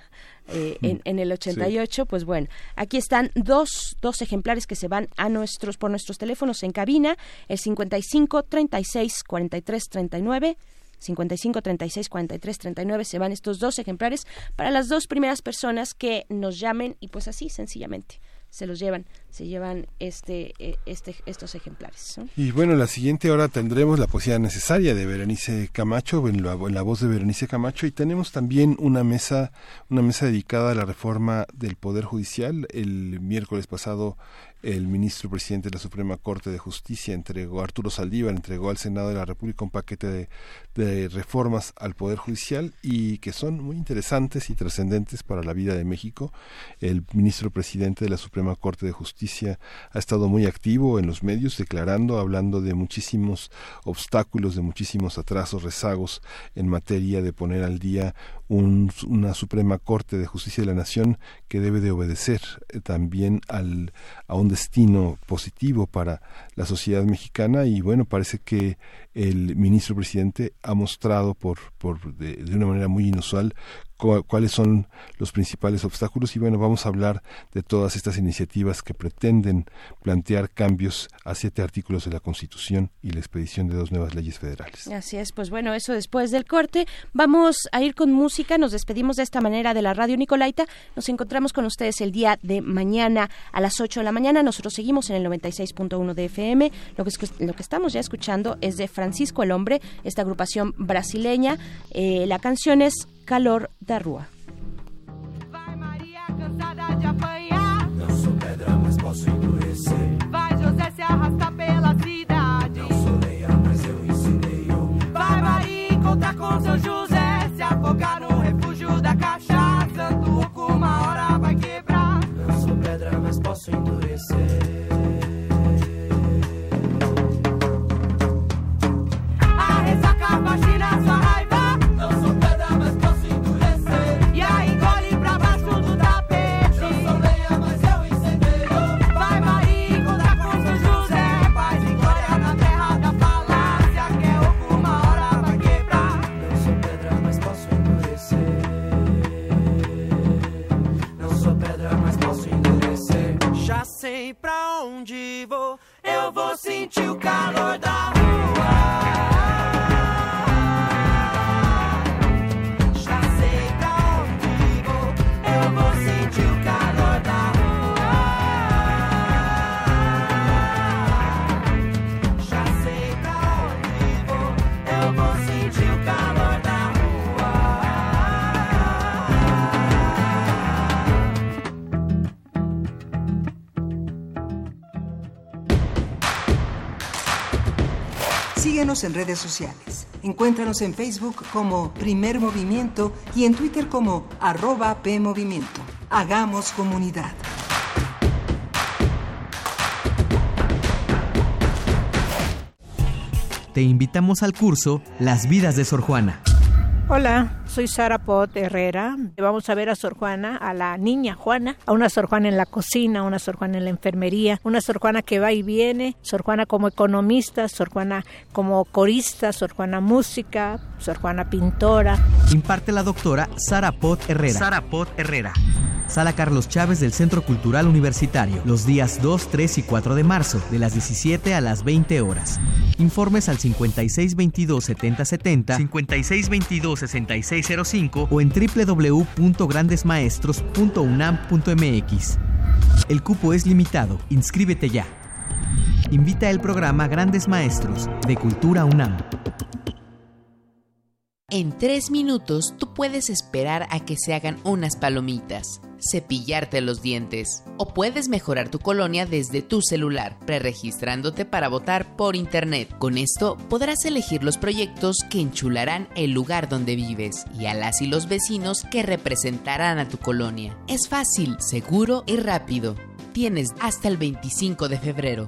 eh, en, en, el 88, pues bueno, aquí están dos, dos ejemplares que se van a nuestros, por nuestros teléfonos en cabina, el 55 36 43 39 55 36 43 39 se van estos dos ejemplares para las dos primeras personas que nos llamen y pues así sencillamente se los llevan, se llevan este, eh, este, estos ejemplares. Y bueno, la siguiente hora tendremos la poesía necesaria de Berenice Camacho, la, en la, voz de Berenice Camacho, y tenemos también una mesa, una mesa dedicada a la reforma del Poder Judicial. El miércoles pasado el ministro presidente de la Suprema Corte de Justicia entregó, Arturo Saldívar entregó al Senado de la República un paquete de, reformas al Poder Judicial y que son muy interesantes y trascendentes para la vida de México. El ministro presidente de la Suprema Corte de Justicia ha estado muy activo en los medios, declarando, hablando de muchísimos obstáculos, de muchísimos atrasos, rezagos en materia de poner al día una Suprema Corte de Justicia de la Nación que debe de obedecer eh, también al, a un destino positivo para la sociedad mexicana. Y bueno, parece que el ministro presidente ha mostrado por, por de, de una manera muy inusual cuáles son los principales obstáculos y bueno, vamos a hablar de todas estas iniciativas que pretenden plantear cambios a siete artículos de la Constitución y la expedición de dos nuevas leyes federales. Así es, pues bueno, eso después del corte. Vamos a ir con música. Nos despedimos de esta manera de la Radio Nicolaita. Nos encontramos con ustedes el día de mañana a las 8 de la mañana. Nosotros seguimos en el 96.1 de FM. Lo que, lo que estamos ya escuchando es de Francisco el Hombre, esta agrupación brasileña. Eh, la canción es Calor da Rua. Vai, José, se arrasta pela cidade. Não sou leia, mas eu ensinei um. Vai, Maria, encontrar com São José. Se afogar no refúgio da cachaça. Santo uma hora vai quebrar. Não sou pedra, mas posso endurecer. Síguenos en redes sociales. Encuéntranos en Facebook como Primer Movimiento y en Twitter como arroba PMovimiento. Hagamos comunidad. Te invitamos al curso Las vidas de Sor Juana. Hola, soy Sara Pot Herrera. Vamos a ver a Sor Juana, a la niña Juana, a una Sor Juana en la cocina, una Sor Juana en la enfermería, una Sor Juana que va y viene, Sor Juana como economista, Sor Juana como corista, Sor Juana música, Sor Juana pintora. Imparte la doctora Sara Pot Herrera. Sara Pot Herrera. Sala Carlos Chávez del Centro Cultural Universitario, los días 2, 3 y 4 de marzo, de las 17 a las 20 horas. Informes al 5622-7070, 5622-6605 o en www.grandesmaestros.unam.mx. El cupo es limitado, inscríbete ya. Invita el programa Grandes Maestros de Cultura UNAM. En tres minutos tú puedes esperar a que se hagan unas palomitas, cepillarte los dientes o puedes mejorar tu colonia desde tu celular, preregistrándote para votar por internet. Con esto podrás elegir los proyectos que enchularán el lugar donde vives y a las y los vecinos que representarán a tu colonia. Es fácil, seguro y rápido. Tienes hasta el 25 de febrero.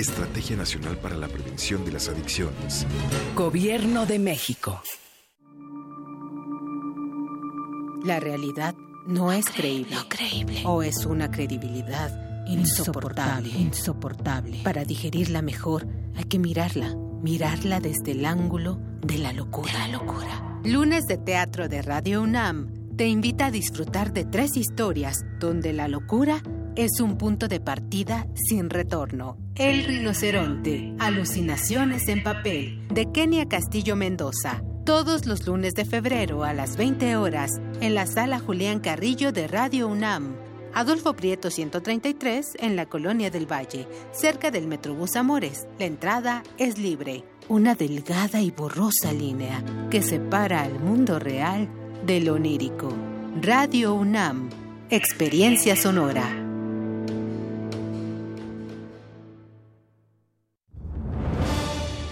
Estrategia Nacional para la Prevención de las Adicciones. Gobierno de México. La realidad no es creíble. No creíble. O es una credibilidad insoportable. Insoportable. Para digerirla mejor, hay que mirarla. Mirarla desde el ángulo de la locura. De la locura. Lunes de Teatro de Radio UNAM te invita a disfrutar de tres historias donde la locura es un punto de partida sin retorno. El rinoceronte. Alucinaciones en papel. De Kenia Castillo Mendoza. Todos los lunes de febrero a las 20 horas en la sala Julián Carrillo de Radio UNAM. Adolfo Prieto 133 en la Colonia del Valle, cerca del Metrobús Amores. La entrada es libre. Una delgada y borrosa línea que separa al mundo real de lo onírico. Radio UNAM. Experiencia sonora.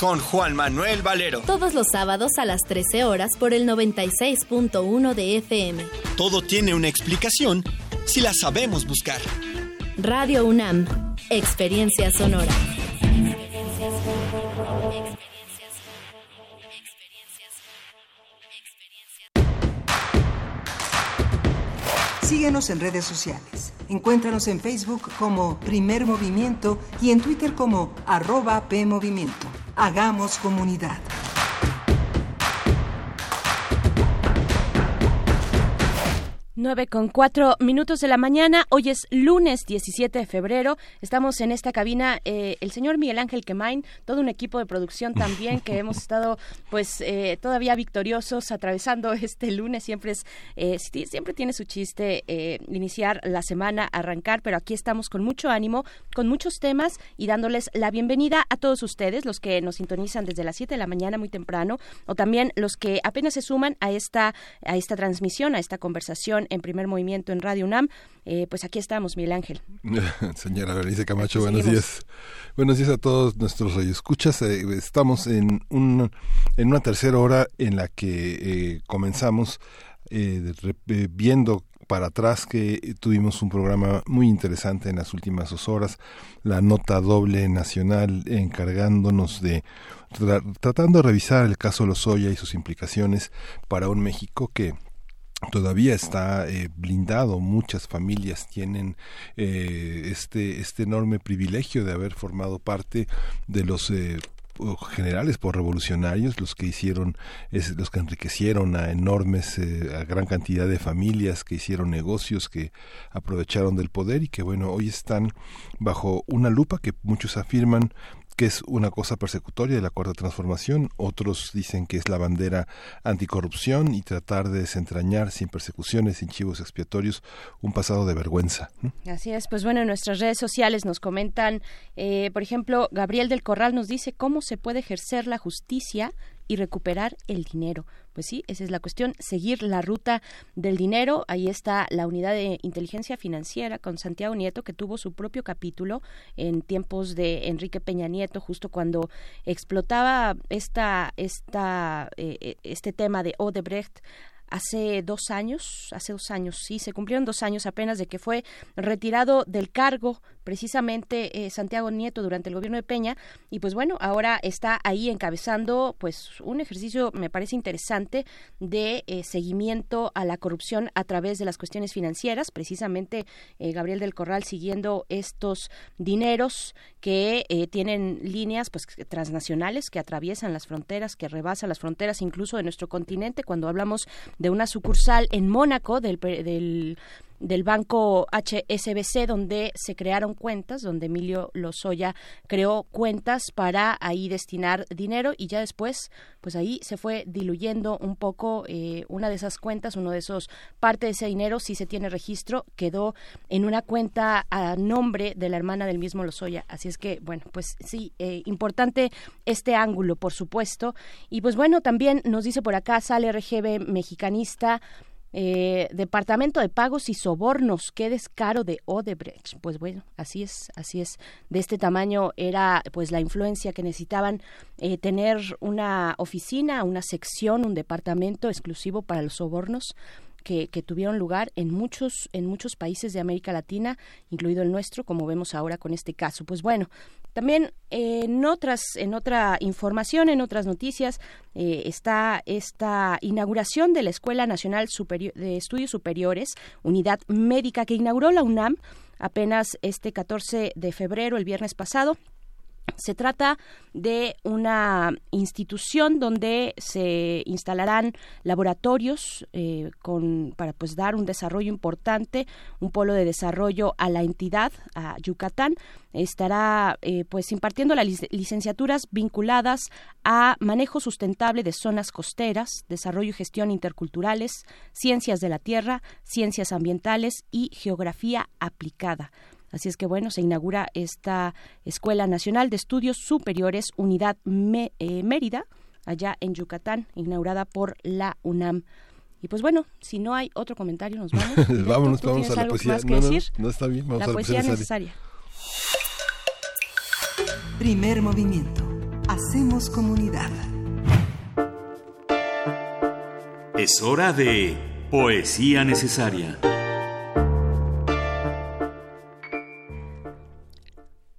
Con Juan Manuel Valero. todos los sábados a las 13 horas por el 96.1 de FM. Todo tiene una explicación si la sabemos buscar. Radio UNAM, Experiencia Sonora. Síguenos en redes sociales. Encuéntranos en Facebook como Primer Movimiento y en Twitter como arroba PMovimiento. Hagamos comunidad. Nueve con cuatro minutos de la mañana. Hoy es lunes 17 de febrero. Estamos en esta cabina eh, el señor Miguel Ángel Quemain, todo un equipo de producción también que hemos *laughs* estado, pues, eh, todavía victoriosos atravesando *laughs* este lunes. Siempre es, eh, siempre tiene su chiste eh, iniciar la semana, arrancar, pero aquí estamos con mucho ánimo, con muchos temas y dándoles la bienvenida a todos ustedes, los que nos sintonizan desde las 7 de la mañana muy temprano, o también los que apenas se suman a esta, a esta transmisión, a esta conversación en primer movimiento en Radio UNAM. Eh, pues aquí estamos, Miguel Ángel. *laughs* Señora Berenice Camacho, buenos días. Buenos días a todos nuestros radioescuchas. Eh, estamos en, un, en una tercera hora en la que eh, comenzamos eh, de eh, viendo para atrás que tuvimos un programa muy interesante en las últimas dos horas, la nota doble nacional encargándonos de tra- tratando de revisar el caso Lozoya y sus implicaciones para un México que todavía está eh, blindado. Muchas familias tienen eh, este, este enorme privilegio de haber formado parte de los eh, generales por revolucionarios los que hicieron los que enriquecieron a enormes eh, a gran cantidad de familias que hicieron negocios que aprovecharon del poder y que bueno hoy están bajo una lupa que muchos afirman que es una cosa persecutoria de la cuarta transformación, otros dicen que es la bandera anticorrupción y tratar de desentrañar sin persecuciones, sin chivos expiatorios, un pasado de vergüenza. Así es, pues bueno, en nuestras redes sociales nos comentan, eh, por ejemplo, Gabriel del Corral nos dice cómo se puede ejercer la justicia y recuperar el dinero. Pues sí, esa es la cuestión, seguir la ruta del dinero. Ahí está la unidad de inteligencia financiera con Santiago Nieto, que tuvo su propio capítulo en tiempos de Enrique Peña Nieto, justo cuando explotaba esta, esta, eh, eh, este tema de Odebrecht hace dos años, hace dos años, sí, se cumplieron dos años apenas de que fue retirado del cargo precisamente eh, Santiago Nieto durante el gobierno de Peña y pues bueno, ahora está ahí encabezando pues un ejercicio me parece interesante de eh, seguimiento a la corrupción a través de las cuestiones financieras, precisamente eh, Gabriel del Corral siguiendo estos dineros que eh, tienen líneas pues transnacionales que atraviesan las fronteras, que rebasan las fronteras incluso de nuestro continente cuando hablamos de una sucursal en Mónaco del, del del banco HSBC donde se crearon cuentas, donde Emilio Lozoya creó cuentas para ahí destinar dinero y ya después, pues ahí se fue diluyendo un poco eh, una de esas cuentas, uno de esos, parte de ese dinero, si se tiene registro, quedó en una cuenta a nombre de la hermana del mismo Lozoya. Así es que, bueno, pues sí, eh, importante este ángulo, por supuesto. Y pues bueno, también nos dice por acá, sale RGB mexicanista, eh, Departamento de Pagos y Sobornos, qué descaro de Odebrecht. Pues bueno, así es, así es. De este tamaño era pues la influencia que necesitaban eh, tener una oficina, una sección, un departamento exclusivo para los sobornos. Que, tuvieron lugar en muchos en muchos países de América Latina, incluido el nuestro, como vemos ahora con este caso. Pues bueno, también eh, en otras en otra información, en otras noticias, eh, está esta inauguración de la Escuela Nacional Superior- de Estudios Superiores, unidad médica que inauguró la UNAM apenas este 14 de febrero, el viernes pasado. Se trata de una institución donde se instalarán laboratorios eh, con, para pues dar un desarrollo importante, un polo de desarrollo a la entidad, a Yucatán. Estará eh, pues impartiendo las lic- licenciaturas vinculadas a manejo sustentable de zonas costeras, desarrollo y gestión interculturales, ciencias de la tierra, ciencias ambientales y geografía aplicada. Así es que bueno, se inaugura esta Escuela Nacional de Estudios Superiores, Unidad Me- eh, Mérida, allá en Yucatán, inaugurada por la UNAM. Y pues bueno, si no hay otro comentario, nos vamos. *laughs* vámonos, ¿Tú vamos a la poesía. más que No, no, decir? no está bien, vamos la a la poesía poesía necesaria. Primer movimiento. Hacemos comunidad. Es hora de Poesía Necesaria.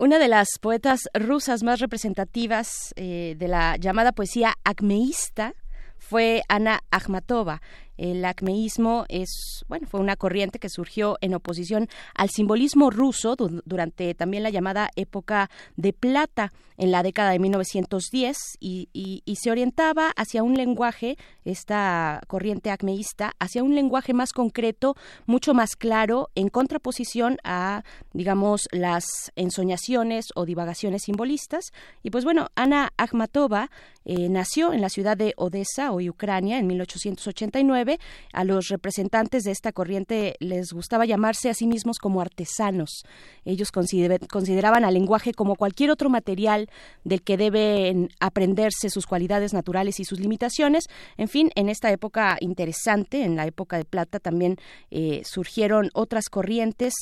Una de las poetas rusas más representativas eh, de la llamada poesía acmeísta fue Ana Akhmatova. El acmeísmo es, bueno, fue una corriente que surgió en oposición al simbolismo ruso du- durante también la llamada época de plata en la década de 1910 y, y- y se orientaba hacia un lenguaje, esta corriente acmeísta, hacia un lenguaje más concreto, mucho más claro, en contraposición a, digamos, las ensoñaciones o divagaciones simbolistas. Y pues bueno, Ana Akhmatova eh, nació en la ciudad de Odessa, hoy Ucrania, en 1889. A los representantes de esta corriente les gustaba llamarse a sí mismos como artesanos. Ellos consider- consideraban al lenguaje como cualquier otro material del que deben aprenderse sus cualidades naturales y sus limitaciones. En fin, en esta época interesante, en la época de plata, también eh, surgieron otras corrientes,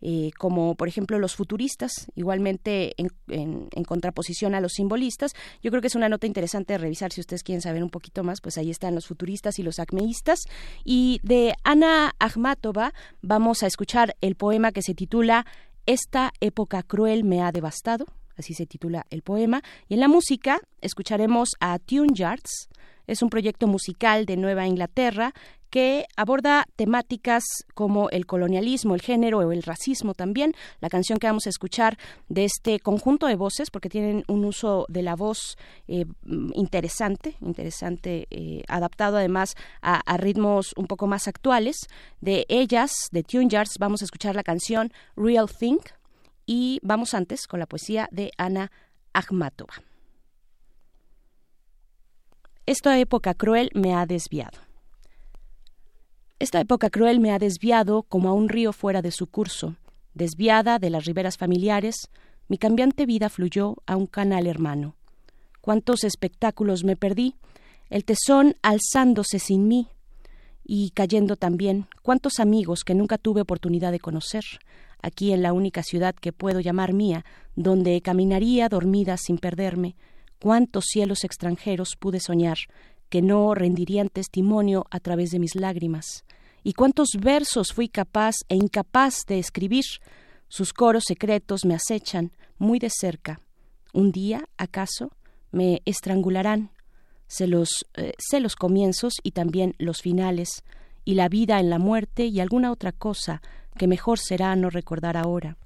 eh, como por ejemplo los futuristas, igualmente en, en- en contraposición a los simbolistas. Yo creo que es una nota interesante de revisar si ustedes quieren saber un poquito más, pues ahí están los futuristas y los acmeístas. Y de Ana Akhmatova vamos a escuchar el poema que se titula Esta época cruel me ha devastado. Así se titula el poema. Y en la música escucharemos a Tune Yards. Es un proyecto musical de Nueva Inglaterra que aborda temáticas como el colonialismo, el género o el racismo también. La canción que vamos a escuchar de este conjunto de voces, porque tienen un uso de la voz eh, interesante, interesante, eh, adaptado además a, ritmos un poco más actuales. De ellas, de Tune vamos a escuchar la canción Real Thing y vamos antes con la poesía de Ana Akhmatova. Esta época cruel me ha desviado. Esta época cruel me ha desviado como a un río fuera de su curso. Desviada de las riberas familiares, mi cambiante vida fluyó a un canal hermano. Cuántos espectáculos me perdí, el tesón alzándose sin mí y cayendo también, cuántos amigos que nunca tuve oportunidad de conocer, aquí en la única ciudad que puedo llamar mía, donde caminaría dormida sin perderme, cuántos cielos extranjeros pude soñar que no rendirían testimonio a través de mis lágrimas, y cuántos versos fui capaz e incapaz de escribir, sus coros secretos me acechan muy de cerca. Un día, acaso, me estrangularán. Sé los, eh, sé los comienzos y también los finales, y la vida en la muerte y alguna otra cosa que mejor será no recordar ahora.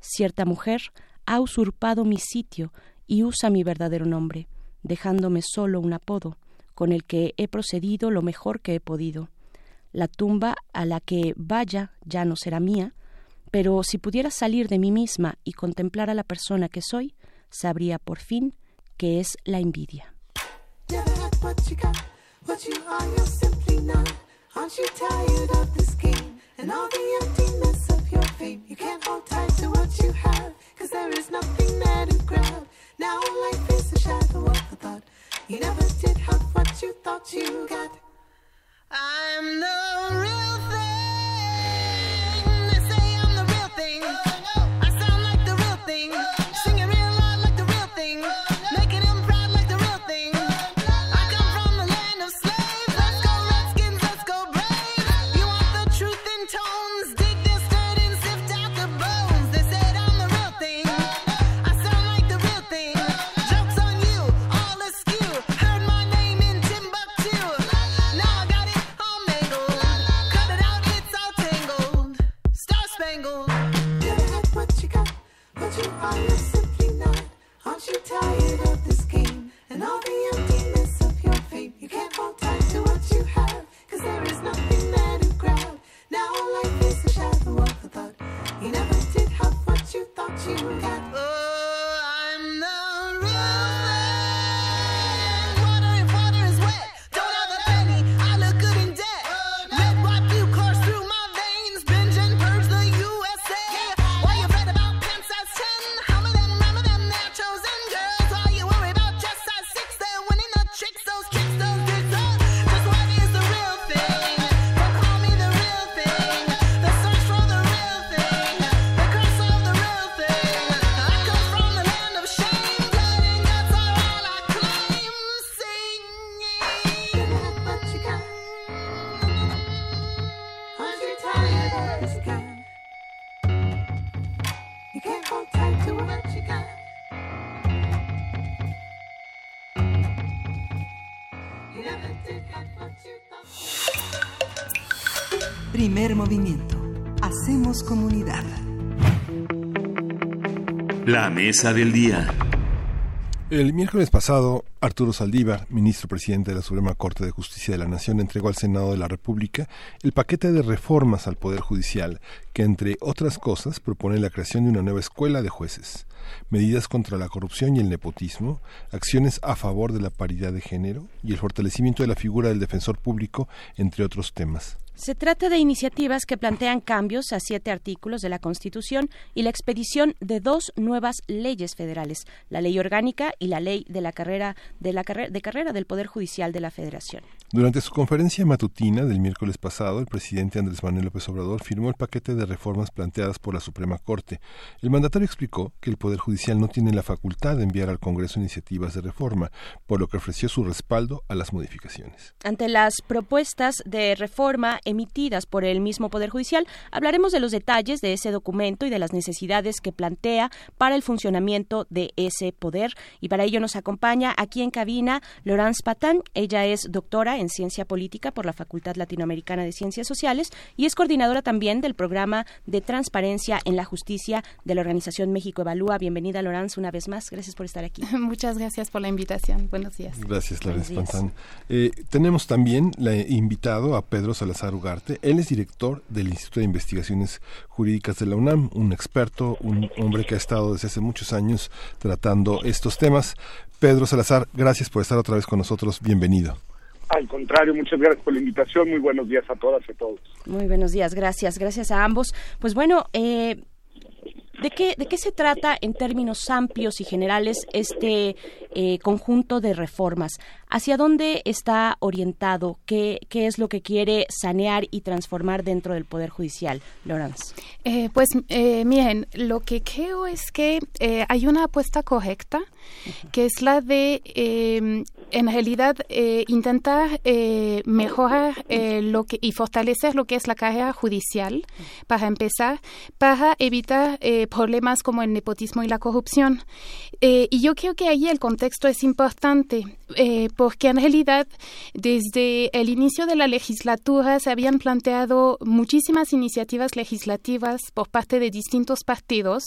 Cierta mujer ha usurpado mi sitio y usa mi verdadero nombre, dejándome solo un apodo, con el que he procedido lo mejor que he podido. La tumba a la que vaya ya no será mía, pero si pudiera salir de mí misma y contemplar a la persona que soy, sabría por fin que es la envidia. I'm the real thing. Absolutely. Mesa del día. El miércoles pasado, Arturo Saldívar, ministro presidente de la Suprema Corte de Justicia de la Nación, entregó al Senado de la República el paquete de reformas al Poder Judicial, que entre otras cosas propone la creación de una nueva escuela de jueces, medidas contra la corrupción y el nepotismo, acciones a favor de la paridad de género y el fortalecimiento de la figura del defensor público, entre otros temas. Se trata de iniciativas que plantean cambios a siete artículos de la Constitución y la expedición de dos nuevas leyes federales, la Ley Orgánica y la Ley de la Carrera de la carrera, de carrera del Poder Judicial de la Federación. Durante su conferencia matutina del miércoles pasado, el presidente Andrés Manuel López Obrador firmó el paquete de reformas planteadas por la Suprema Corte. El mandatario explicó que el Poder Judicial no tiene la facultad de enviar al Congreso iniciativas de reforma, por lo que ofreció su respaldo a las modificaciones. Ante las propuestas de reforma emitidas por el mismo Poder Judicial, hablaremos de los detalles de ese documento y de las necesidades que plantea para el funcionamiento de ese poder. Y para ello nos acompaña aquí en cabina Laurence Patán. Ella es doctora en Ciencia Política por la Facultad Latinoamericana de Ciencias Sociales y es coordinadora también del programa de Transparencia en la Justicia de la Organización México Evalúa. Bienvenida, Laurence, una vez más. Gracias por estar aquí. *laughs* Muchas gracias por la invitación. Buenos días. Gracias, Laurence Patán. Eh, tenemos también la, invitado a Pedro Salazar Ugarte. Él es director del Instituto de Investigaciones Jurídicas de la UNAM, un experto, un hombre que ha estado desde hace muchos años tratando estos temas. Pedro Salazar, gracias por estar otra vez con nosotros. Bienvenido. Al contrario, muchas gracias por la invitación. Muy buenos días a todas y a todos. Muy buenos días, gracias, gracias a ambos. Pues bueno, eh, ¿De qué, ¿De qué se trata en términos amplios y generales este eh, conjunto de reformas? ¿Hacia dónde está orientado? ¿Qué, ¿Qué es lo que quiere sanear y transformar dentro del Poder Judicial, Laurence? Eh, pues eh, miren, lo que creo es que eh, hay una apuesta correcta, que es la de, en realidad, intentar mejorar lo que, y fortalecer lo que es la carrera judicial, para empezar, para evitar problemas como el nepotismo y la corrupción. Y yo creo que ahí el contexto es importante, eh, porque en realidad desde el inicio de la legislatura se habían planteado muchísimas iniciativas legislativas por parte de distintos partidos,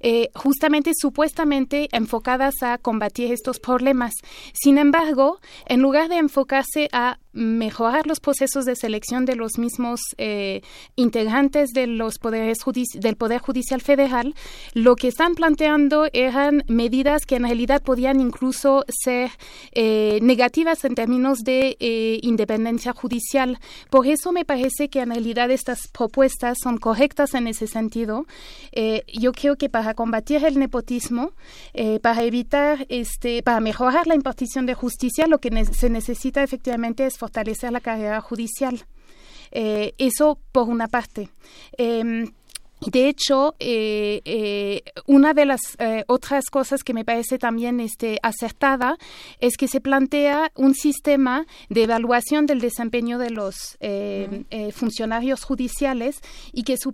eh, justamente supuestamente enfocadas a combatir estos problemas. Sin embargo, en lugar de enfocarse a mejorar los procesos de selección de los mismos eh, integrantes de los poderes del Poder Judicial Federal, lo que están planteando eran medidas que en realidad podían incluso ser eh, negativas en términos de eh, independencia judicial. Por eso me parece que en realidad estas propuestas son correctas en ese sentido. Yo creo que para combatir el nepotismo, para evitar, este, para mejorar la impartición de justicia, lo que se necesita efectivamente es fortalecer la carrera judicial. Eh, eso por una parte. Eh, de hecho, eh, eh, una de las eh, otras cosas que me parece también este, acertada es que se plantea un sistema de evaluación del desempeño de los funcionarios judiciales y que su,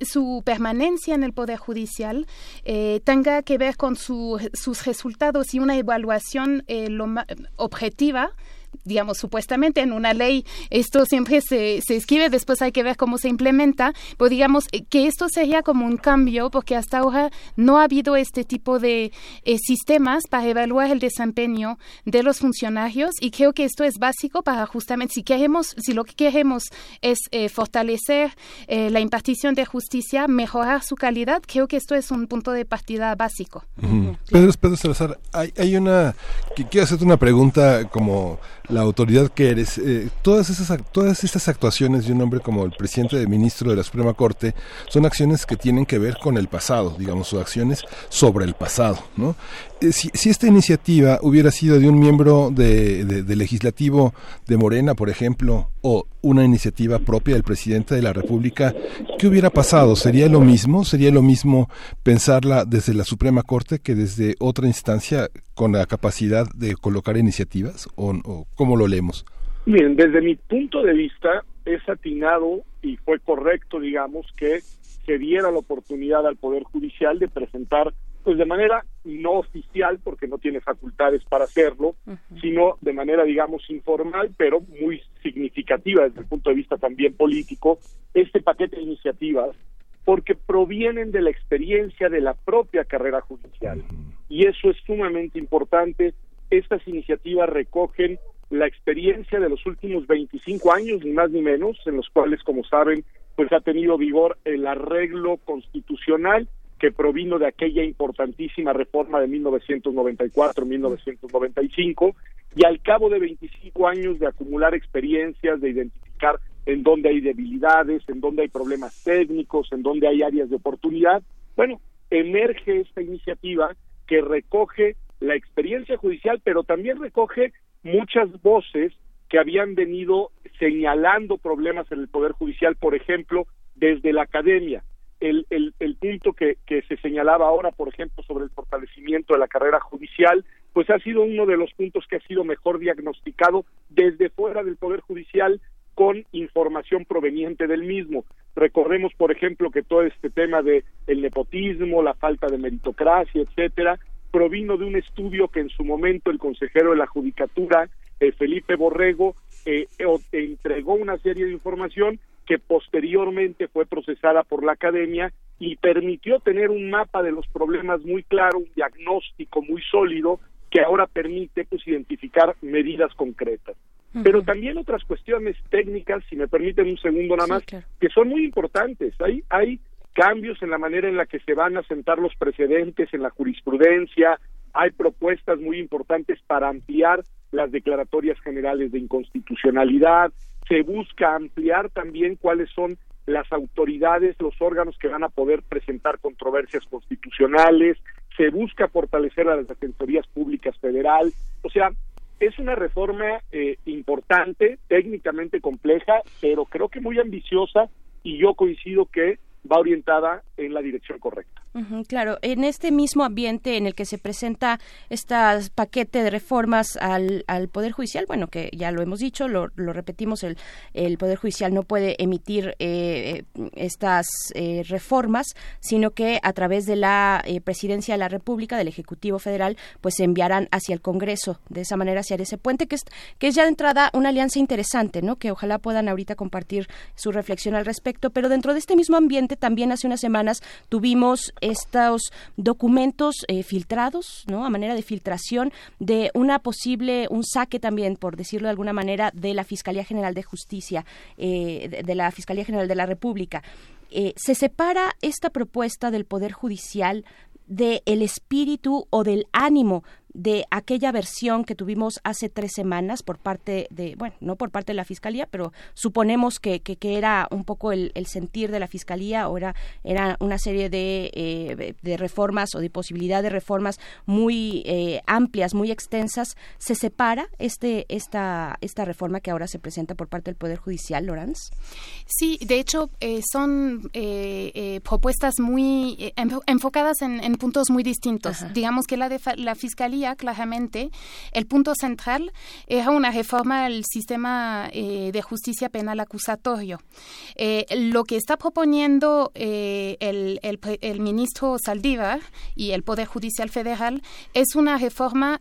su permanencia en el Poder Judicial tenga que ver con su- sus resultados y una evaluación lo objetiva digamos, supuestamente en una ley. Esto siempre se, se escribe, después hay que ver cómo se implementa, pero digamos eh, que esto sería como un cambio porque hasta ahora no ha habido este tipo de eh, sistemas para evaluar el desempeño de los funcionarios. Y creo que esto es básico para justamente, si queremos, si lo que queremos es eh, fortalecer eh, la impartición de justicia, mejorar su calidad, creo que esto es un punto de partida básico. Pedro, Pedro Salazar, hay, hay una, que quiero hacerte una pregunta como la autoridad que eres. Eh, todas, esas, todas estas actuaciones de un hombre como el presidente de ministro de la Suprema Corte son acciones que tienen que ver con el pasado, digamos, son acciones sobre el pasado, ¿no? Eh, si, si esta iniciativa hubiera sido de un miembro de, de- legislativo de Morena, por ejemplo, o una iniciativa propia del presidente de la República, ¿qué hubiera pasado? ¿Sería lo mismo? ¿Sería lo mismo pensarla desde la Suprema Corte que desde otra instancia con la capacidad de colocar iniciativas? ¿O, o cómo lo leemos? Miren, desde mi punto de vista es atinado y fue correcto, digamos, que se diera la oportunidad al Poder Judicial de presentar pues de manera no oficial, porque no tiene facultades para hacerlo, sino de manera, digamos, informal, pero muy significativa desde el punto de vista también político, este paquete de iniciativas, porque provienen de la experiencia de la propia carrera judicial. Y eso es sumamente importante. Estas iniciativas recogen la experiencia de los últimos 25 años, ni más ni menos, en los cuales, como saben, pues ha tenido vigor el arreglo constitucional que provino de aquella importantísima reforma de 1994-1995 y al cabo de 25 años de acumular experiencias, de identificar en dónde hay debilidades, en dónde hay problemas técnicos, en dónde hay áreas de oportunidad, bueno, emerge esta iniciativa que recoge la experiencia judicial, pero también recoge muchas voces que habían venido señalando problemas en el Poder Judicial, por ejemplo, desde la academia el, el, el punto que, que se señalaba ahora, por ejemplo, sobre el fortalecimiento de la carrera judicial, pues ha sido uno de los puntos que ha sido mejor diagnosticado desde fuera del Poder Judicial con información proveniente del mismo. Recordemos, por ejemplo, que todo este tema de el nepotismo, la falta de meritocracia, etcétera, provino de un estudio que en su momento el consejero de la Judicatura, eh, Felipe Borrego, eh, entregó una serie de información que posteriormente fue procesada por la academia y permitió tener un mapa de los problemas muy claro, un diagnóstico muy sólido que ahora permite pues identificar medidas concretas. Pero también otras cuestiones técnicas, si me permiten un segundo nada más, que son muy importantes. Hay, hay cambios en la manera en la que se van a sentar los precedentes en la jurisprudencia, hay propuestas muy importantes para ampliar las declaratorias generales de inconstitucionalidad, se busca ampliar también cuáles son las autoridades, los órganos que van a poder presentar controversias constitucionales, se busca fortalecer a las defensorías públicas federal, o sea, es una reforma eh, importante, técnicamente compleja, pero creo que muy ambiciosa y yo coincido que va orientada en la dirección correcta. Claro, en este mismo ambiente en el que se presenta este paquete de reformas al, al Poder Judicial, bueno, que ya lo hemos dicho, lo, repetimos, el, el Poder Judicial no puede emitir eh, estas eh, reformas, sino que a través de la eh, Presidencia de la República, del Ejecutivo Federal, pues se enviarán hacia el Congreso. De esa manera hará ese puente, que es, que es ya de entrada una alianza interesante, ¿no? Que ojalá puedan ahorita compartir su reflexión al respecto, pero dentro de este mismo ambiente también hace unas semanas tuvimos estos documentos eh, filtrados, ¿no? A manera de filtración de una posible, un saque también, por decirlo de alguna manera, de la Fiscalía General de Justicia, eh, de, de, la Fiscalía General de la República. Eh, ¿Se separa esta propuesta del Poder Judicial del el espíritu o del ánimo de aquella versión que tuvimos hace tres semanas por parte de, bueno, no por parte de la Fiscalía, pero suponemos que, que, que era un poco el, el, sentir de la Fiscalía o era, era una serie de, eh, de reformas o de posibilidad de reformas muy eh, amplias, muy extensas. ¿Se separa este, esta, esta reforma que ahora se presenta por parte del Poder Judicial, Lorenz? Sí, de hecho, eh, son propuestas muy enfocadas en, en, puntos muy distintos. Ajá. Digamos que la de la Fiscalía claramente, el punto central era una reforma al sistema eh, de justicia penal acusatorio. Eh, lo que está proponiendo eh, el, el, el, ministro Saldívar y el Poder Judicial Federal es una reforma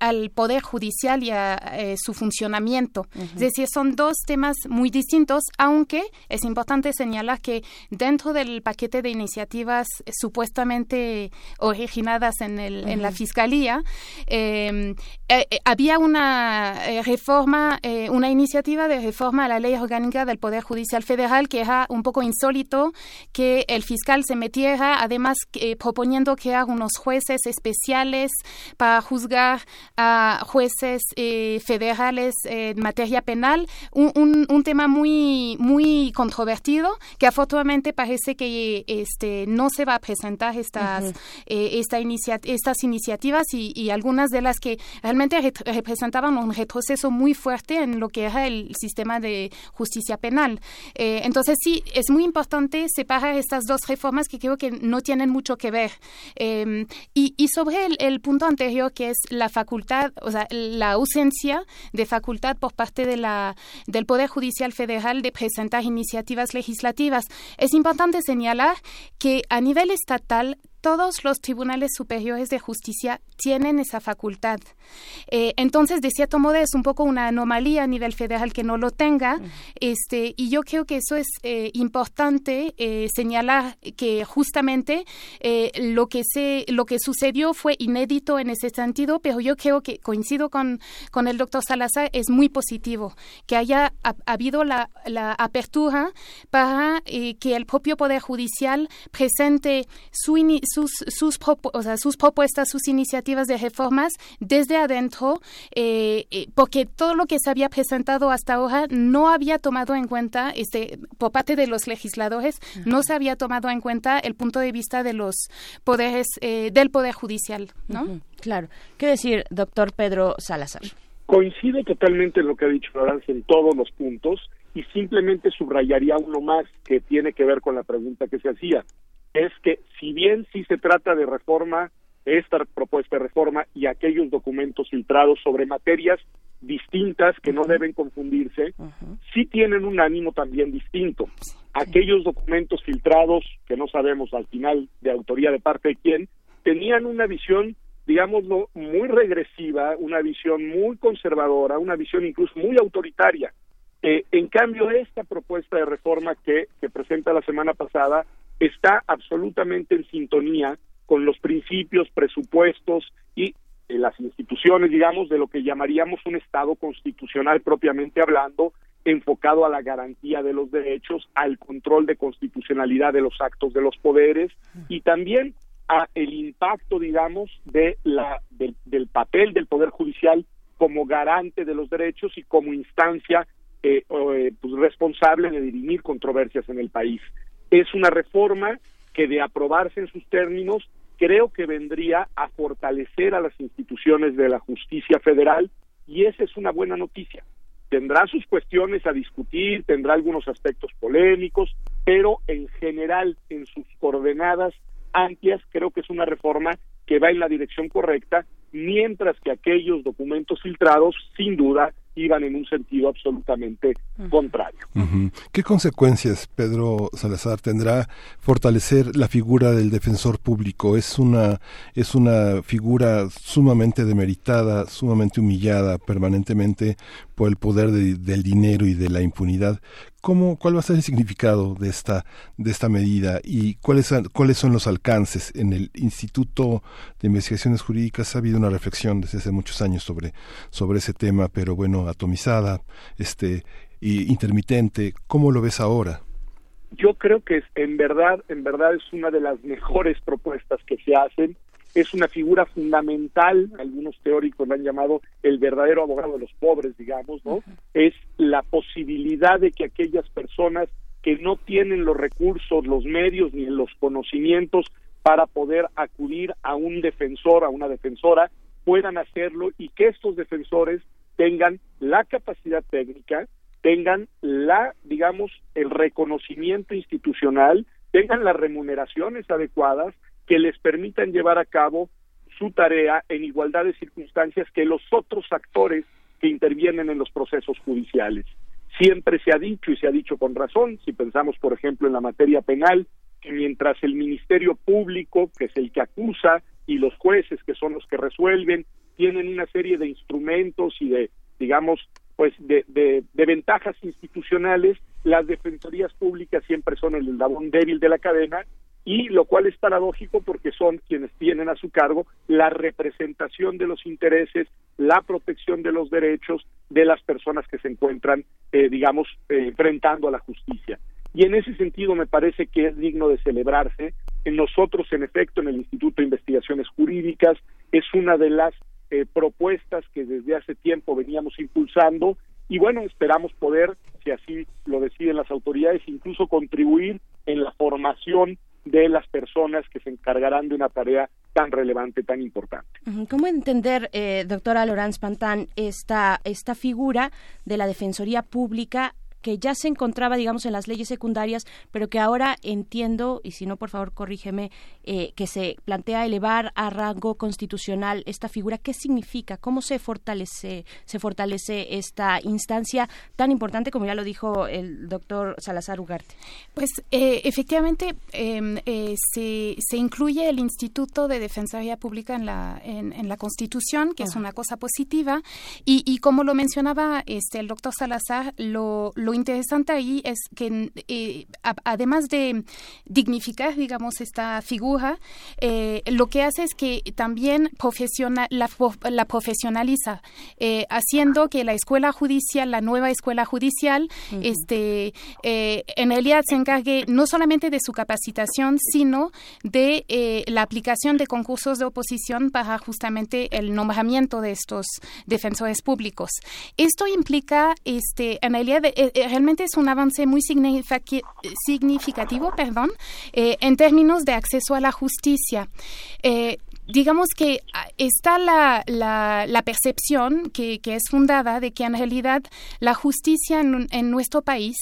al Poder Judicial y a su funcionamiento. Uh -huh. Es decir, son dos temas muy distintos, aunque es importante señalar que dentro del paquete de iniciativas supuestamente originadas en, el, uh -huh. en la Fiscalía, eh, eh, había una eh, reforma, eh, una iniciativa de reforma a la ley orgánica del Poder Judicial Federal que era un poco insólito que el fiscal se metiera, además eh, proponiendo crear unos jueces especiales para juzgar a jueces eh, federales en materia penal, un, un, un, tema muy, muy controvertido que afortunadamente parece que este, no se va a presentar estas, uh -huh. esta inicia estas iniciativas y, y algunas de las que realmente re representaban un retroceso muy fuerte en lo que era el sistema de justicia penal. Eh, entonces sí, es muy importante separar estas dos reformas que creo que no tienen mucho que ver. Y, y, sobre el, el, punto anterior, que es la facultad, o sea, la ausencia de facultad por parte de la, del Poder Judicial Federal de presentar iniciativas legislativas, es importante señalar que a nivel estatal todos los tribunales superiores de justicia tienen esa facultad. Eh, entonces, de cierto modo, es un poco una anomalía a nivel federal que no lo tenga. este, y yo creo que eso es eh, importante eh, señalar que justamente lo, que se, lo que sucedió fue inédito en ese sentido, pero yo creo que coincido con, con el doctor Salazar, es muy positivo que haya ha- habido la, la apertura para que el propio Poder Judicial presente su sus, sus, o sea, sus propuestas, sus iniciativas de reformas desde adentro, eh, eh, porque todo lo que se había presentado hasta ahora no había tomado en cuenta, este, por parte de los legisladores, no se había tomado en cuenta el punto de vista de los poderes, eh, del Poder Judicial, ¿no? Claro. ¿Qué decir, doctor Pedro Salazar? Coincido totalmente en lo que ha dicho Florence en todos los puntos y simplemente subrayaría uno más que tiene que ver con la pregunta que se hacía. Es que si bien sí se trata de reforma, esta propuesta de reforma y aquellos documentos filtrados sobre materias distintas que no deben confundirse, sí tienen un ánimo también distinto. Aquellos documentos filtrados, que no sabemos al final de autoría de parte de quién, tenían una visión, digámoslo, muy regresiva, una visión muy conservadora, una visión incluso muy autoritaria. Eh, en cambio, esta propuesta de reforma que, que presenta la semana pasada está absolutamente en sintonía con los principios, presupuestos y eh, las instituciones, digamos, de lo que llamaríamos un Estado constitucional propiamente hablando, enfocado a la garantía de los derechos, al control de constitucionalidad de los actos de los poderes y también a el impacto, digamos, de la del, papel del poder judicial como garante de los derechos y como instancia eh, eh, pues, responsable de dirimir controversias en el país. Es una reforma que de aprobarse en sus términos creo que vendría a fortalecer a las instituciones de la justicia federal y esa es una buena noticia. Tendrá sus cuestiones a discutir, tendrá algunos aspectos polémicos, pero en general, en sus coordenadas amplias, creo que es una reforma que va en la dirección correcta, mientras que aquellos documentos filtrados, sin duda, iban en un sentido absolutamente contrario. ¿Qué consecuencias, Pedro Salazar, tendrá fortalecer la figura del defensor público? Es una, es una figura sumamente demeritada, sumamente humillada permanentemente por el poder de- del dinero y de la impunidad. ¿Cómo, ¿Cuál va a ser el significado de esta, de esta medida y cuáles, cuáles son los alcances? En el Instituto de Investigaciones Jurídicas ha habido una reflexión desde hace muchos años sobre, sobre ese tema, pero bueno, atomizada, este, y intermitente. ¿Cómo lo ves ahora? Yo creo que en verdad, en verdad es una de las mejores propuestas que se hacen. Es una figura fundamental, algunos teóricos la han llamado el verdadero abogado de los pobres, digamos, ¿no? Es la posibilidad de que aquellas personas que no tienen los recursos, los medios ni los conocimientos para poder acudir a un defensor, a una defensora, puedan hacerlo y que estos defensores tengan la capacidad técnica, tengan la, digamos, el reconocimiento institucional, tengan las remuneraciones adecuadas que les permitan llevar a cabo su tarea en igualdad de circunstancias que los otros actores que intervienen en los procesos judiciales. Siempre se ha dicho y se ha dicho con razón, si pensamos, por ejemplo, en la materia penal, que mientras el Ministerio Público, que es el que acusa, y los jueces, que son los que resuelven, tienen una serie de instrumentos y de, digamos, pues de, de, de ventajas institucionales, las defensorías públicas siempre son el eslabón débil de la cadena y lo cual es paradójico porque son quienes tienen a su cargo la representación de los intereses, la protección de los derechos de las personas que se encuentran, eh, digamos, eh, enfrentando a la justicia. Y en ese sentido me parece que es digno de celebrarse. Nosotros, en efecto, en el Instituto de Investigaciones Jurídicas, es una de las eh, propuestas que desde hace tiempo veníamos impulsando y bueno, esperamos poder, si así lo deciden las autoridades, incluso contribuir en la formación de las personas que se encargarán de una tarea tan relevante, tan importante. ¿Cómo entender, eh, doctora Lorenz Pantán, esta, esta figura de la Defensoría Pública que ya se encontraba, digamos, en las leyes secundarias, pero que ahora entiendo, y si no, por favor, corrígeme, eh, que se plantea elevar a rango constitucional esta figura. ¿Qué significa? ¿Cómo se fortalece, se fortalece esta instancia tan importante, como ya lo dijo el doctor Salazar Ugarte? Pues eh, efectivamente eh, eh, se, se incluye el Instituto de Defensoría Pública en la, en, en la Constitución, que es una cosa positiva, y, y como lo mencionaba este, el doctor Salazar, lo, lo interesante ahí es que eh, a- además de dignificar, digamos, esta figura, eh, lo que hace es que también profesiona- la, pro- la profesionaliza, eh, haciendo que la escuela judicial, la nueva escuela judicial, este, en realidad se encargue no solamente de su capacitación, sino de la aplicación de concursos de oposición para justamente el nombramiento de estos defensores públicos. Esto implica, este, en realidad, realmente es un avance muy significa- significativo, perdón, eh, en términos de acceso a la justicia. Eh, digamos que ah, está la, la, percepción que, que es fundada de que en realidad la justicia en, en nuestro país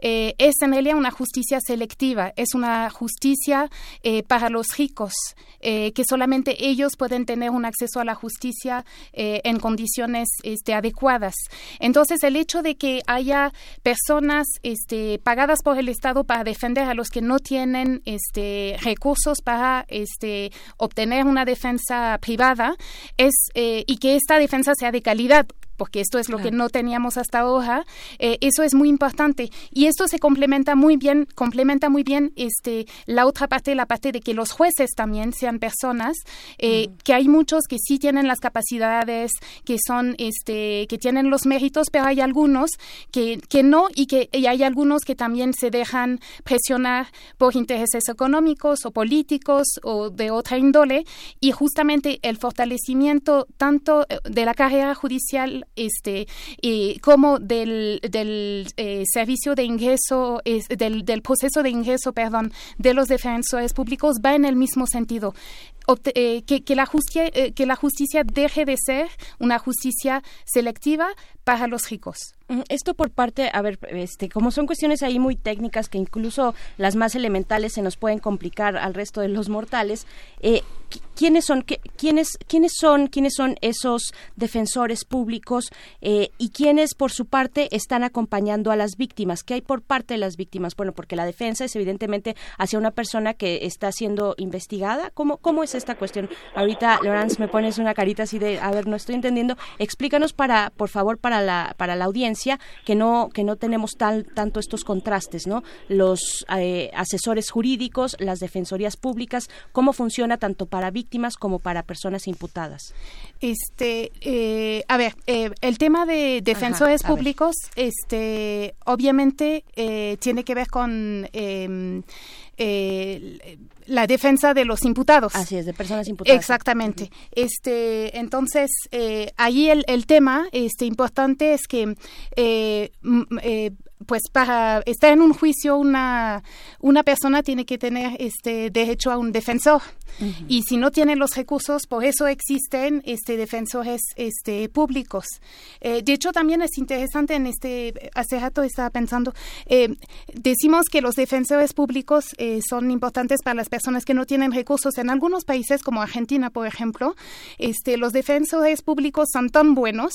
eh, es en realidad una justicia selectiva, es una justicia eh, para los ricos, eh, que solamente ellos pueden tener un acceso a la justicia eh, en condiciones este, adecuadas. Entonces, el hecho de que haya personas este, pagadas por el Estado para defender a los que no tienen este, recursos para este, obtener una defensa privada es, eh, y que esta defensa sea de calidad porque esto es lo que no teníamos hasta ahora, eh, eso es muy importante. Y esto se complementa muy bien, complementa muy bien este, la otra parte, la parte de que los jueces también sean personas, eh, que hay muchos que sí tienen las capacidades, que son, este, que tienen los méritos, pero hay algunos que, que no y que y hay algunos que también se dejan presionar por intereses económicos o políticos o de otra índole. Y justamente el fortalecimiento tanto eh, de la carrera judicial este y como del, del eh, servicio de ingreso es- del, del proceso de ingreso perdón de los defensores públicos va en el mismo sentido. Obte- eh, que, que la justicia eh, que la justicia deje de ser una justicia selectiva para los ricos Mm, Esto por parte, a ver, este, como son cuestiones ahí muy técnicas que incluso las más elementales se nos pueden complicar al resto de los mortales, eh, qui- ¿quiénes son, quiénes, quiénes son, quiénes son esos defensores públicos eh, y quiénes por su parte están acompañando a las víctimas? ¿Qué hay por parte de las víctimas? Bueno, porque la defensa es evidentemente hacia una persona que está siendo investigada. ¿Cómo, cómo es esta cuestión? Ahorita, Laurence, me pones una carita así de, a ver, no estoy entendiendo. Explícanos para, por favor, para la, para la audiencia que no, que no tenemos tal, tanto estos contrastes, ¿no? Los eh, asesores jurídicos, las defensorías públicas, cómo funciona tanto para víctimas como para personas imputadas. Este, eh, a ver, eh, el tema de defensores ver. públicos, este, obviamente tiene que ver con eh, la defensa de los imputados. Así es, de personas imputadas. Exactamente. Este, entonces, eh, ahí el, el tema este, importante es que eh, eh, pues para estar en un juicio una, una persona tiene que tener este derecho a un defensor. Y si no tiene los recursos por eso existen este defensores este públicos. Eh, de hecho también es interesante en este hace rato estaba pensando eh, decimos que los defensores públicos eh, son importantes para las personas que no tienen recursos. En algunos países como Argentina por ejemplo este los defensores públicos son tan buenos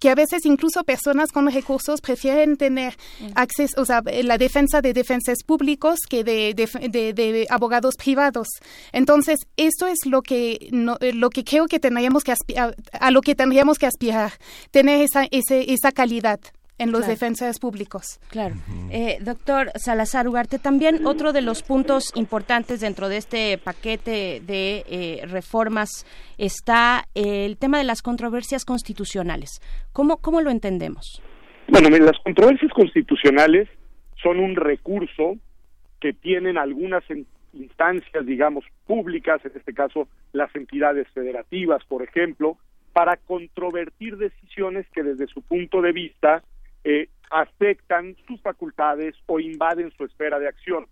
que a veces incluso personas con recursos prefieren tener acceso, o sea, la defensa de defensores públicos que de, de- de- de abogados privados. Entonces, esto es lo que no- eh, lo que creo que tendríamos que aspirar, a lo que tendríamos que aspirar, tener esa ese- esa calidad en los Claro. defensores públicos. Claro. Eh, doctor Salazar Ugarte, también otro de los puntos importantes dentro de este paquete de eh, reformas está el tema de las controversias constitucionales. ¿Cómo, cómo lo entendemos? Bueno, las controversias constitucionales son un recurso que tienen algunas instancias, digamos, públicas, en este caso las entidades federativas, por ejemplo, para controvertir decisiones que desde su punto de vista eh, afectan sus facultades o invaden su esfera de acción.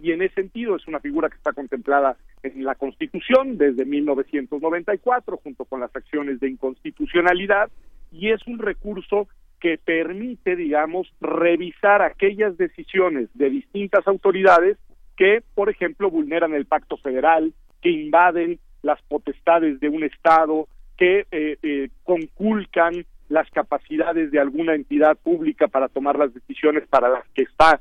Y en ese sentido es una figura que está contemplada en la Constitución desde 1994, junto con las acciones de inconstitucionalidad, y es un recurso que permite, digamos, revisar aquellas decisiones de distintas autoridades que, por ejemplo, vulneran el pacto federal, que invaden las potestades de un Estado, que eh, eh, conculcan las capacidades de alguna entidad pública para tomar las decisiones para las que está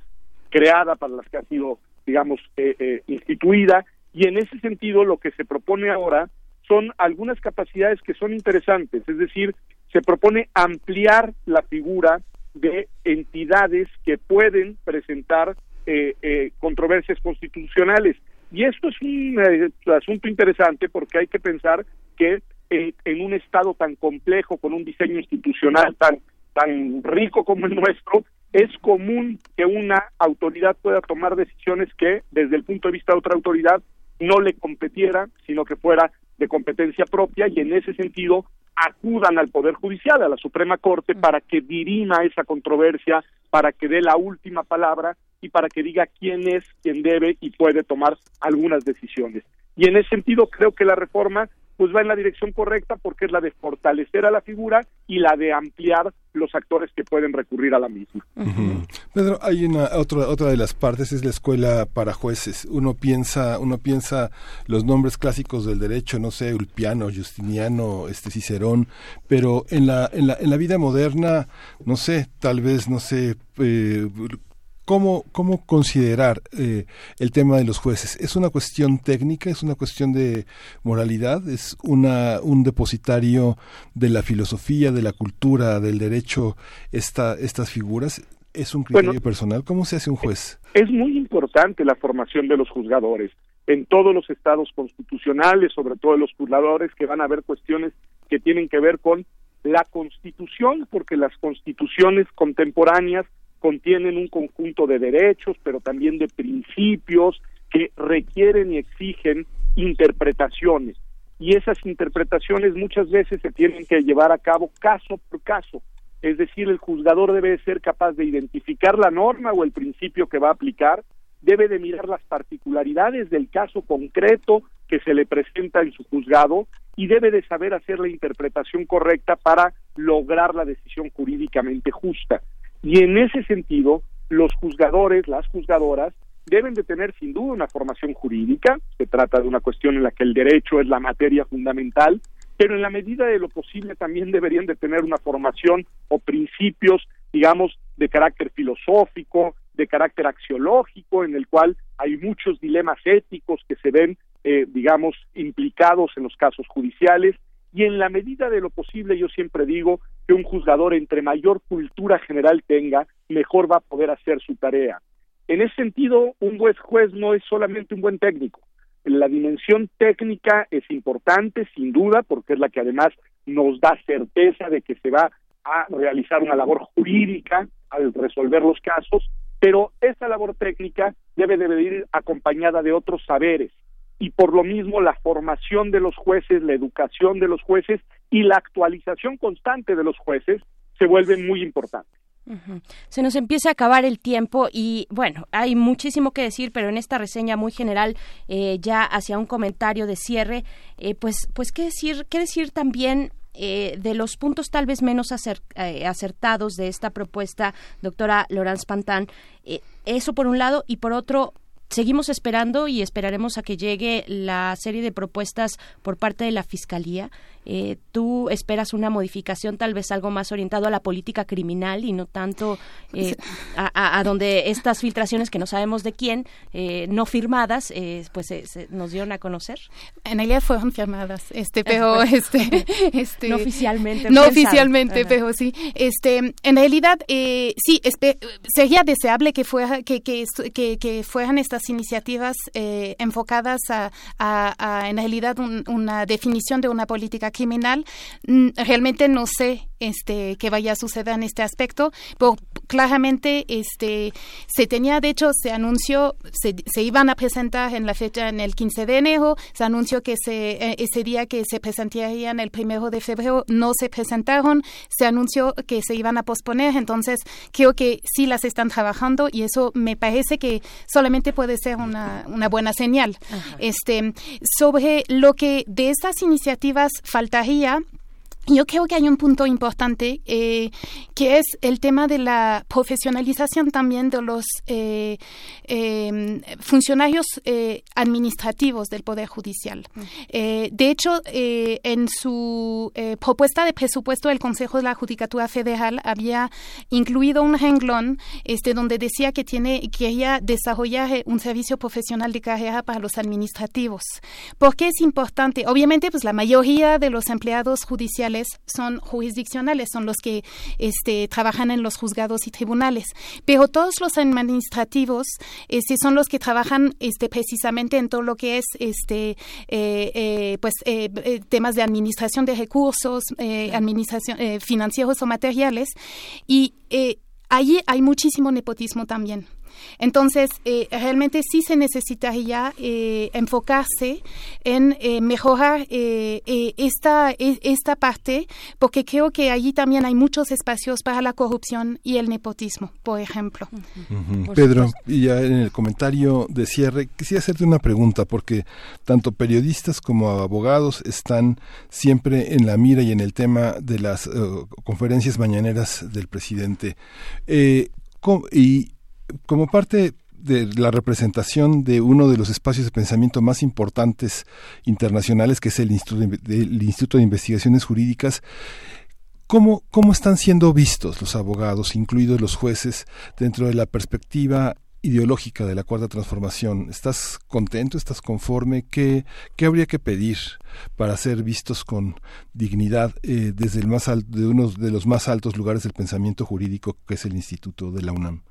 creada, para las que ha sido, digamos, eh, eh, instituida. Y en ese sentido, lo que se propone ahora son algunas capacidades que son interesantes, es decir, se propone ampliar la figura de entidades que pueden presentar eh, eh, controversias constitucionales. Y esto es un eh, asunto interesante porque hay que pensar que en un Estado tan complejo, con un diseño institucional tan, tan rico como el nuestro, es común que una autoridad pueda tomar decisiones que, desde el punto de vista de otra autoridad, no le competiera, sino que fuera de competencia propia y en ese sentido acudan al Poder Judicial, a la Suprema Corte, para que dirima esa controversia, para que dé la última palabra y para que diga quién es quien debe y puede tomar algunas decisiones. Y en ese sentido creo que la reforma pues va en la dirección correcta porque es la de fortalecer a la figura y la de ampliar los actores que pueden recurrir a la misma. Pedro, hay una otra otra de las partes es la escuela para jueces. Uno piensa uno piensa los nombres clásicos del derecho, no sé, Ulpiano, Justiniano, este Cicerón, pero en la en la en la vida moderna, no sé, tal vez no sé eh, ¿Cómo, cómo considerar eh, el tema de los jueces? ¿Es una cuestión técnica? ¿Es una cuestión de moralidad? ¿Es una, un depositario de la filosofía, de la cultura, del derecho, esta, estas figuras? ¿Es un criterio Bueno, personal? ¿Cómo se hace un juez? Es muy importante la formación de los juzgadores en todos los estados constitucionales, sobre todo en los juzgadores, que van a haber cuestiones que tienen que ver con la constitución, porque las constituciones contemporáneas contienen un conjunto de derechos, pero también de principios que requieren y exigen interpretaciones. Y esas interpretaciones muchas veces se tienen que llevar a cabo caso por caso. Es decir, el juzgador debe ser capaz de identificar la norma o el principio que va a aplicar, debe de mirar las particularidades del caso concreto que se le presenta en su juzgado y debe de saber hacer la interpretación correcta para lograr la decisión jurídicamente justa. Y en ese sentido, los juzgadores, las juzgadoras, deben de tener sin duda una formación jurídica, se trata de una cuestión en la que el derecho es la materia fundamental, pero en la medida de lo posible también deberían de tener una formación o principios, digamos, de carácter filosófico, de carácter axiológico, en el cual hay muchos dilemas éticos que se ven, eh, digamos, implicados en los casos judiciales, y en la medida de lo posible yo siempre digo que un juzgador entre mayor cultura general tenga, mejor va a poder hacer su tarea. En ese sentido, un buen juez no es solamente un buen técnico. La dimensión técnica es importante, sin duda, porque es la que además nos da certeza de que se va a realizar una labor jurídica al resolver los casos, pero esa labor técnica debe de ir acompañada de otros saberes y por lo mismo la formación de los jueces, la educación de los jueces y la actualización constante de los jueces se vuelven muy importantes. Se nos empieza a acabar el tiempo y bueno, hay muchísimo que decir, pero en esta reseña muy general, eh, ya hacia un comentario de cierre, eh, pues, pues qué decir, qué decir también eh, de los puntos tal vez menos acer- acertados de esta propuesta, doctora Laurence Pantán. Eso por un lado y por otro. Seguimos esperando y esperaremos a que llegue la serie de propuestas por parte de la Fiscalía. Eh, ¿Tú esperas una modificación tal vez algo más orientado a la política criminal y no tanto eh, a, donde estas filtraciones que no sabemos de quién, eh, no firmadas, eh, pues se- se nos dieron a conocer? En realidad fueron firmadas, este, pero bueno. este, *laughs* *laughs* este, No oficialmente, no oficialmente, Ajá. pero sí, este, en realidad eh, sí, espe- sería deseable que fuera, que, que, que, que fueran estas iniciativas enfocadas a, a- a, en realidad un- una definición de una política criminal. Mm, Realmente no sé este qué vaya a suceder en este aspecto, pero claramente este se tenía de hecho se anunció se, se iban a presentar en la fecha en el 15 de enero, se anunció que se eh, ese día que se presentarían el primero de febrero no se presentaron, se anunció que se iban a posponer, entonces creo que sí las están trabajando y eso me parece que solamente puede ser una, una buena señal. Este sobre lo que de estas iniciativas الفلتة هي yo creo que hay un punto importante eh, que es el tema de la profesionalización también de los eh, eh, funcionarios eh, administrativos del Poder Judicial. Eh, de hecho, en su propuesta de presupuesto, el Consejo de la Judicatura Federal había incluido un renglón este, donde decía que tiene, quería desarrollar un servicio profesional de carrera para los administrativos. ¿Por qué es importante? Obviamente, pues la mayoría de los empleados judiciales son jurisdiccionales, son los que este, trabajan en los juzgados y tribunales, pero todos los administrativos este, son los que trabajan este, precisamente en todo lo que es este, eh, eh, pues, eh, temas de administración de recursos, administración financieros o materiales, y eh, allí hay muchísimo nepotismo también. Entonces, eh, realmente sí se necesitaría eh, enfocarse en eh, mejorar eh, eh, esta, e- esta parte, porque creo que allí también hay muchos espacios para la corrupción y el nepotismo, por ejemplo. Por Pedro, supuesto. y ya en el comentario de cierre, quisiera hacerte una pregunta, porque tanto periodistas como abogados están siempre en la mira y en el tema de las eh, conferencias mañaneras del presidente. Eh, y como parte de la representación de uno de los espacios de pensamiento más importantes internacionales, que es el Instituto de, el Instituto de Investigaciones Jurídicas, ¿Cómo, ¿Cómo están siendo vistos los abogados, incluidos los jueces, dentro de la perspectiva ideológica de la cuarta transformación? ¿Estás contento? ¿Estás conforme? ¿Qué, qué habría que pedir para ser vistos con dignidad eh, desde el más al- de uno de los más altos lugares del pensamiento jurídico, que es el Instituto de la UNAM?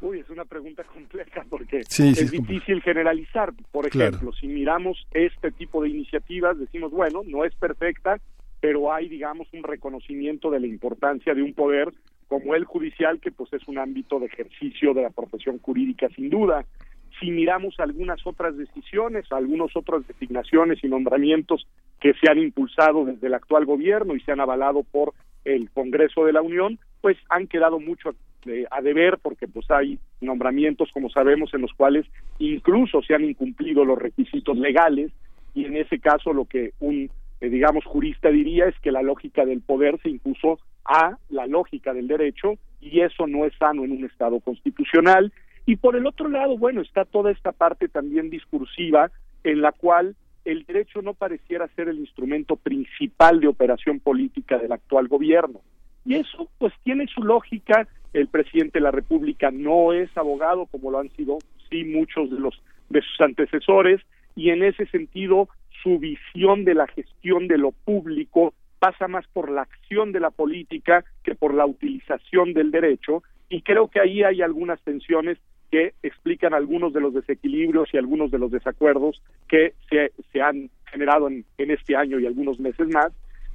Uy, es una pregunta *laughs* compleja porque Sí, sí, es difícil generalizar. Por Claro. ejemplo, si miramos este tipo de iniciativas, decimos, bueno, no es perfecta, pero hay, digamos, un reconocimiento de la importancia de un poder como el judicial, que pues es un ámbito de ejercicio de la profesión jurídica sin duda. Si miramos algunas otras decisiones, algunas otras designaciones y nombramientos que se han impulsado desde el actual gobierno y se han avalado por el Congreso de la Unión, pues han quedado mucho eh, a deber porque pues hay nombramientos, como sabemos, en los cuales incluso se han incumplido los requisitos legales y en ese caso lo que un eh, digamos jurista diría es que la lógica del poder se impuso a la lógica del derecho y eso no es sano en un estado constitucional. Y por el otro lado bueno está toda esta parte también discursiva en la cual el derecho no pareciera ser el instrumento principal de operación política del actual gobierno. Y eso pues tiene su lógica el presidente de la república no es abogado como lo han sido sí muchos de los de sus antecesores y en ese sentido su visión de la gestión de lo público pasa más por la acción de la política que por la utilización del derecho y creo que ahí hay algunas tensiones que explican algunos de los desequilibrios y algunos de los desacuerdos que se, se han generado en, en este año y algunos meses más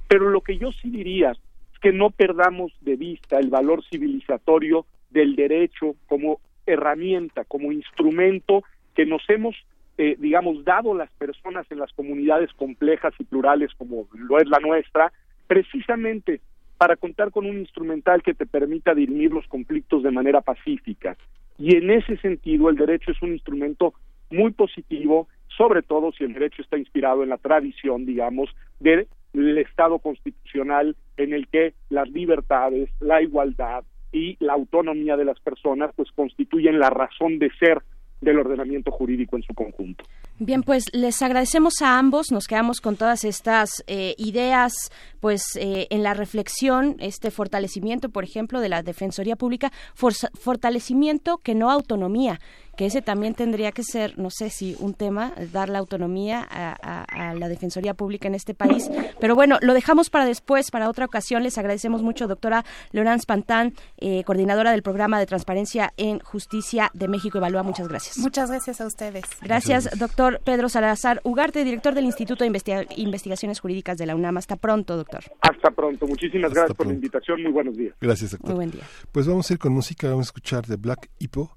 pero lo que yo sí diría que no perdamos de vista el valor civilizatorio del derecho como herramienta, como instrumento que nos hemos, eh, digamos, dado las personas en las comunidades complejas y plurales como lo es la nuestra, precisamente para contar con un instrumental que te permita dirimir los conflictos de manera pacífica. Y en ese sentido el derecho es un instrumento muy positivo, sobre todo si el derecho está inspirado en la tradición, digamos, del Estado constitucional en el que las libertades, la igualdad y la autonomía de las personas pues constituyen la razón de ser del ordenamiento jurídico en su conjunto. Bien, pues les agradecemos a ambos, nos quedamos con todas estas eh, ideas, pues eh, en la reflexión, este fortalecimiento, por ejemplo, de la Defensoría Pública, fortalecimiento que no autonomía, que ese también tendría que ser, no sé si un tema, dar la autonomía a, a- a la Defensoría Pública en este país. Pero bueno, lo dejamos para después, para otra ocasión. Les agradecemos mucho, doctora Leonance Pantán, eh, coordinadora del programa de transparencia en Justicia de México Evalúa. Muchas gracias. Muchas gracias a ustedes. Gracias, doctor Pedro Salazar Ugarte, director del Instituto de Investiga- Investigaciones Jurídicas de la UNAM. Hasta pronto, doctor. Hasta pronto. Muchísimas Hasta gracias por la invitación. Muy buenos días. Gracias, doctor. Muy buen día. Pues vamos a ir con música, vamos a escuchar de Black Hippo,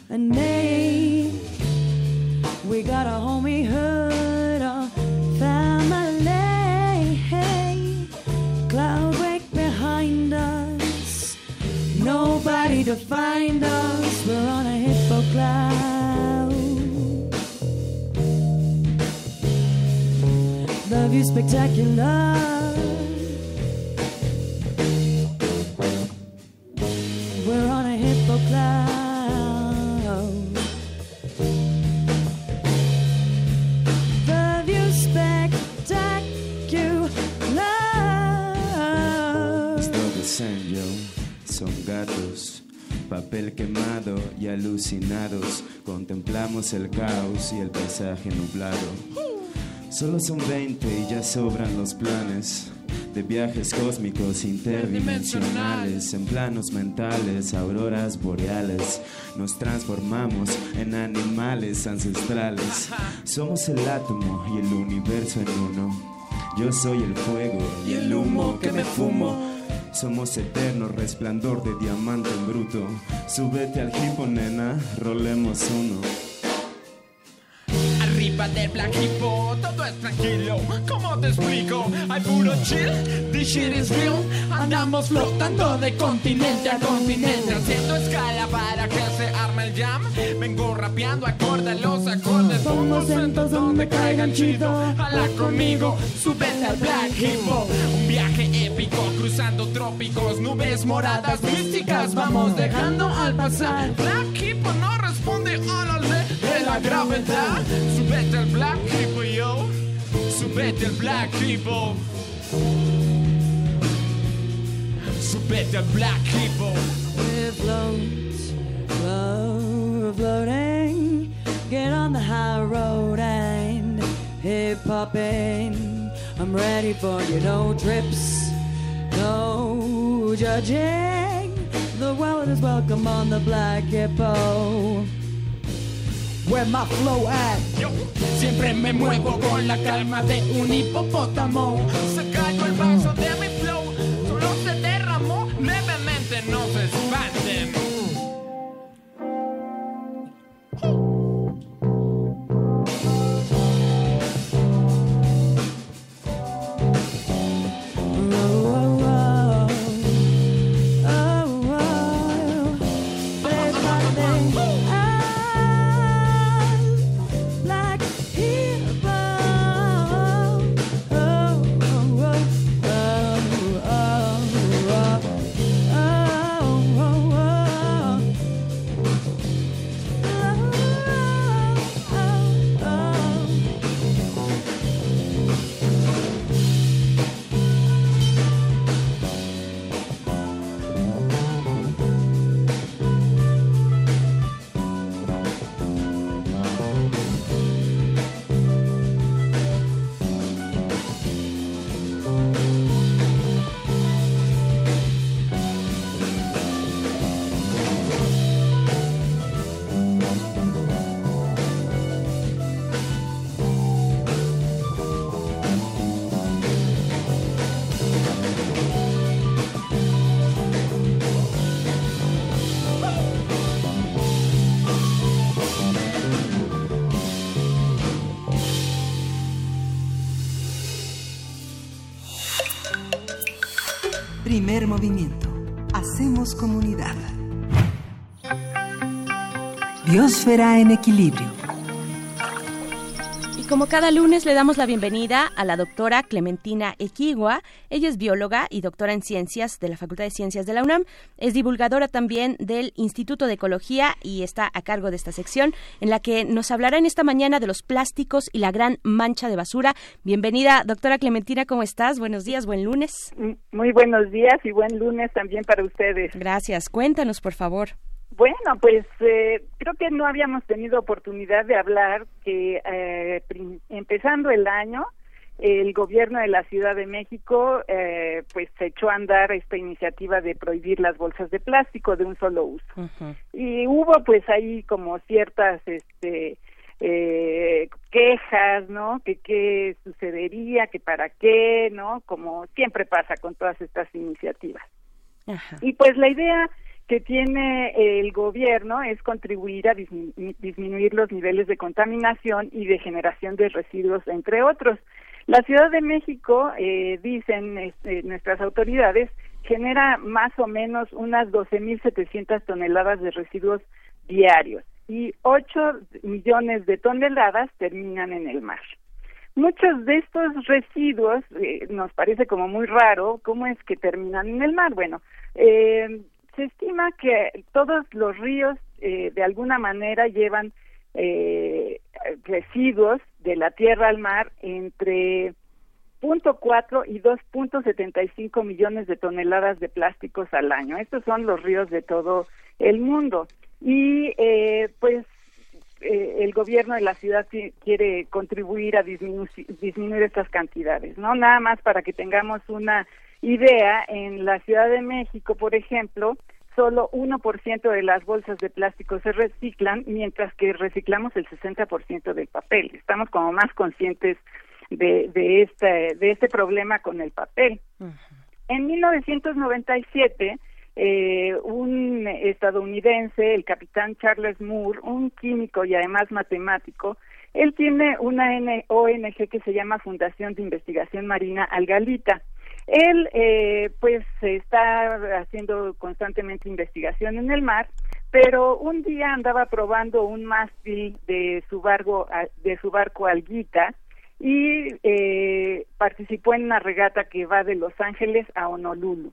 and me. We got a homie hood, a family. Hey, cloud break behind us, nobody to find us. We're on a hippo cloud. The view spectacular. Papel quemado y alucinados. Contemplamos el caos y el paisaje nublado. Solo son 20 y ya sobran los planes de viajes cósmicos interdimensionales en planos mentales, auroras boreales. Nos transformamos en animales ancestrales. Somos el átomo y el universo en uno. Yo soy el fuego y el humo que me fumo. Somos eterno resplandor de diamante en bruto. Súbete al hipo, nena, rolemos uno. Arriba del Black Hippo, todo es tranquilo. ¿Cómo te explico? Hay puro chill, this shit is real. Andamos flotando de continente a continente, haciendo escala para que se arme el jam. Vengo rapeando acorde los acordes. Pongo centos donde caigan chido. Hala conmigo, súbete al Black Hippo. Un viaje épico cruzando trópicos, nubes moradas místicas. Vamos dejando al pasar. Black Hippo no responde a la ley de la gravedad. Subete al Black Hippo, yo. Subete al Black Hippo. Subete al Black Hippo. We're float, float, floating. Get on the high road and hip hopping. I'm ready for you, no trips, no judging. The world is welcome on the Black Hippo. Flow? Yo siempre me muevo con la calma de un hipopótamo. Se el vaso de mi Movimiento. Hacemos comunidad. Biosfera en equilibrio. Como cada lunes le damos la bienvenida a la doctora Clementina Equigua. Ella es bióloga y doctora en ciencias de la Facultad de Ciencias de la UNAM. Es divulgadora también del Instituto de Ecología y está a cargo de esta sección en la que nos hablará en esta mañana de los plásticos y la gran mancha de basura. Bienvenida, doctora Clementina, ¿cómo estás? Buenos días, buen lunes. Muy buenos días y buen lunes también para ustedes. Gracias. Cuéntanos, por favor. Bueno, pues eh, creo que no habíamos tenido oportunidad de hablar que eh, empezando el año el gobierno de la Ciudad de México eh, pues se echó a andar esta iniciativa de prohibir las bolsas de plástico de un solo uso. Y hubo pues ahí como ciertas este eh, quejas no que qué sucedería que para qué no como siempre pasa con todas estas iniciativas. Y pues la idea que tiene el gobierno es contribuir a disminuir los niveles de contaminación y de generación de residuos, entre otros. La Ciudad de México, eh, dicen este, nuestras autoridades, genera más o menos unas 12.700 toneladas de residuos diarios y 8 millones de toneladas terminan en el mar. Muchos de estos residuos eh, nos parece como muy raro, ¿cómo es que terminan en el mar? Bueno, eh, se estima que todos los ríos eh, de alguna manera llevan eh, residuos de la tierra al mar entre 0.4 y 2.75 millones de toneladas de plásticos al año. Estos son los ríos de todo el mundo. Y eh, pues eh, el gobierno de la ciudad quiere contribuir a disminuir, disminuir estas cantidades, ¿no? Nada más para que tengamos una idea, en la Ciudad de México, por ejemplo, solo 1% de las bolsas de plástico se reciclan, mientras que reciclamos el 60% del papel. Estamos como más conscientes de, de, este, de este problema con el papel. En 1997, eh, un estadounidense, el capitán Charles Moore, un químico y además matemático, él tiene una ONG que se llama Fundación de Investigación Marina Algalita él, eh, pues, está haciendo constantemente investigación en el mar, pero un día andaba probando un mástil de su barco, de su barco Alguita, y eh, participó en una regata que va de Los Ángeles a Honolulu.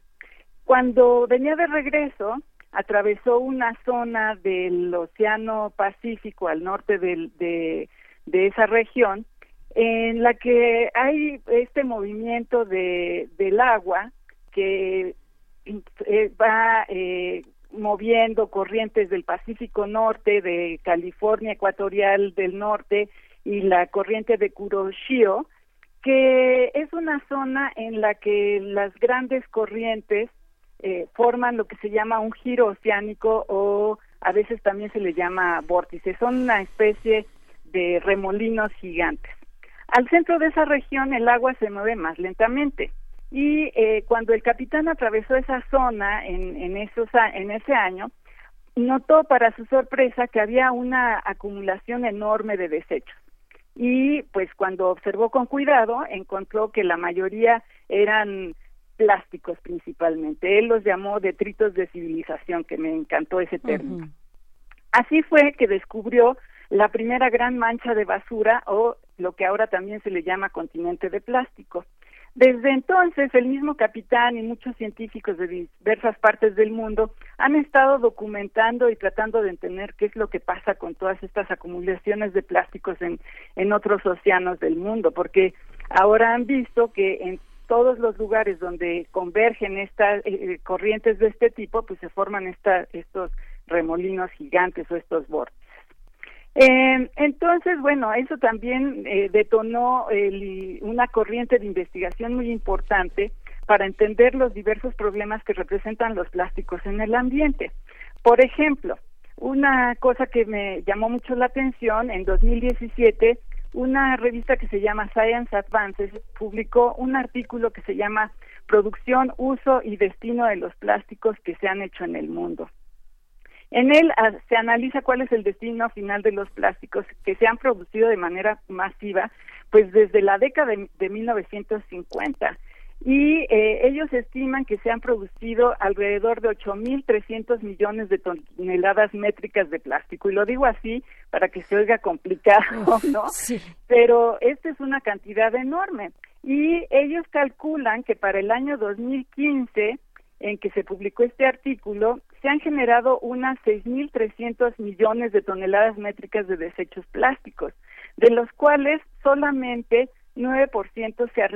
Cuando venía de regreso, atravesó una zona del Océano Pacífico al norte de esa región en la que hay este movimiento de, del agua que eh, va eh, moviendo corrientes del Pacífico Norte, de California Ecuatorial del Norte y la corriente de Kuroshio, que es una zona en la que las grandes corrientes eh, forman lo que se llama un giro oceánico o a veces también se le llama vórtice. Son una especie de remolinos gigantes. Al centro de esa región el agua se mueve más lentamente y eh, cuando el capitán atravesó esa zona en, en, esos, en ese año, notó para su sorpresa que había una acumulación enorme de desechos. Y pues cuando observó con cuidado, encontró que la mayoría eran plásticos principalmente. Él los llamó detritos de civilización, que me encantó ese término. Así fue que descubrió la primera gran mancha de basura o lo que ahora también se le llama continente de plástico. Desde entonces, el mismo capitán y muchos científicos de diversas partes del mundo han estado documentando y tratando de entender qué es lo que pasa con todas estas acumulaciones de plásticos en, en otros océanos del mundo, porque ahora han visto que en todos los lugares donde convergen estas eh, eh, corrientes de este tipo, pues se forman esta, estos remolinos gigantes o estos bordes. Eh, entonces, bueno, eso también eh, detonó una corriente de investigación muy importante para entender los diversos problemas que representan los plásticos en el ambiente. Por ejemplo, una cosa que me llamó mucho la atención, en 2017, una revista que se llama Science Advances publicó un artículo que se llama Producción, Uso y Destino de los Plásticos que se han hecho en el mundo. En él ah, se analiza cuál es el destino final de los plásticos que se han producido de manera masiva, pues desde la década de, 1950 y eh, ellos estiman que se han producido alrededor de 8.300 millones de toneladas métricas de plástico. Y lo digo así para que se oiga complicado, ¿no? Sí. Pero esta es una cantidad enorme. Y ellos calculan que para el año 2015 en que se publicó este artículo, se han generado unas 6.300 millones de toneladas métricas de desechos plásticos, de los cuales solamente 9% se ha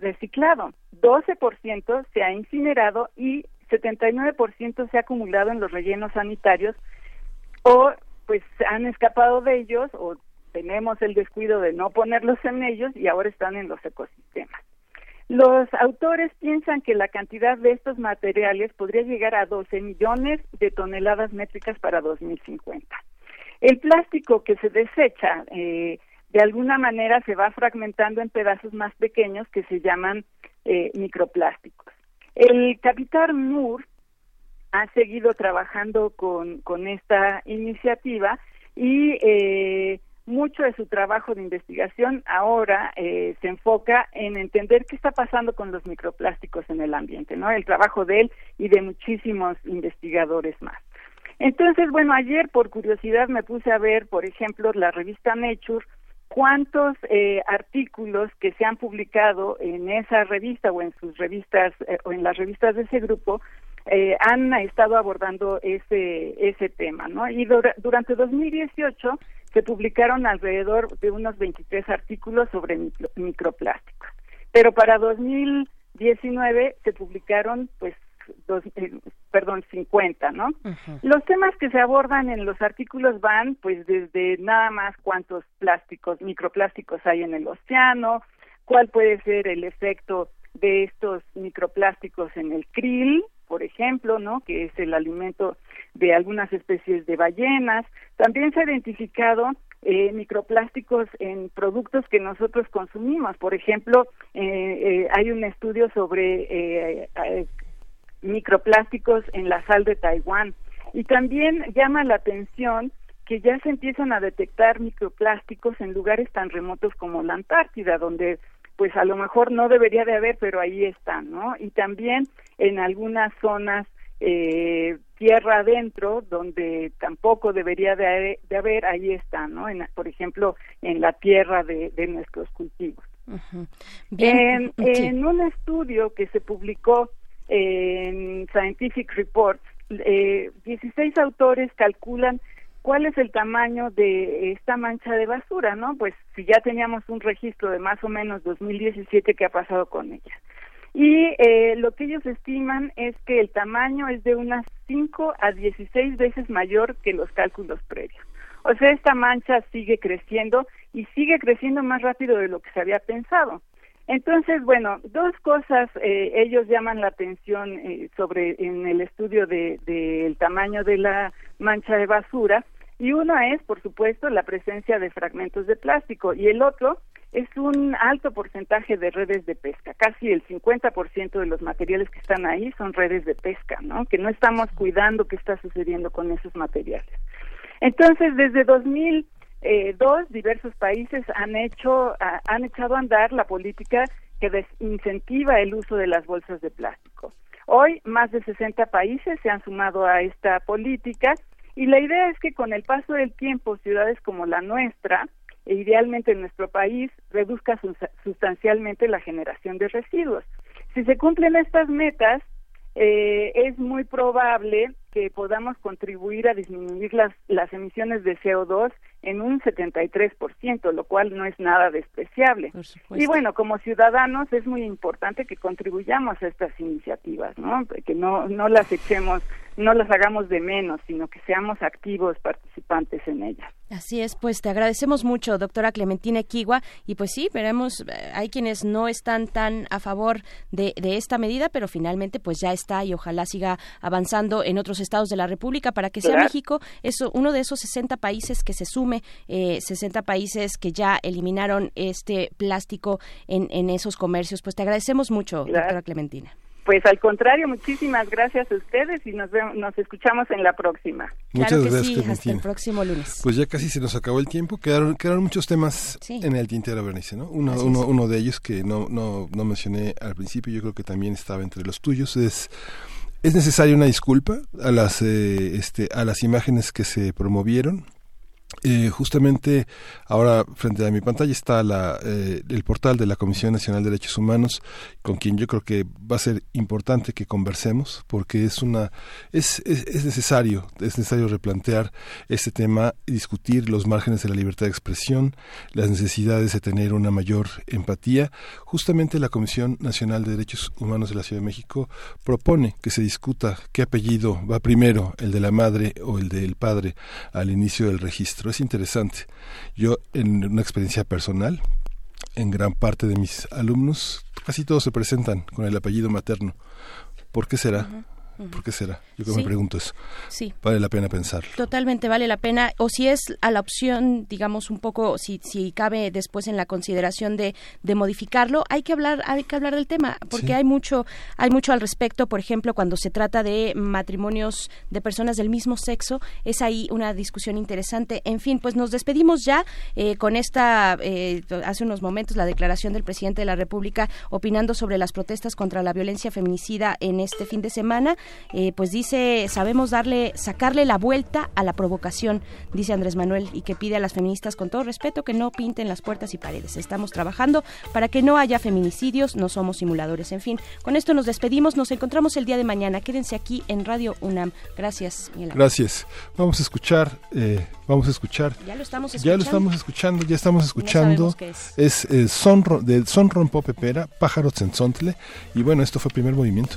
reciclado, 12% se ha incinerado y 79% se ha acumulado en los rellenos sanitarios o pues han escapado de ellos o tenemos el descuido de no ponerlos en ellos y ahora están en los ecosistemas. Los autores piensan que la cantidad de estos materiales podría llegar a 12 millones de toneladas métricas para 2050. El plástico que se desecha eh, de alguna manera se va fragmentando en pedazos más pequeños que se llaman eh, microplásticos. El capitán Moore ha seguido trabajando con, con esta iniciativa y eh, mucho de su trabajo de investigación ahora eh, se enfoca en entender qué está pasando con los microplásticos en el ambiente, ¿no? El trabajo de él y de muchísimos investigadores más. Entonces, bueno, ayer por curiosidad me puse a ver, por ejemplo, la revista Nature, cuántos eh, artículos que se han publicado en esa revista o en sus revistas eh, o en las revistas de ese grupo eh, han estado abordando ese ese tema, ¿no? Y durante 2018 se publicaron alrededor de unos 23 artículos sobre microplásticos, pero para 2019 se publicaron pues dos, eh, perdón, 50, ¿no? Los temas que se abordan en los artículos van, pues, desde nada más cuántos plásticos, microplásticos hay en el océano, cuál puede ser el efecto de estos microplásticos en el krill, por ejemplo, ¿no? Que es el alimento de algunas especies de ballenas. También se ha identificado eh, microplásticos en productos que nosotros consumimos. Por ejemplo, eh, eh, hay un estudio sobre microplásticos en la sal de Taiwán. Y también llama la atención que ya se empiezan a detectar microplásticos en lugares tan remotos como la Antártida, donde pues a lo mejor no debería de haber, pero ahí están, ¿no? Y también en algunas zonas eh, tierra adentro, donde tampoco debería de, haber, ahí están, ¿no? En, por ejemplo, en la tierra de, nuestros cultivos. Bien, en un estudio que se publicó en Scientific Reports, eh, 16 autores calculan cuál es el tamaño de esta mancha de basura, ¿no? Pues si ya teníamos un registro de más o menos 2017, ¿qué ha pasado con ella? Y eh, lo que ellos estiman es que el tamaño es de unas 5 a 16 veces mayor que los cálculos previos. O sea, esta mancha sigue creciendo y sigue creciendo más rápido de lo que se había pensado. Entonces, bueno, dos cosas eh, ellos llaman la atención eh, sobre en el estudio del de, tamaño de la mancha de basura y uno es, por supuesto, la presencia de fragmentos de plástico y el otro es un alto porcentaje de redes de pesca. Casi el 50% de los materiales que están ahí son redes de pesca, ¿no? Que no estamos cuidando qué está sucediendo con esos materiales. Entonces, desde 2000 eh, diversos países han hecho han echado a andar la política que desincentiva el uso de las bolsas de plástico. Hoy más de 60 países se han sumado a esta política y la idea es que con el paso del tiempo ciudades como la nuestra, e idealmente en nuestro país, reduzca sustancialmente la generación de residuos. Si se cumplen estas metas, eh, es muy probable que podamos contribuir a disminuir las, las emisiones de CO2 en un 73%, lo cual no es nada despreciable. Y bueno, como ciudadanos es muy importante que contribuyamos a estas iniciativas, ¿no? Que no, no las echemos, no las hagamos de menos, sino que seamos activos participantes en ellas. Así es, pues te agradecemos mucho, doctora Clementina Equigua, y pues sí, veremos, eh, hay quienes no están tan a favor de, de, esta medida, pero finalmente pues ya está y ojalá siga avanzando en otros estados de la República para que sea México eso, uno de esos 60 países que se sume, eh, 60 países que ya eliminaron este plástico en, en esos comercios. Pues te agradecemos mucho, doctora Clementina. Pues al contrario, muchísimas gracias a ustedes y nos vemos, nos escuchamos en la próxima. Muchas gracias, hasta el próximo lunes. Pues ya casi se nos acabó el tiempo, quedaron, quedaron muchos temas en el tintero, Bernice, ¿no? Uno, uno, uno, de ellos que no, no, no mencioné al principio, yo creo que también estaba entre los tuyos, es es necesaria una disculpa a las eh, este, a las imágenes que se promovieron eh, justamente ahora frente a mi pantalla está la, eh, el portal de la Comisión Nacional de Derechos Humanos, con quien yo creo que va a ser importante que conversemos, porque es una es, es, necesario es necesario replantear este tema y discutir los márgenes de la libertad de expresión, las necesidades de tener una mayor empatía. Justamente la Comisión Nacional de Derechos Humanos de la Ciudad de México propone que se discuta qué apellido va primero, el de la madre o el del padre, al inicio del registro es interesante. Yo, en una experiencia personal, en gran parte de mis alumnos, casi todos se presentan con el apellido materno. ¿Por qué será? ¿Por qué será? Yo que me pregunto eso. Sí. Vale la pena pensarlo. Totalmente vale la pena. O si es a la opción, digamos, un poco, si, si cabe después en la consideración de, de modificarlo, hay que hablar, hay que hablar del tema, porque hay mucho, hay mucho al respecto. Por ejemplo, cuando se trata de matrimonios de personas del mismo sexo, es ahí una discusión interesante. En fin, pues nos despedimos ya eh, con esta, eh, hace unos momentos, la declaración del presidente de la República opinando sobre las protestas contra la violencia feminicida en este fin de semana. Eh, pues dice, sabemos darle, sacarle la vuelta a la provocación, dice Andrés Manuel, y que pide a las feministas con todo respeto que no pinten las puertas y paredes. Estamos trabajando para que no haya feminicidios, no somos simuladores. En fin, con esto nos despedimos, nos encontramos el día de mañana. Quédense aquí en Radio UNAM. Gracias, Gracias. Vamos a escuchar, eh, vamos a escuchar. Ya lo estamos escuchando. Ya lo estamos escuchando, ya estamos escuchando. es es son, de Son Rompo Pepera, Pájaros en Sontle. Y bueno, esto fue el primer movimiento.